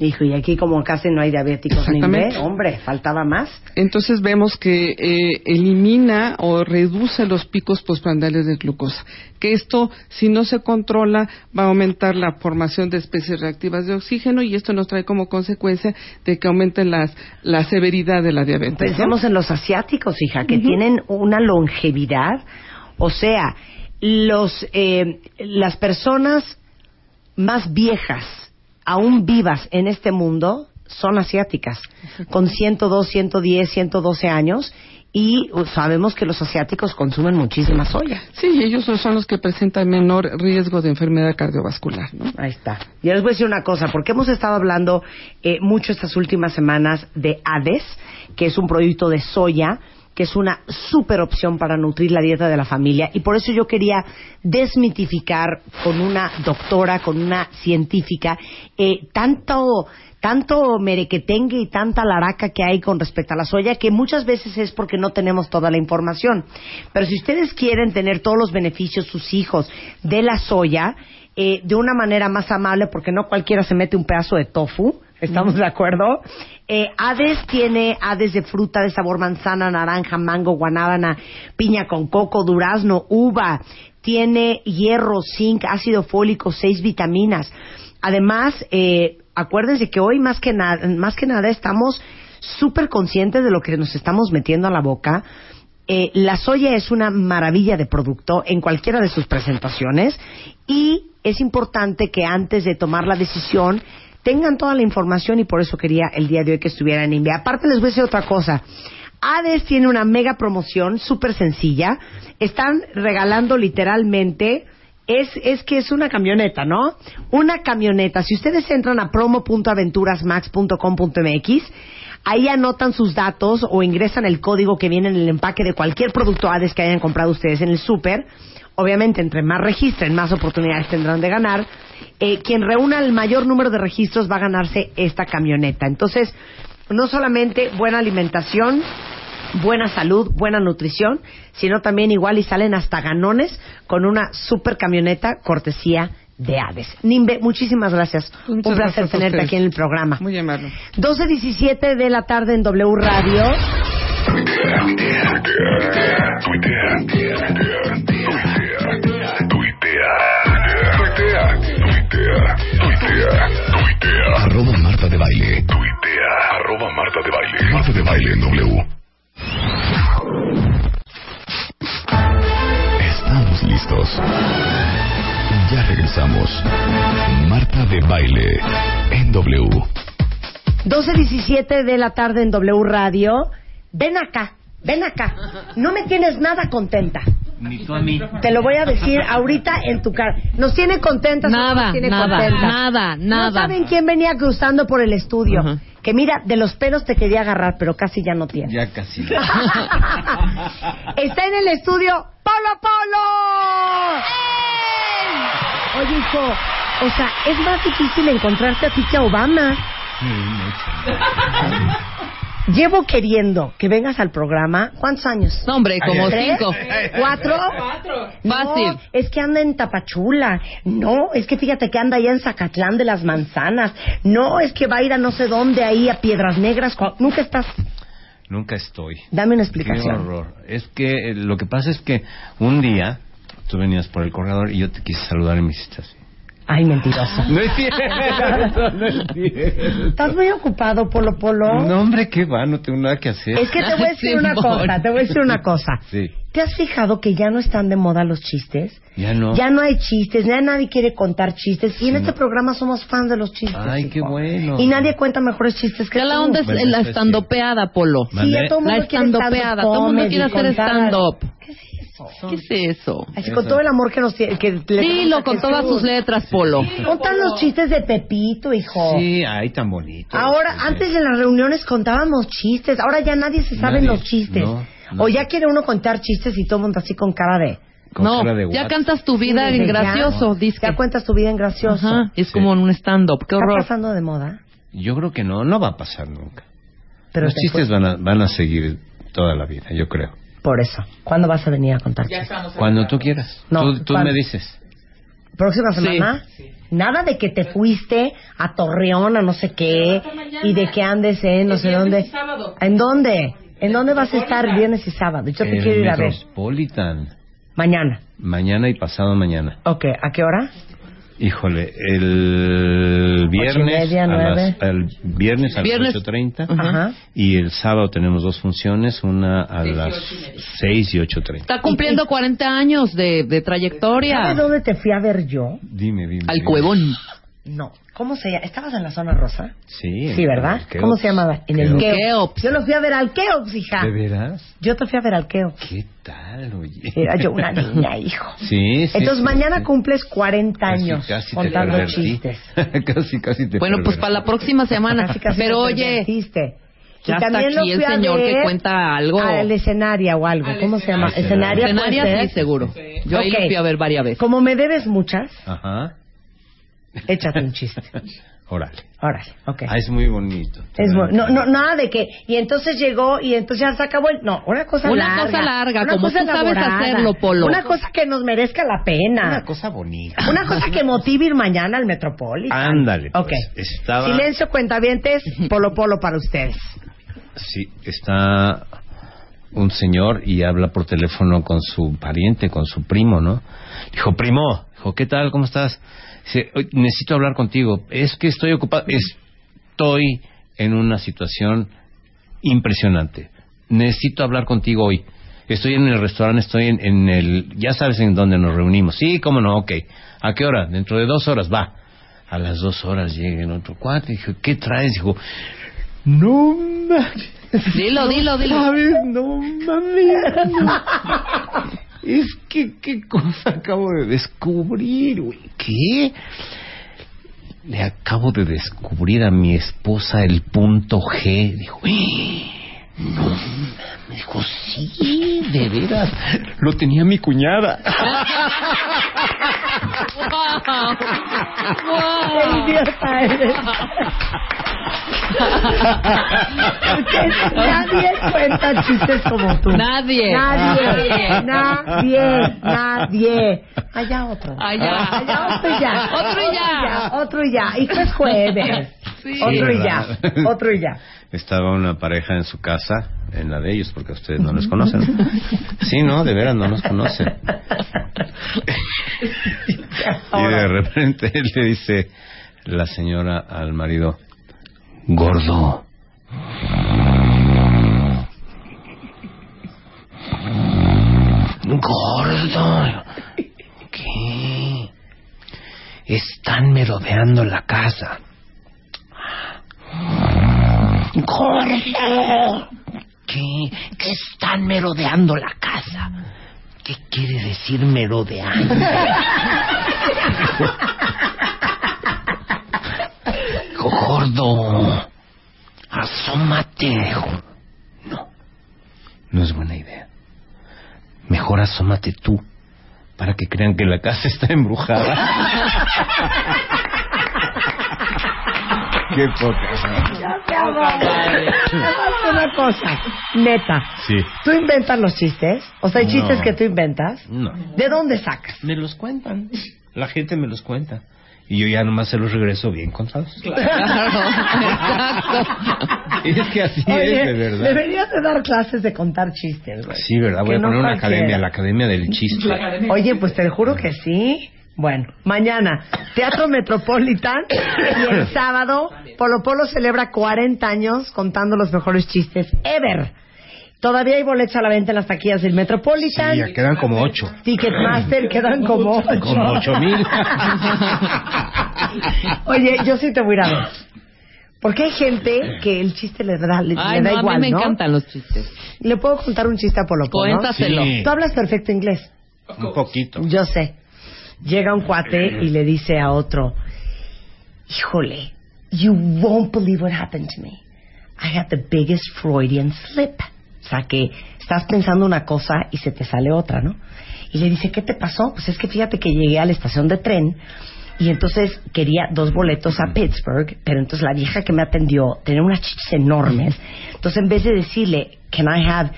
Hijo, y aquí como casi no hay diabéticos ni hombre, faltaba más. Entonces vemos que eh, elimina o reduce los picos postprandiales de glucosa. Que esto, si no se controla, va a aumentar la formación de especies reactivas de oxígeno y esto nos trae como consecuencia de que aumente las, la severidad de la diabetes. ¿no? Pensemos en los asiáticos, hija, que tienen una longevidad. O sea, los, eh, las personas más viejas, aún vivas en este mundo, son asiáticas, con 102, 110, 112 años. Y uh, sabemos que los asiáticos consumen muchísima soya. Sí, ellos son los que presentan menor riesgo de enfermedad cardiovascular. ¿no? Ahí está. Y les voy a decir una cosa, porque hemos estado hablando eh, mucho estas últimas semanas de ADES, que es un producto de soya, que es una super opción para nutrir la dieta de la familia. Y por eso yo quería desmitificar con una doctora, con una científica, eh, tanto tanto merequetengue y tanta laraca que hay con respecto a la soya, que muchas veces es porque no tenemos toda la información. Pero si ustedes quieren tener todos los beneficios, sus hijos, de la soya, eh, de una manera más amable, porque no cualquiera se mete un pedazo de tofu, ¿estamos de acuerdo? Eh, Hades tiene Hades de fruta de sabor manzana, naranja, mango, guanábana, piña con coco, durazno, uva. Tiene hierro, zinc, ácido fólico, seis vitaminas. Además, eh, acuérdense que hoy más que, na- más que nada estamos súper conscientes de lo que nos estamos metiendo a la boca. Eh, la soya es una maravilla de producto en cualquiera de sus presentaciones y es importante que antes de tomar la decisión tengan toda la información y por eso quería el día de hoy que estuviera en India. Aparte les voy a decir otra cosa. Hades tiene una mega promoción súper sencilla. Están regalando literalmente es, es que es una camioneta, ¿no? Una camioneta. Si ustedes entran a promo.aventurasmax.com.mx, ahí anotan sus datos o ingresan el código que viene en el empaque de cualquier producto Hades que hayan comprado ustedes en el súper. Obviamente, entre más registren, más oportunidades tendrán de ganar. Eh, quien reúna el mayor número de registros va a ganarse esta camioneta. Entonces, no solamente buena alimentación, buena salud, buena nutrición, sino también igual y salen hasta ganones con una super camioneta cortesía de Hades. Nimbe, muchísimas gracias. Muchas Un placer gracias tenerte aquí en el programa. Muy amable. 12.17 de la tarde en W Radio. Arroba Marta de Baile. Tuitea. Arroba Marta de Baile. Marta de Baile en W. Estamos listos. Ya regresamos. Marta de Baile en W. 12.17 de la tarde en W Radio. Ven acá, ven acá. No me tienes nada contenta. Ni tú a mí. Te lo voy a decir ahorita en tu cara. ¿Nos tiene contentas Nada, nos tiene nada, contentas? nada, nada. No saben quién venía cruzando por el estudio. Que mira, de los pelos te quería agarrar, pero casi ya no tiene. Ya casi. Está en el estudio Polo Polo. Oye, hijo, o sea, es más difícil encontrarte a ti que a Obama. Llevo queriendo que vengas al programa. ¿Cuántos años? No, hombre, como ¿Tres? cinco. ¿Cuatro? No, Fácil. es que anda en Tapachula. No, es que fíjate que anda allá en Zacatlán de las Manzanas. No, es que va a ir a no sé dónde ahí, a Piedras Negras. Nunca estás. Nunca estoy. Dame una Qué explicación. horror. Es que eh, lo que pasa es que un día tú venías por el corredor y yo te quise saludar y me hiciste así. Ay, mentiroso. No es cierto, no es cierto. ¿Estás muy ocupado, Polo Polo? No, hombre, qué va, no tengo nada que hacer. Es que te voy a decir una cosa, te voy a decir una cosa. Sí, ¿Te has fijado que ya no están de moda los chistes? ya no. Ya no hay chistes, ya nadie quiere contar chistes. Y en este programa somos fans de los chistes. Ay, qué hijo. bueno. Y nadie cuenta mejores chistes que Ya la onda es la eso es estandopeada, Polo. Sí, ya todo el La mundo quiere estandopeada, todo el mundo quiere hacer stand-up. ¿Qué es eso? ¿Qué es eso? Así con todo el amor que nos tiene. Que le Dilo tenemos a con todas sus letras, Polo. Contan los chistes de Pepito, hijo. Sí, ay, tan bonito. Ahora, Sí, antes en las reuniones contábamos chistes, ahora ya nadie se sabe Nadie, los chistes. no, no. O ya quiere uno contar chistes y todo el mundo así con cara de... Con no, cara de ya cantas tu vida Sí, en de ya. gracioso, disque. Ya cuentas tu vida en gracioso. Ajá, es Sí. como en un stand-up. Qué Está horror. pasando de moda. Yo creo que no, no va a pasar nunca. Pero Los te chistes van a, van a seguir toda la vida, yo creo. Por eso. ¿Cuándo vas a venir a contar? Cuando tú quieras. No, tú me dices. ¿Próxima semana? Nada de que te fuiste a Torreón, a no sé qué, y de que andes en no sé dónde. ¿En dónde? ¿En dónde vas a estar viernes y sábado? Yo te quiero ir a ver. Metropolitan. Mañana. Mañana y pasado mañana. Ok, ¿a qué hora? Híjole, el viernes, media, a las, el viernes a Viernes. las 8.30 Ajá. y el sábado tenemos dos funciones, una a las 6 y 8.30. Está cumpliendo 40 años de, de trayectoria. ¿Sabes dónde te fui a ver yo? Dime, dime. Al dime. cuevón. No. ¿Cómo se llama? ¿Estabas en la zona rosa? Sí. Sí, ¿verdad? ¿Cómo se llamaba? En el Keops. Keops. Keops. Yo lo fui a ver al Keops, hija. ¿De veras? Yo te fui a ver al Keops. ¿Qué tal, oye? Era yo una niña, hijo. Sí, sí. Entonces sí, mañana sí. cumples 40 Casi, años casi te contando pervertí. chistes. casi, casi te Bueno, pues para la próxima semana. Casi, casi Pero te oye, pervertiste. ya Y está también aquí el señor que cuenta algo. Al escenario o algo. ¿Cómo se llama? Puede ser? sí, seguro. Yo ahí Ok. lo fui a ver varias veces. Como me debes muchas, Ajá. Échate un chiste. Órale. Órale, ok. Ah, es muy bonito. Es bu- no, no, nada de que, y entonces llegó y entonces ya se acabó el... No, una cosa Una larga. cosa larga, una como cosa tú sabes elaborada, hacerlo, Polo. Una cosa que nos merezca la pena. Una cosa bonita. Una cosa que motive ir mañana al Metropolitan. Ándale. pues. Ok. Estaba... Silencio, cuentavientes, polo polo para ustedes. Sí, está un señor y habla por teléfono con su pariente, con su primo, ¿no? Dijo, primo, dijo, ¿qué tal? ¿Cómo estás? Dice, "Oye, necesito hablar contigo. Es que estoy ocupado. Estoy en una situación impresionante. Necesito hablar contigo hoy. Estoy en el restaurante, estoy en, en el... Ya sabes en dónde nos reunimos. Sí, cómo no, ok. ¿A qué hora? Dentro de dos horas, va. A las dos horas llega en otro cuate. Dijo, ¿qué traes? Dijo, no mames. Dilo, dilo, dilo. ¿Sabes? No mames. no. Es que, ¿qué cosa acabo de descubrir, güey? ¿Qué? Le acabo de descubrir a mi esposa el punto G. Dijo, "¡Eh! no mames. Dijo, sí, de veras. Lo tenía mi cuñada. ¡Qué idiota eres! Porque nadie cuenta chistes como tú. Nadie. Nadie. Nadie. Nadie. Allá otro. Allá. Allá otro y ya. Otro y ya. Otro y ya. Y que es jueves. Sí. Otro y ya. Otro y ya. Estaba una pareja en su casa, en la de ellos, porque ustedes no los conocen. Sí, no, de veras no los conocen. Y de repente él le dice la señora al marido, gordo. Gordo. ¿Qué? Están merodeando la casa. Gordo. ¿Qué? ¿Qué están merodeando la casa? ¿Qué quiere decir merodeando? Gordo, asómate. No, no es buena idea. Mejor asómate tú, para que crean que la casa está embrujada. Qué poca. Ya te amo. Hazte una cosa. Neta. Sí. ¿Tú inventas los chistes? O sea, hay No. chistes que tú inventas. No. ¿De dónde sacas? Me los cuentan. La gente me los cuenta. Y yo ya nomás se los regreso bien contados. Es que así Oye, es, de verdad. Deberías de dar clases de contar chistes, güey. Sí, ¿verdad? Voy Que a no poner una cualquiera. academia, la academia del chiste. Oye, pues te juro que sí. Bueno, mañana, Teatro Metropolitan y el sábado, Polo Polo celebra 40 años contando los mejores chistes ever. Todavía hay boletos a la venta en las taquillas del Metropolitan. Sí, ya quedan como ocho. Ticketmaster quedan como ocho. Como ocho mil. Oye, yo sí te voy a ir a ver. Porque hay gente que el chiste le da, le, Ay, le da no, igual, a mí me ¿no? encantan los chistes. ¿Le puedo contar un chiste a Polo Polo? Cuéntaselo. Sí. Tú hablas perfecto inglés. Un poquito. Yo sé. Llega un cuate y le dice a otro, híjole, you won't believe what happened to me. I had the biggest Freudian slip. O sea, que estás pensando una cosa y se te sale otra, ¿no? Y le dice, ¿qué te pasó? Pues es que fíjate que llegué a la estación de tren y entonces quería dos boletos a Pittsburgh, pero entonces la vieja que me atendió tenía unas chichis enormes. Entonces en vez de decirle, can I have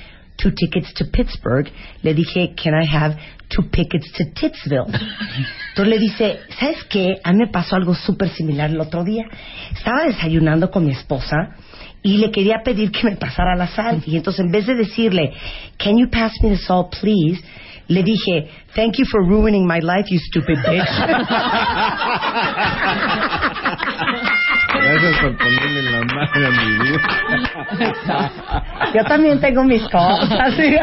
two tickets to Pittsburgh, le dije, can I have two tickets to Titsville? Entonces le dice, ¿sabes qué? A mí me pasó algo súper similar el otro día. Estaba desayunando con mi esposa y le quería pedir que me pasara la sal. Y entonces en vez de decirle, can you pass me the salt, please? Le dije, thank you for ruining my life, you stupid bitch. Gracias por ponerle la mano a mi vida. Yo también tengo mis cosas. ¿sí?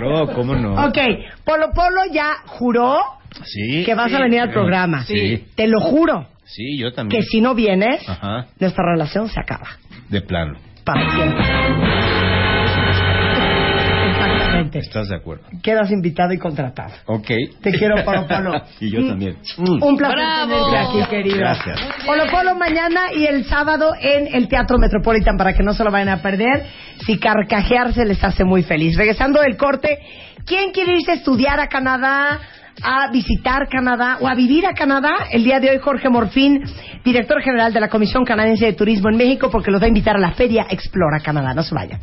No, ¿cómo no? Ok, Polo Polo ya juró Sí. que vas a venir al programa. Sí. Te lo juro. Sí, yo también. Que si no vienes, Ajá, nuestra relación se acaba. de plano. Para siempre. Exactamente. ¿Estás de acuerdo? Quedas invitado y contratado. Ok. Te quiero, Polo Polo. y yo también. Un placer ¡Bravo! tenerte aquí, querido. Gracias. Polo Polo mañana y el sábado en el Teatro Metropolitan para que no se lo vayan a perder. Si carcajearse les hace muy feliz. Regresando del corte, ¿quién quiere irse a estudiar a Canadá? a visitar Canadá o a vivir a Canadá. El día de hoy Jorge Morfín, director general de la Comisión Canadiense de Turismo en México, porque los va a invitar a la Feria Explora Canadá. No se vayan.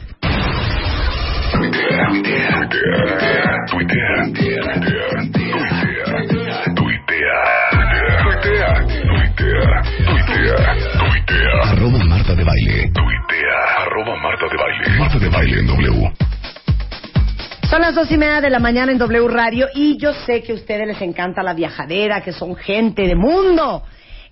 Tuitea, tuitea, tuitea, tuitea, tuitea, tuitea, tuitea, tuitea. Arroba Marta de Baile. Tuitea, arroba Marta de Baile. Marta de Baile en W. Son las dos y media de la mañana en W Radio y yo sé que a ustedes les encanta la viajadera, que son gente de mundo.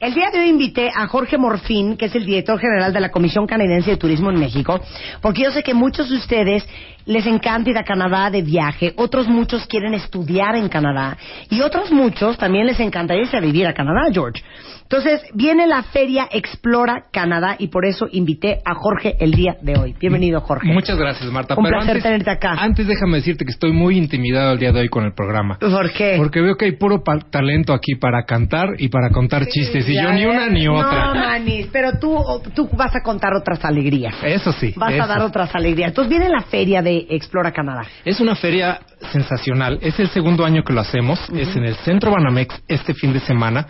El día de hoy invité a Jorge Morfín, que es el director general de la Comisión Canadiense de Turismo en México, porque yo sé que muchos de ustedes les encanta ir a Canadá de viaje, otros muchos quieren estudiar en Canadá y otros muchos también les encantaría irse a vivir a Canadá, George. Entonces, viene la feria Explora Canadá y por eso invité a Jorge el día de hoy. Bienvenido, Jorge. Muchas gracias, Marta. Un Pero placer antes, tenerte acá. Antes déjame decirte que estoy muy intimidado el día de hoy con el programa. ¿Por qué? Porque veo que hay puro talento aquí para cantar y para contar chistes. Y yo ni una ni No, otra. manis, pero tú, tú vas a contar otras alegrías. Eso sí. Vas a dar otras alegrías. Entonces viene la feria de Explora Canadá. Es una feria sensacional. Es el segundo año que lo hacemos. Es en el Centro Banamex este fin de semana.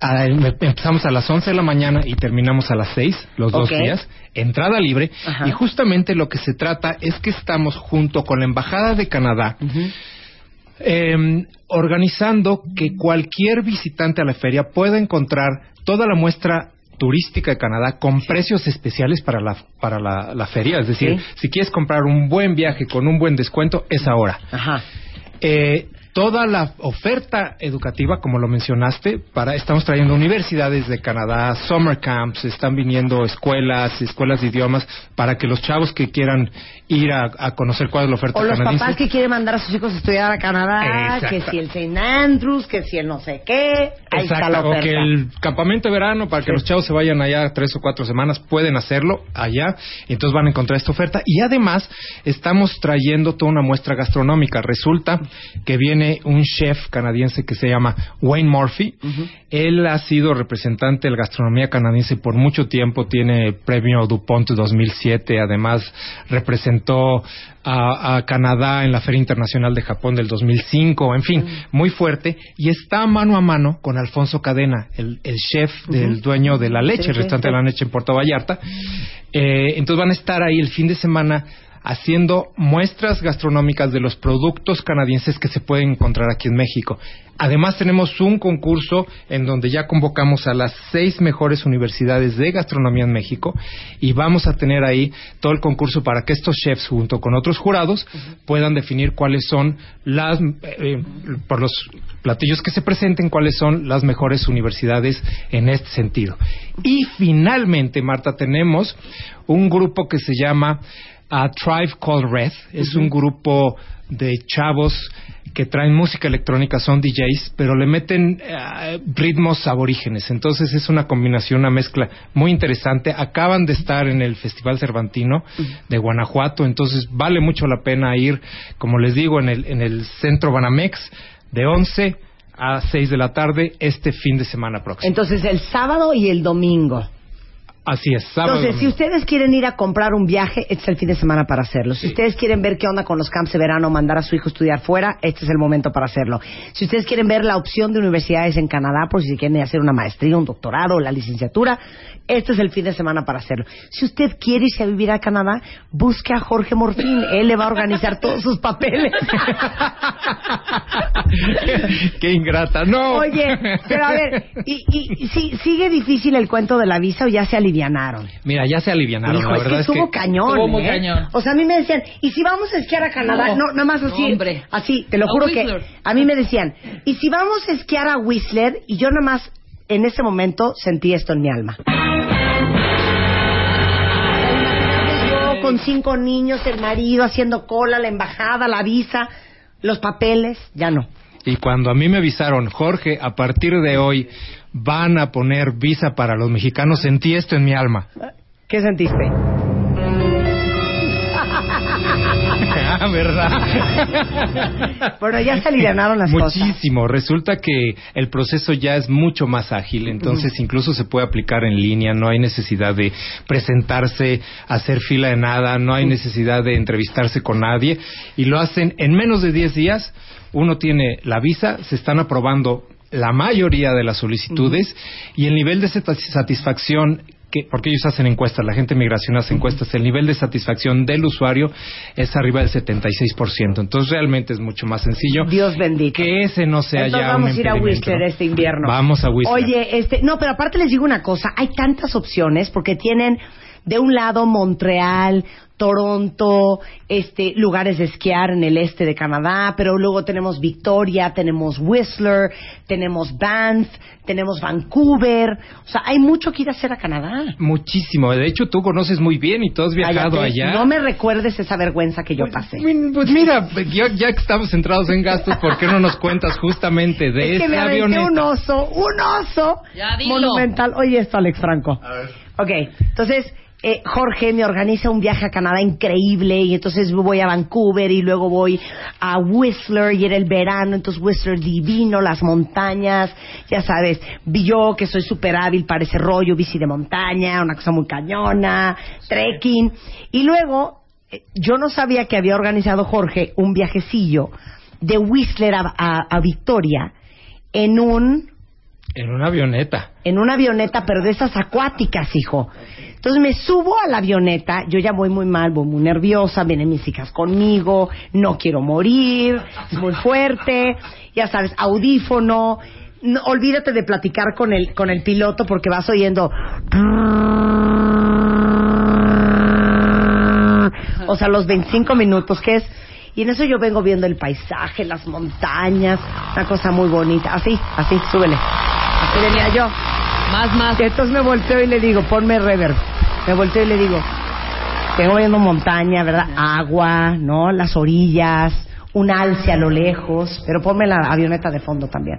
Ah, em- empezamos a las 11 de la mañana y terminamos a las 6, los dos días. Entrada libre. Y justamente lo que se trata es que estamos junto con la Embajada de Canadá. eh, organizando que cualquier visitante a la feria pueda encontrar toda la muestra turística de Canadá con precios especiales para la para la, la feria, es decir, Sí. si quieres comprar un buen viaje con un buen descuento es ahora. Ajá. Eh, toda la oferta educativa, como lo mencionaste, para estamos trayendo universidades de Canadá, summer camps, están viniendo escuelas, escuelas de idiomas, para que los chavos que quieran ir a, a conocer cuál es la oferta O los canadiense. papás que quieren mandar a sus hijos a estudiar a Canadá, Exacto. que si el St. Andrews, que si el no sé qué. Ahí está la Exacto, o oferta. que el campamento de verano para que los chavos se vayan allá tres o cuatro semanas pueden hacerlo allá, y entonces van a encontrar esta oferta y además estamos trayendo toda una muestra gastronómica. Resulta que viene un chef canadiense que se llama Wayne Murphy. Él ha sido representante de la gastronomía canadiense por mucho tiempo, tiene premio DuPont 2007, además representó a, a Canadá en la Feria Internacional de Japón del 2005, en fin, muy fuerte, y está mano a mano con Alfonso Cadena, el, el chef del dueño de la leche, el restaurante. de la leche en Puerto Vallarta. Eh, entonces van a estar ahí el fin de semana haciendo muestras gastronómicas de los productos canadienses que se pueden encontrar aquí en México. Además tenemos un concurso en donde ya convocamos a las seis mejores universidades de gastronomía en México y vamos a tener ahí todo el concurso para que estos chefs junto con otros jurados puedan definir cuáles son las eh, por los platillos que se presenten cuáles son las mejores universidades en este sentido. Y finalmente, Marta, tenemos un grupo que se llama a Tribe Called Red. Es un grupo de chavos que traen música electrónica, son DJs, pero le meten eh, ritmos aborígenes. Entonces es una combinación, una mezcla muy interesante. Acaban de estar en el Festival Cervantino de Guanajuato, entonces vale mucho la pena ir, como les digo, en el, en el Centro Banamex de 11 a 6 de la tarde este fin de semana próximo. Entonces, el sábado y el domingo. Así es, sábado. Entonces, si ustedes quieren ir a comprar un viaje, este es el fin de semana para hacerlo. Si ustedes quieren ver qué onda con los camps de verano, mandar a su hijo a estudiar fuera, este es el momento para hacerlo. Si ustedes quieren ver la opción de universidades en Canadá, por si quieren hacer una maestría, un doctorado o la licenciatura, este es el fin de semana para hacerlo. Si usted quiere irse a vivir a Canadá, busque a Jorge Morfín. Él le va a organizar todos sus papeles. Qué ingrata, no. Oye, pero a ver, ¿y, y, si- sigue difícil el cuento de la visa o ya se alivianaron? Mira, ya se alivianaron, Hijo, la es que verdad es estuvo que cañón. Estuvo muy ¿eh? cañón. O sea, a mí me decían, ¿y si vamos a esquiar a Canadá? No, No. nada más así. No, hombre. Así, te lo A juro que a mí me decían, ¿y si vamos a esquiar a Whistler? Y yo nada más en ese momento sentí esto en mi alma. Yo con cinco niños, el marido haciendo cola, la embajada, la visa, los papeles, ya no. Y cuando a mí me avisaron, Jorge, a partir de hoy van a poner visa para los mexicanos, sentí esto en mi alma. ¿Qué sentiste? ¿verdad? Bueno, ya se alivianaron las cosas. Muchísimo. Resulta que el proceso ya es mucho más ágil, entonces incluso se puede aplicar en línea, no hay necesidad de presentarse, hacer fila de nada, no hay necesidad de entrevistarse con nadie y lo hacen en menos de 10 días. Uno tiene la visa, se están aprobando la mayoría de las solicitudes y el nivel de sat- satisfacción que, porque ellos hacen encuestas, la gente de migración hace encuestas, el nivel de satisfacción del usuario es arriba del 76%. Entonces realmente es mucho más sencillo. Dios bendito. Que ese no sea Entonces ya vamos un a ir a Whistler este invierno. Vamos a Whistler. Oye, este, no, pero aparte les digo una cosa, hay tantas opciones porque tienen de un lado Montreal, Toronto, este, lugares de esquiar en el este de Canadá, pero luego tenemos Victoria, tenemos Whistler, tenemos Banff, tenemos Vancouver, o sea, hay mucho que ir a hacer a Canadá. Muchísimo. De hecho, tú conoces muy bien y tú has viajado Cállate, allá. No me recuerdes esa vergüenza que yo pasé. Pues mira, ya, ya que estamos centrados en gastos, ¿por qué no nos cuentas justamente de es que ese me avioneta? un oso, un oso Ya, monumental. Oye esto, Alex Franco. Ok, entonces eh, Jorge me organiza un viaje a Canadá increíble y entonces voy a Vancouver y luego voy a Whistler y era el verano, entonces Whistler divino, las montañas, ya sabes, vi yo que soy súper hábil para ese rollo, bici de montaña, una cosa muy cañona, trekking y luego eh, yo no sabía que había organizado Jorge un viajecillo de Whistler a, a- a Victoria en un En una avioneta. en una avioneta, pero de esas acuáticas, hijo. Entonces me subo a la avioneta, yo ya voy muy mal, voy muy nerviosa, vienen mis hijas conmigo, no quiero morir, es muy fuerte, ya sabes, audífono, no, olvídate de platicar con el, con el piloto porque vas oyendo... O sea, los 25 minutos que es... Y en eso yo vengo viendo el paisaje, las montañas, una cosa muy bonita. Así, así, súbele. Así venía yo. Más, más. Y entonces me volteo y le digo, ponme reverb. Me volteo y le digo, tengo viendo montaña, ¿verdad? Agua, ¿no? Las orillas, un alce a lo lejos, pero ponme la avioneta de fondo también.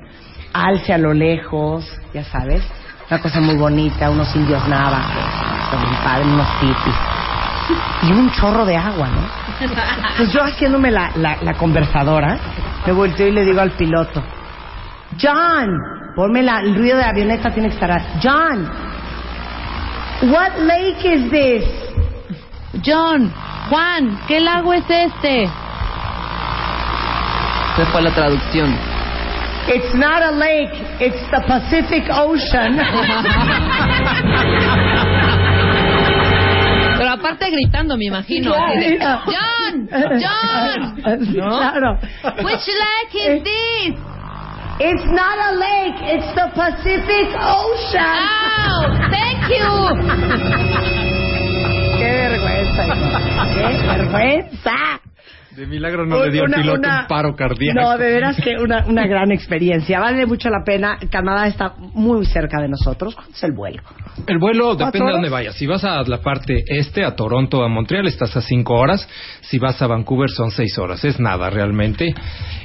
Alce a lo lejos, ya sabes. Una cosa muy bonita, unos indios padres, unos tipis. Y un chorro de agua, ¿no? Pues yo haciéndome la, la, la conversadora, me volteo y le digo al piloto, John, ponme la, el ruido de la avioneta tiene que estar. John, what lake is this? John, Juan, ¿qué lago es este? Se fue la traducción. It's not a lake, it's the Pacific Ocean. Aparte gritando, me imagino. John, John. ¿No? Claro. Which lake is this? It's not a lake, it's the Pacific Ocean. Oh, thank you. Qué vergüenza. Qué vergüenza. De milagro no le dio Una- al piloto una- un paro cardíaco. No, de veras que una, una gran experiencia. Vale mucho la pena. Canadá está muy cerca de nosotros. ¿Cuánto es el vuelo? El vuelo ¿Cuatro depende de dónde vayas. Si vas a la parte este, a Toronto, a Montreal, estás a cinco horas. Si vas a Vancouver, son seis horas. Es nada realmente.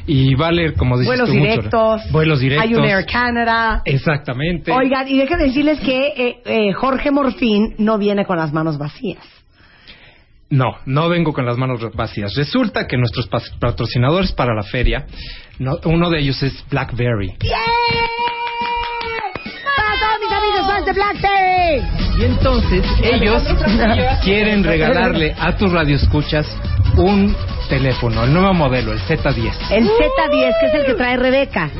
Y vale, como dices Vuelos tú, mucho. directos. Vuelos directos. Hay un Air Canada. Exactamente. Oigan, y déjenme decirles que eh, eh, Jorge Morfín no viene con las manos vacías. No, no vengo con las manos vacías. Resulta que nuestros patrocinadores para la feria, no- uno de ellos es BlackBerry. ¡Para todos mis amigos fans de Blackberry! Y entonces ellos quieren regalarle a tus radioescuchas un teléfono, el nuevo modelo, el Z10. El Z10, que es el que trae Rebeca.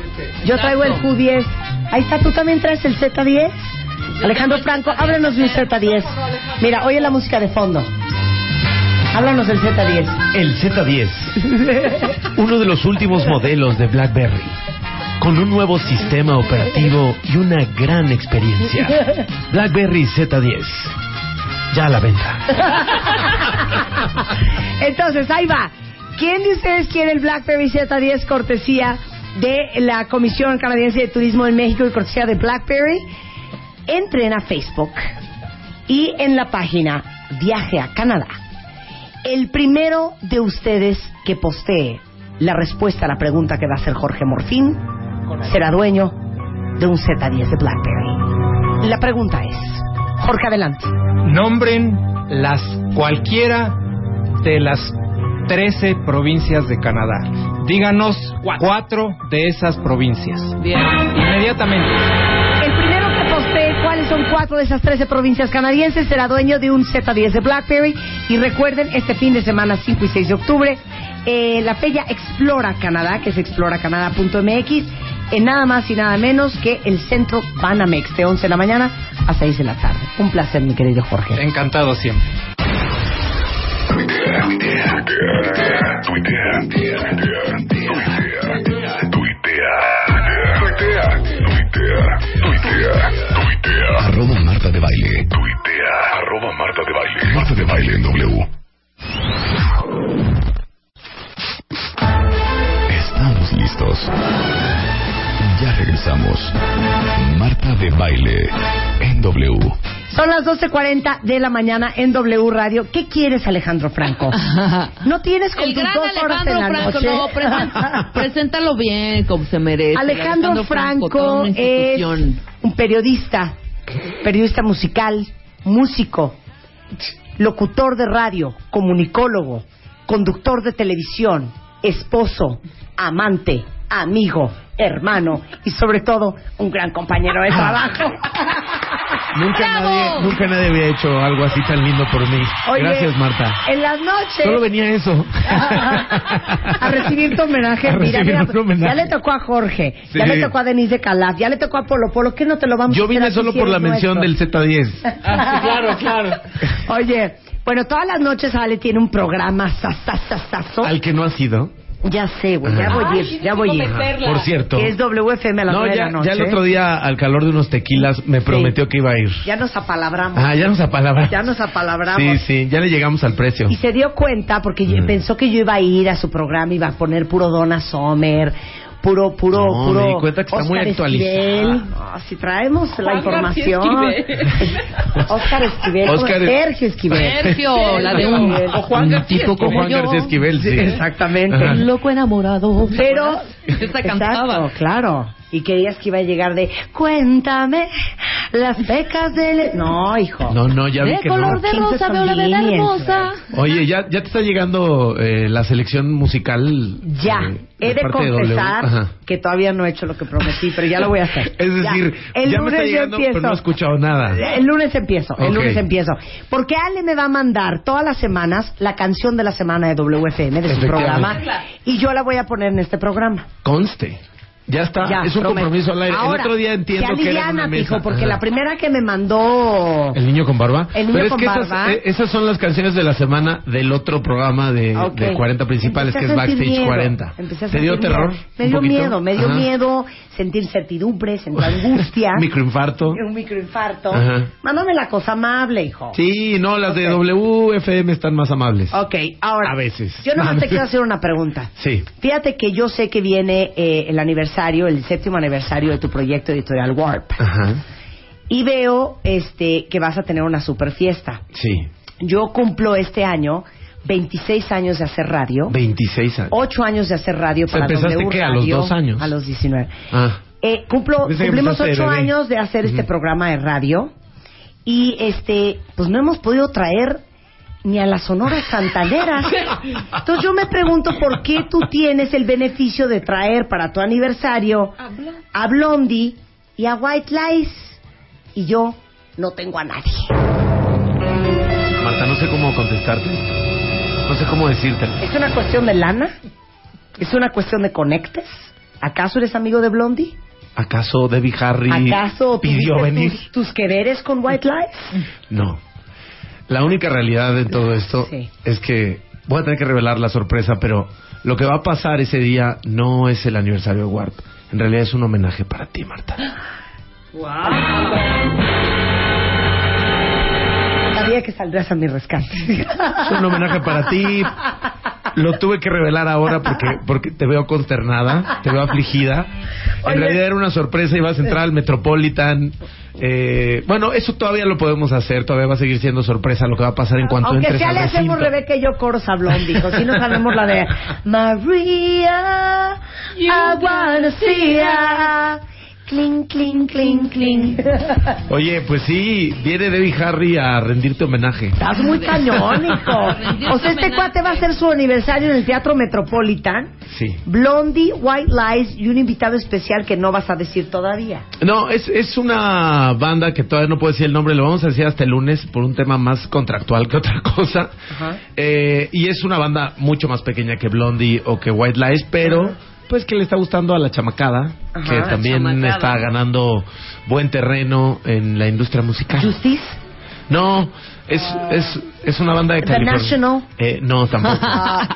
Yo traigo el Q10. Ahí está, ¿tú también traes el Z10? Alejandro Franco, de un Z10. Mira, oye la música de fondo. Háblanos del Z10. El Z10, uno de los últimos modelos de BlackBerry, con un nuevo sistema operativo y una gran experiencia. BlackBerry Z10, ya a la venta. Entonces, ahí va. ¿Quién de ustedes quiere el BlackBerry Z10 cortesía de la Comisión Canadiense de Turismo en México y cortesía de BlackBerry? Entren a Facebook y en la página Viaje a Canadá. El primero de ustedes que postee la respuesta a la pregunta que va a hacer Jorge Morfín será dueño de un Z10 de BlackBerry. La pregunta es, Jorge, adelante. Nombren las cualquiera de las 13 provincias de Canadá. Díganos cuatro de esas provincias. Bien. Inmediatamente. Cuáles son cuatro de esas 13 provincias canadienses será dueño de un Z10 de BlackBerry. Y recuerden, este fin de semana, 5 y 6 de octubre, eh, la feria Explora Canadá, que es exploracanadá.mx, en nada más y nada menos que el centro Banamex, de 11 de la mañana a 6 de la tarde. Un placer, mi querido Jorge. Encantado siempre. Tuitea, tuitea, tuitea, tuitea, tuitea, tuitea, tuitea, tuitea, tuitea. Arroba Marta de Baile. Tuitea. Arroba Marta de Baile. Marta de Baile en W. Estamos listos. Ya regresamos. Marta de Baile en W. Son las 12.40 de la mañana en W Radio. ¿Qué quieres, Alejandro Franco? ¿No tienes con El tus gran dos horas en Alejandro la Franco, noche? no, presenta- preséntalo bien, como se merece. Alejandro toda Franco una es institución. un periodista, periodista musical, músico, locutor de radio, comunicólogo, conductor de televisión, esposo, amante, amigo, hermano y sobre todo un gran compañero de trabajo. Nunca ¡Bravo! nadie, nunca nadie había hecho algo así tan lindo por mí. Oye, Gracias, Marta. En las noches Solo venía eso. a recibir tu homenaje. A Mira, mira, homenaje. ya le tocó a Jorge, ya le tocó a Denise de Calaf, ya le tocó a Polo Polo. ¿Qué no te lo vamos a Yo vine solo por la mención nuestro? del Z10. Ah, claro, claro. Oye, bueno, todas las noches Ale tiene un programa sasasasazo. Al que no ha sido. Ya sé, güey, ya voy a ir, ya voy a ir. Por cierto. Que es WFM a las No, nueve de ya, la noche. ya el otro día, al calor de unos tequilas, me prometió que iba a ir. Ya nos apalabramos. Ah, ya nos apalabramos. Ya nos apalabramos. Sí, sí, ya le llegamos al precio. Y se dio cuenta porque yo- pensó que yo iba a ir a su programa, iba a poner puro Donna Summer, puro, puro, No, puro. me di cuenta que está muy Oscar actualizada. Esquivel. No, si traemos la Juan información. García Oscar Esquivel. Oscar es- Sergio Esquivel. Sergio, la de un, O Juan un García tipo como Juan. García Esquivel, sí. Exactamente. Ajá. Loco enamorado. Pero, Esta cantaba. Exacto, claro. Y querías que iba a llegar de, cuéntame las becas del... No, hijo. No, no, ya vi De que color no. de rosa of veo la hermosa. Oye, ya, ya te está llegando eh, la selección musical. Ya, eh, he de confesar que todavía no he hecho lo que prometí, pero ya lo voy a hacer. Es Ya. decir, el ya me está lunes yo llegando, pero empiezo. no he escuchado nada. El lunes empiezo, el lunes empiezo. Porque Ale me va a mandar todas las semanas la canción de la semana de WFM, de su programa, y yo la voy a poner en este programa. Conste. Ya está, Ya, es un prometo. compromiso al aire. Ahora, el otro día entiendo que era una mesa. pijo, porque Ajá. la primera que me mandó... El niño con barba. El niño Pero es con que barba. Esas, eh, esas son las canciones de la semana del otro programa de, Ok. de 40 principales, Empecé que es Backstage miedo. 40. Empecé a ¿Te dio sentir terror? miedo. Me ¿Un dio miedo, me dio Ajá. miedo sentir certidumbre, sentir angustia. Microinfarto. Un microinfarto. Ajá. Mándame la cosa amable, hijo. Sí, no, las de WFM están más amables. Ok, ahora. A veces. Yo nomás te quiero hacer una pregunta. Sí. Fíjate que yo sé que viene eh, el aniversario, el séptimo aniversario de tu proyecto editorial Warp. Ajá. Y veo este que vas a tener una super fiesta. Sí. Yo cumplo este año 26 años de hacer radio. 26 años. 8 años de hacer radio O sea, para ¿empezaste W qué, a los Radio, dos años? A los 19. Ah. Eh, cumplo, cumplimos empezaste de 8 bebé. años de hacer este Ujú. programa de radio y este pues no hemos podido traer ni a las sonoras santaneras. Entonces yo me pregunto por qué tú tienes el beneficio de traer para tu aniversario a Blondie y a White Lies y yo no tengo a nadie. Marta, no sé cómo contestarte. No sé cómo decirte. ¿Es una cuestión de lana? ¿Es una cuestión de conectes? ¿Acaso eres amigo de Blondie? ¿Acaso Debbie Harry ¿Acaso pidió venir? tus, tus que veres con White Lies? No. La única realidad en todo esto Sí. es que voy a tener que revelar la sorpresa, pero lo que va a pasar ese día no es el aniversario de Warp. En realidad es un homenaje para ti, Marta. Sabía que saldrías a mi rescate. Es un homenaje para ti. Lo tuve que revelar ahora porque porque te veo consternada, te veo afligida. En Oye. realidad era una sorpresa, ibas a entrar al Metropolitan. Eh, bueno, eso todavía lo podemos hacer, todavía va a seguir siendo sorpresa lo que va a pasar en cuanto Aunque entres sea al le hacemos. Rebeca y yo coros a Blondie. Si no sabemos la de Maria, I wanna see ya. Cling, cling, cling, cling. Oye, pues sí, viene Debbie Harry a rendirte homenaje. Estás muy cañón, hijo. O sea, este cuate va a hacer su aniversario en el Teatro Metropolitan. Sí. Blondie, White Lies y un invitado especial que no vas a decir todavía. No, es, es una banda que todavía no puedo decir el nombre, lo vamos a decir hasta el lunes por un tema más contractual que otra cosa. Eh, y es una banda mucho más pequeña que Blondie o que White Lies, pero pues que le está gustando a la chamacada, Ajá. que también chamacada. está ganando buen terreno en la industria musical. ¿Justice? No, es, es, es una banda de The California. National. Eh, no, tampoco.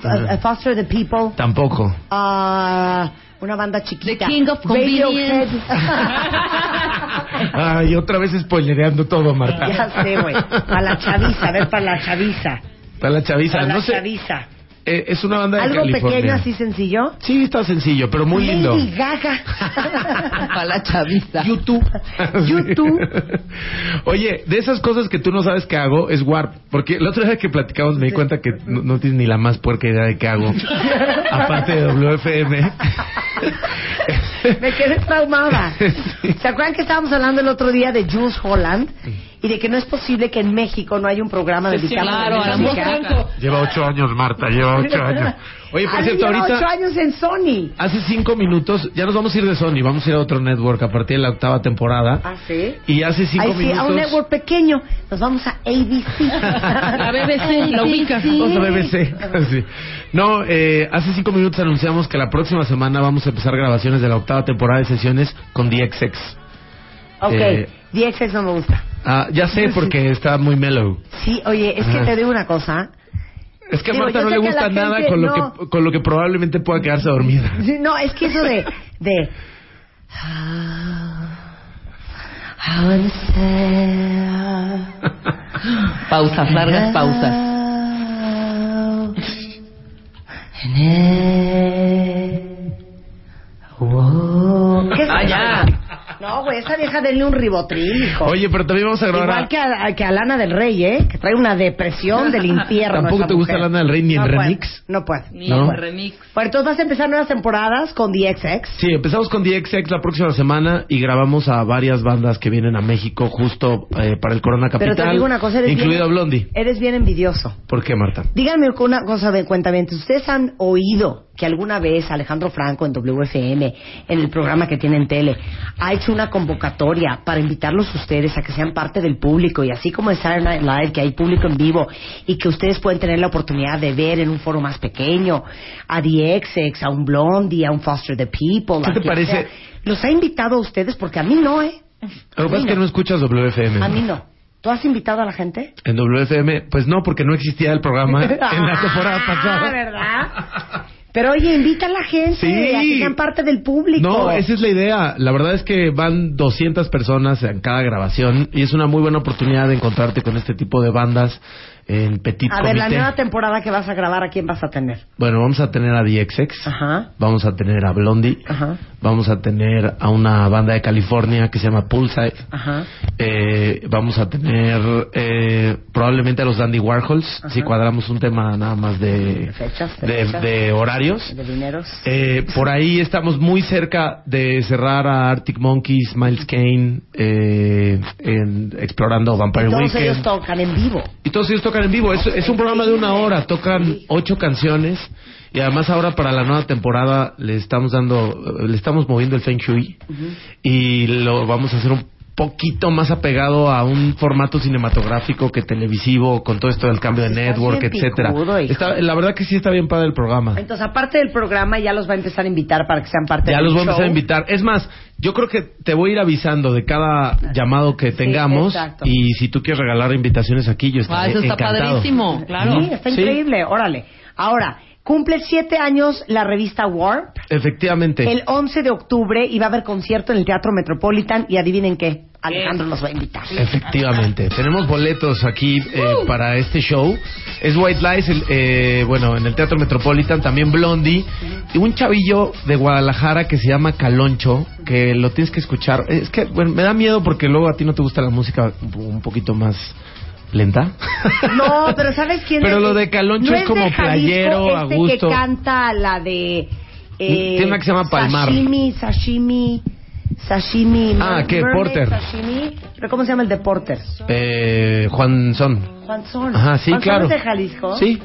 Uh, Foster the People. tampoco. Ah, una banda chiquita. The King of Radiohead. Ay, otra vez spoilereando todo, Marta. ya sé, güey. Para la chaviza, a ver, para la chaviza. Para la chaviza, Para la no sé. chaviza. Eh, es una banda de ¿Algo California. pequeño, así sencillo? Sí, está sencillo, pero muy lindo. Lady Gaga. Para la chaviza. YouTube. YouTube. Oye, de esas cosas que tú no sabes que hago es Warp. Porque la otra vez que platicamos me di cuenta que no, no tienes ni la más puerca idea de qué hago. Aparte de WFM. Me quedé traumada. ¿Se acuerdan que estábamos hablando el otro día de Jules Holland? Y de que no es posible que en México no haya un programa Sí, dedicado claro, a a la música. Lleva ocho años, Marta, lleva ocho años. Oye, por Ah, cierto, lleva ahorita... ocho años en Sony. Hace cinco minutos, ya nos vamos a ir de Sony, vamos a ir a otro network a partir de la octava temporada. ¿Ah, sí? Y hace cinco Ahí sí, a un minutos... network pequeño. Nos vamos a ABC. La BBC, la ubicas. Vamos a BBC. Sí. No, eh, hace cinco minutos anunciamos que la próxima semana vamos a empezar grabaciones de la octava temporada de sesiones con DXX. Ok, Eh, DXX no me gusta. Ah, ya sé porque está muy mellow. Sí, oye, es que Ajá. te digo una cosa. Es que a Marta no le gusta nada gente con lo, no- que, con lo que probablemente pueda quedarse dormida. Sí, No, es que eso de... de Pausas, largas pausas. ¿Qué es Ah, ya. No, güey, esa vieja denle un ribotril, hijo. Oye, pero también vamos a grabar... Igual a- que a, que a Lana del Rey, ¿eh? Que trae una depresión del infierno. ¿Tampoco te gusta mujer. Lana del Rey ni en No puede, remix? No puede. Ni ¿No? en remix. Bueno, entonces vas a empezar nuevas temporadas con DXX. Sí, empezamos con DXX la próxima semana y grabamos a varias bandas que vienen a México justo eh, para el Corona Capital. Pero te digo una cosa, eres incluido bien, Blondie. Eres bien envidioso. ¿Por qué, Marta? Díganme una cosa de cuenta Ustedes han oído que alguna vez Alejandro Franco en WFM, en el programa que tiene en tele, ha hecho una convocatoria para invitarlos ustedes a que sean parte del público y así como en Saturday Night Live, que hay público en vivo y que ustedes pueden tener la oportunidad de ver en un foro más pequeño a The XX, a un Blondie, a un Foster the People. ¿Qué a te parece? sea. ¿Los ha invitado a ustedes? Porque a mí no, ¿eh? Lo que pasa es que no escuchas WFM. A mí no. ¿Tú has invitado a la gente? En WFM, pues no, porque no existía el programa en la temporada Ah, pasada. ¿verdad? Pero oye, invita a la gente Sí. a que sean parte del público. No, esa es la idea. La verdad es que van 200 personas en cada grabación y es una muy buena oportunidad de encontrarte con este tipo de bandas en petit A ver, la nueva temporada que vas a grabar, ¿a quién vas a tener? Bueno, vamos a tener a DXX, Ajá. vamos a tener a Blondie, Ajá. vamos a tener a una banda de California que se llama Poolside, Ajá. eh, vamos a tener eh, probablemente a los Dandy Warhols, si cuadramos un tema nada más de, Fechas, de de, fechas. de horarios. De dineros. Eh, por ahí estamos muy cerca de cerrar a Arctic Monkeys, Miles Kane, eh, en, explorando Vampire Todos Weekend. ellos tocan en vivo. Y todos ellos tocan en vivo. Es, es un programa de una hora. Tocan ocho canciones. Y además ahora para la nueva temporada le estamos dando, le estamos moviendo el Feng Shui. Y lo vamos a hacer un poquito más apegado a un formato cinematográfico que televisivo, con todo esto del cambio de network, bien etcétera. picudo, hijo. Está- la verdad que sí está bien padre el programa. Entonces, aparte del programa, ya los va a empezar a invitar para que sean parte Ya del los voy a show. empezar a invitar. Es más, yo creo que te voy a ir avisando de cada llamado que tengamos. exacto. y si tú quieres regalar invitaciones aquí, yo estaré Ah, eso está encantado. padrísimo, claro. Sí, está Sí. increíble. Órale. Ahora, cumple siete años la revista Warp. Efectivamente. El 11 de octubre y va a haber concierto en el Teatro Metropolitan y adivinen qué, Alejandro nos va a invitar. Efectivamente, tenemos boletos aquí eh, para este show. Es White Lies, el, eh, bueno, en el Teatro Metropolitan, también Blondie. Y un chavillo de Guadalajara que se llama Caloncho, que lo tienes que escuchar. Es que, bueno, me da miedo porque luego a ti no te gusta la música un poquito más lenta. No, pero ¿sabes quién Pero es? lo de Caloncho ¿No es como de playero, a este gusto. que canta la de... eh, Tiene una que se llama Palmar. Sashimi, sashimi, sashimi. Ah, ¿qué? mermaid Porter. Sashimi. ¿Pero cómo se llama el de Porter? Eh, Juan Son. Juan Son. Ajá, sí, Juan Son claro. es de Jalisco? Sí,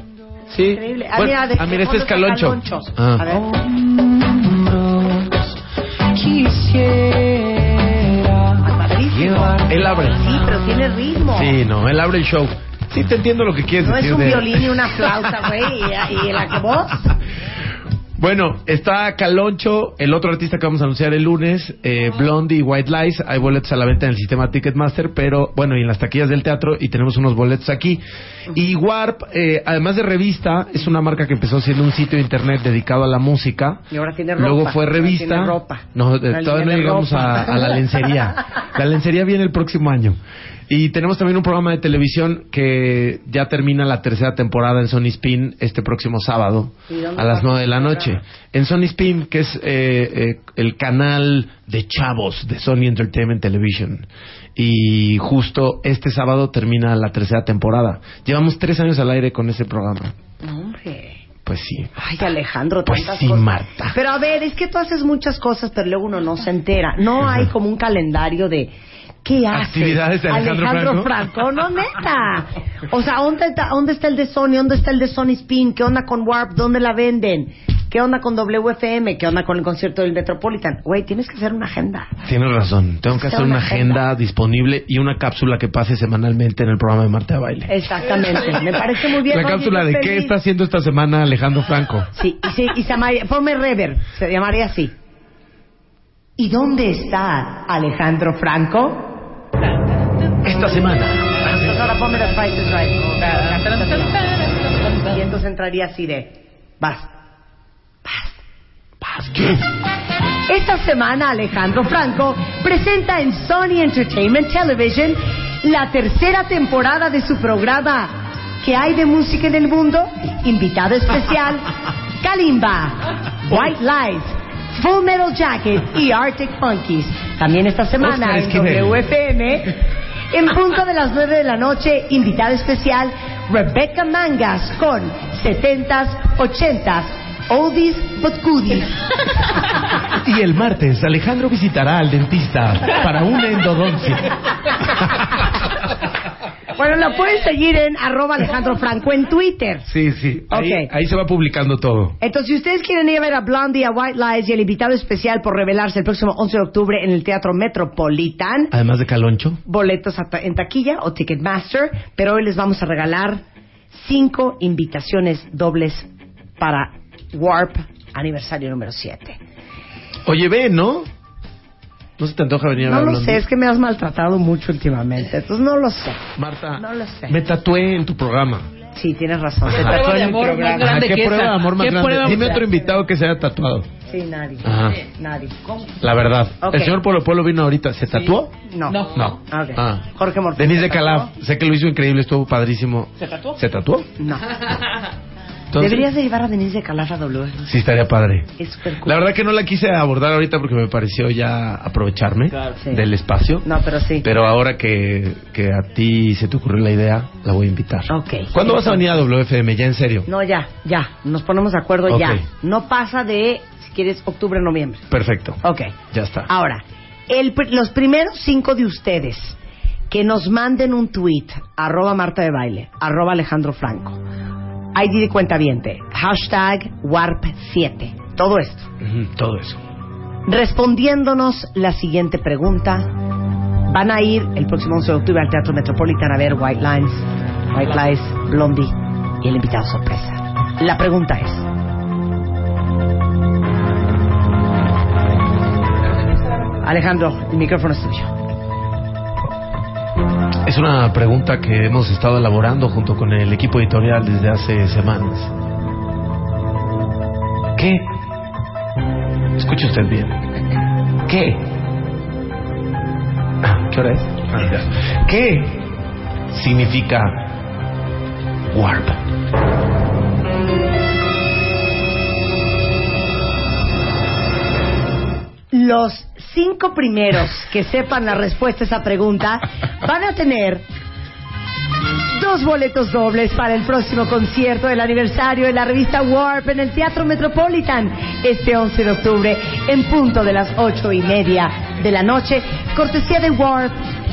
sí. Increíble. Ah, Bueno, mira, de- ah, mira, este es Caloncho. Caloncho. Ah. A ver. Padrísimo. Él abre. Sí, pero tiene ritmo. Sí, no, él abre el show. Sí, te entiendo lo que quieres No es decir. un de- violín y una flauta, güey, y, y la voz. Bueno, está Caloncho, el otro artista que vamos a anunciar el lunes, eh, Blondie y White Lies. Hay boletos a la venta en el sistema Ticketmaster, pero bueno, y en las taquillas del teatro, y tenemos unos boletos aquí. Y Warp, eh, además de revista, es una marca que empezó siendo un sitio de internet dedicado a la música. Y ahora tiene ropa. Luego fue Ahora revista. tiene ropa. No, eh, todavía no llegamos a la lencería. La lencería viene el próximo año. Y tenemos también un programa de televisión que ya termina la tercera temporada en Sony Spin este próximo sábado ¿Y dónde a las nueve de la noche. En Sony Spin, que es eh, eh, el canal de chavos de Sony Entertainment Television. Y justo este sábado termina la tercera temporada. Llevamos tres años al aire con ese programa. Hombre. Pues sí. Ay, Alejandro, Pues tantas sí, cosas. Marta. Pero a ver, es que tú haces muchas cosas, pero luego uno no se entera. No hay como un calendario de ¿qué hace Actividades de Alejandro Franco? No, neta. O sea, ¿dónde está, ¿dónde está el de Sony? ¿Dónde está el de Sony Spin? ¿Qué onda con Warp? ¿Dónde la venden? ¿Qué onda con WFM? ¿Qué onda con el concierto del Metropolitan? Güey, tienes que hacer una agenda. Tienes razón. Tengo que hacer una una agenda disponible y una cápsula que pase semanalmente en el programa de Marta de Baile. Exactamente. Me parece muy bien. La cápsula de qué está haciendo esta semana Alejandro Franco. Sí, y, sí, y se llamaría, ponme rever, se llamaría así. ¿Y dónde está Alejandro Franco? Esta semana. Ahora ponme Right. Y entonces entraría así de, vas. Paz, ¿qué? Esta semana Alejandro Franco presenta en Sony Entertainment Television la tercera temporada de su programa ¿Qué hay de música en el mundo? Invitado especial, Kalimba, White Lies, Full Metal Jacket y Arctic Monkeys. También esta semana Oscar en Esquivel. WFM, en punto de las 9 de la noche, invitada especial, Rebecca Mangas con 70s, 80s, Oldies but Goodies. Y el martes Alejandro visitará al dentista para una endodoncia. Bueno, lo pueden seguir en arroba Alejandro Franco en Twitter. Sí, sí. Ahí, Ok. ahí se va publicando todo. Entonces, si ustedes quieren ir a ver a Blondie, a White Lies y el invitado especial por revelarse el próximo 11 de octubre en el Teatro Metropolitan, Además de Caloncho. boletos ta- en taquilla o Ticketmaster, pero hoy les vamos a regalar cinco invitaciones dobles para Warp aniversario número 7. Oye, ve, ¿no? ¿No se te antoja venir a No ver lo sé, es que me has maltratado mucho últimamente, entonces no lo sé. Marta, No lo sé. me tatué en tu programa. Sí, tienes razón. Ajá. Se tatuó en el programa. ¿Qué prueba de amor más grande? Dime otro invitado que se haya tatuado. Sí, nadie. Ajá. Nadie. La verdad. Ok. El señor Polo Polo vino ahorita. ¿Se tatuó? No. No. Ok. Ah. Jorge Morfín. Denise ¿se de tatuó? Calaf. Sé que lo hizo increíble, estuvo padrísimo. ¿Se tatuó? ¿Se tatuó? No. Entonces- Deberías de llevar a Denise de a W. Sí, estaría padre. Es súper cool. La verdad que no la quise abordar ahorita porque me pareció ya aprovecharme Sí. del espacio. No, pero sí. Pero ahora que, que a ti se te ocurrió la idea, la voy a invitar. Ok. ¿Cuándo vas a venir a WFM? Ya en serio. No, ya, ya. Nos ponemos de acuerdo ya. No pasa de, si quieres, octubre, noviembre. Perfecto. Ok. Ya está. Ahora, el los primeros cinco de ustedes que nos manden un tweet, arroba Marta de Baile, arroba Alejandro Franco, ID de cuenta viente, hashtag Warp7, todo esto, Todo eso. respondiéndonos la siguiente pregunta, van a ir el próximo 11 de octubre al Teatro Metropolitan a ver White Lines, White Lies, Blondie y el invitado sorpresa. La pregunta es, Alejandro, el micrófono es tuyo. Es una pregunta que hemos estado elaborando junto con el equipo editorial desde hace semanas. ¿Qué? Escuche usted bien. ¿Qué? ¿Qué hora es? Ah. ¿Qué significa warp? Los cinco primeros que sepan la respuesta a esa pregunta van a tener dos boletos dobles para el próximo concierto del aniversario de la revista Warp en el Teatro Metropolitan este 11 de octubre en punto de las ocho y media de la noche, cortesía de Warp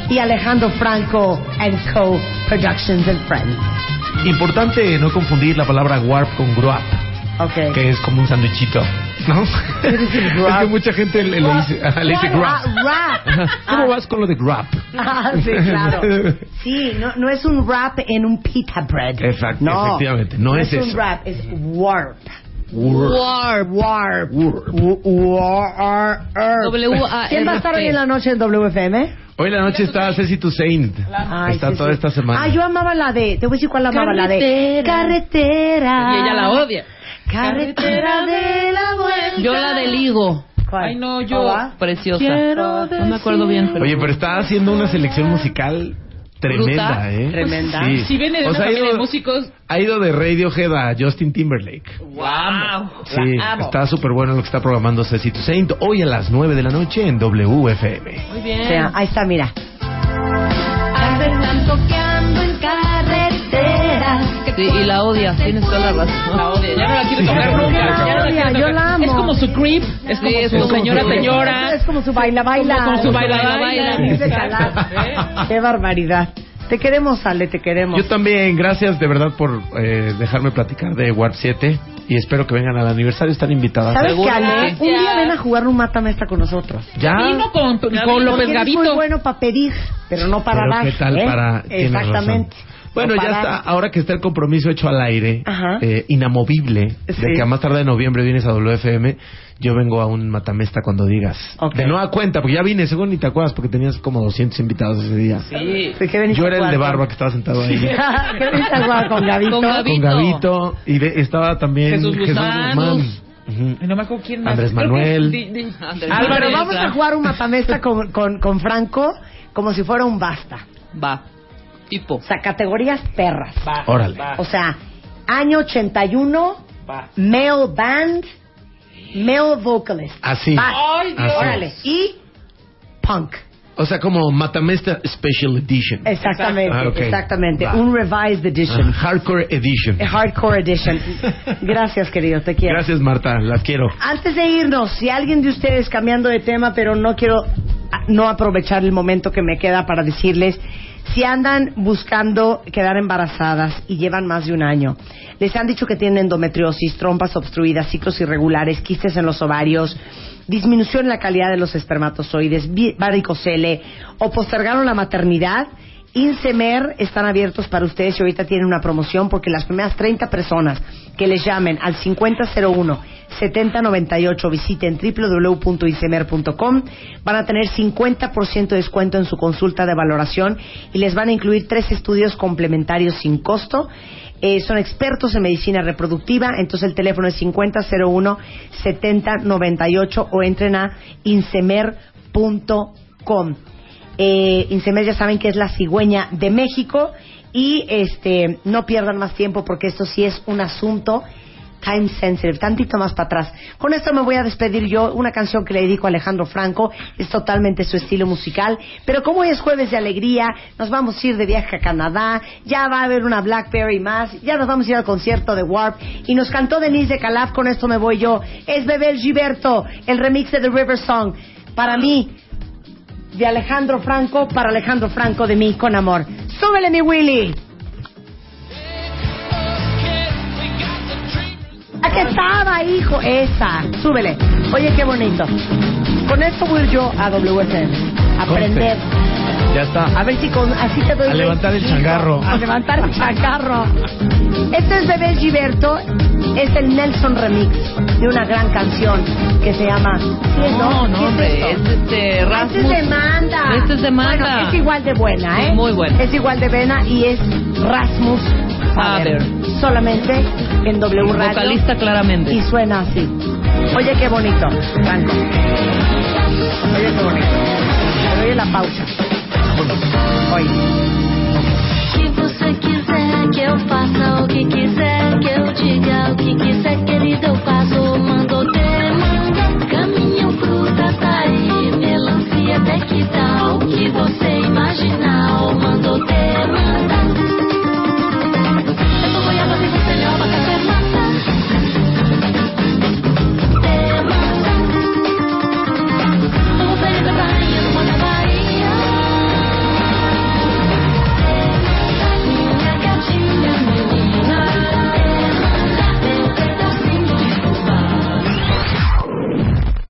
y Alejandro Franco and Co. Productions and Friends. Importante no confundir la palabra warp con gruap, Okay. que es como un sándwichito, ¿no? ¿Qué dice es que mucha gente le, le dice, ajá, le dice grab. Ah, rap. ¿Cómo vas con lo de grab? Ah, sí, claro. Sí, no, no es un wrap en un pita bread. Exacto, no, efectivamente, no es un eso. wrap, es warp. Warp. Warp. Warp. Warp. W-A-R-P. ¿Quién va a estar hoy en la noche en WFM? Hoy en la noche está Ceci to Saint. Ay, está sí, toda sí. esta semana. Ah, yo amaba la de. Te voy a decir cuál amaba. La de. Carretera. Carretera. Y ella la odia. Carretera de la vuelta. Yo la del higo. ¿Cuál? Ay, no, yo. Preciosa. Quiero no me acuerdo bien, pero. Oye, pero está haciendo una selección musical tremenda, Bruta. ¿eh? Tremenda. Sí. Si viene de O una sea, ha familia ido- de músicos, Ha ido de Radiohead a Justin Timberlake. wow. Sí, está súper bueno lo que está programando Ceci to Saint hoy a las 9 de la noche en WFM. Muy bien. O sea, ahí está, mira. Andan toqueando en carretera. Sí, y la odias, tienes toda la razón. La odia. Ya no la quiero tocar nunca. Ya no la Yo la amo. Es como su creep. Es como Sí, es su como señora, su- señora. Es como su baila, baila. Como su baila, baila, Calaf. Qué barbaridad. Te queremos, Ale, te queremos. Yo también, gracias de verdad por eh, dejarme platicar de Warp 7 y espero que vengan al aniversario, están invitadas. ¿Sabes qué, Ale? que. Un día ven a jugar un mátame esta con nosotros. Ya. Vino con, con Porque López eres muy Gavito. bueno para pedir, pero no para Pero dar. qué tal ¿eh? para... tienes Exactamente. razón. Bueno, ya está, ahora que está el compromiso hecho al aire, Ajá. eh, inamovible, Sí. de que a más tarde de noviembre vienes a WFM, yo vengo a un matamesta cuando digas. Ok. De nueva cuenta, porque ya vine, según ni te acuerdas, porque tenías como 200 invitados ese día. Sí. Sí, ¿qué veniste Yo era el de barba que estaba sentado ahí. ¿Qué veniste a jugar con Gavito? Con Gavito. Con Gavito, y de- estaba también Jesús Guzmán. Ujú. Y no me acuerdo quién más. Andrés que- Manuel. di- di- Andrés Álvaro, Manuel, vamos a jugar un matamesta con, con, con Franco como si fuera un basta. Va. Tipo. O sea, categorías perras. Va, Órale. va, O sea, año 81, va. male band, male vocalist. Así. Va. Ay, Dios. Así. Órale. Y punk. O sea, como Matamesta Special Edition. Exactamente, Ah, exactamente. Va. Un revised edition. Ah, hardcore Edition. A hardcore edition. Gracias, querido, te quiero. Gracias, Marta, las quiero. Antes de irnos, si alguien de ustedes cambiando de tema, pero no quiero ah, no aprovechar el momento que me queda para decirles, Si andan buscando quedar embarazadas y llevan más de un año, les han dicho que tienen endometriosis, trompas obstruidas, ciclos irregulares, quistes en los ovarios, disminución en la calidad de los espermatozoides, varicocele o postergaron la maternidad, Insemer están abiertos para ustedes y ahorita tienen una promoción porque las primeras 30 personas que les llamen al 5001 7098 visiten www.insemer.com van a tener 50% de descuento en su consulta de valoración y les van a incluir tres estudios complementarios sin costo. Eh, son expertos en medicina reproductiva, entonces el teléfono es 5001 7098 o entren a insemer.com. Eh, Insemer ya saben que es la cigüeña de México. Y este no pierdan más tiempo porque esto sí es un asunto time sensitive, tantito más para atrás. Con esto me voy a despedir yo, una canción que le dedico a Alejandro Franco, es totalmente su estilo musical, pero como hoy es jueves de alegría, nos vamos a ir de viaje a Canadá, ya va a haber una Blackberry más, ya nos vamos a ir al concierto de Warp. Y nos cantó Denise de Calaf, con esto me voy yo, es Bebel Gilberto, el remix de The River Song, para mí, de Alejandro Franco para Alejandro Franco de mí con amor. ¡Súbele mi Willy! Aquí estaba, hijo. Esa. Súbele. Oye, qué bonito. Con esto voy yo a WFM. a Aprender. Ya está. A ver si con, así te doy A levantar el changarro. A levantar el changarro. Este es Bebé Gilberto. Es el Nelson Remix de una gran canción que se llama. ¿Sí es, No, no, ¿Qué hombre, esto? es este, Ah, Rasmus. Este es de Manda. Este es de Manda. Bueno, es igual de buena, ¿eh? Sí, muy buena. Es igual de buena y es Rasmus. Faber. Solamente en W Radio. Vocalista claramente. Y suena así. Oye, qué bonito, Franco. Oye, qué bonito. Pero oye la pausa. Oye. que você quiser que eu faça o que quiser que eu diga o que quiser querido eu faço mando demanda caminhão fruta aí melancia até que tal o que você imaginar o mando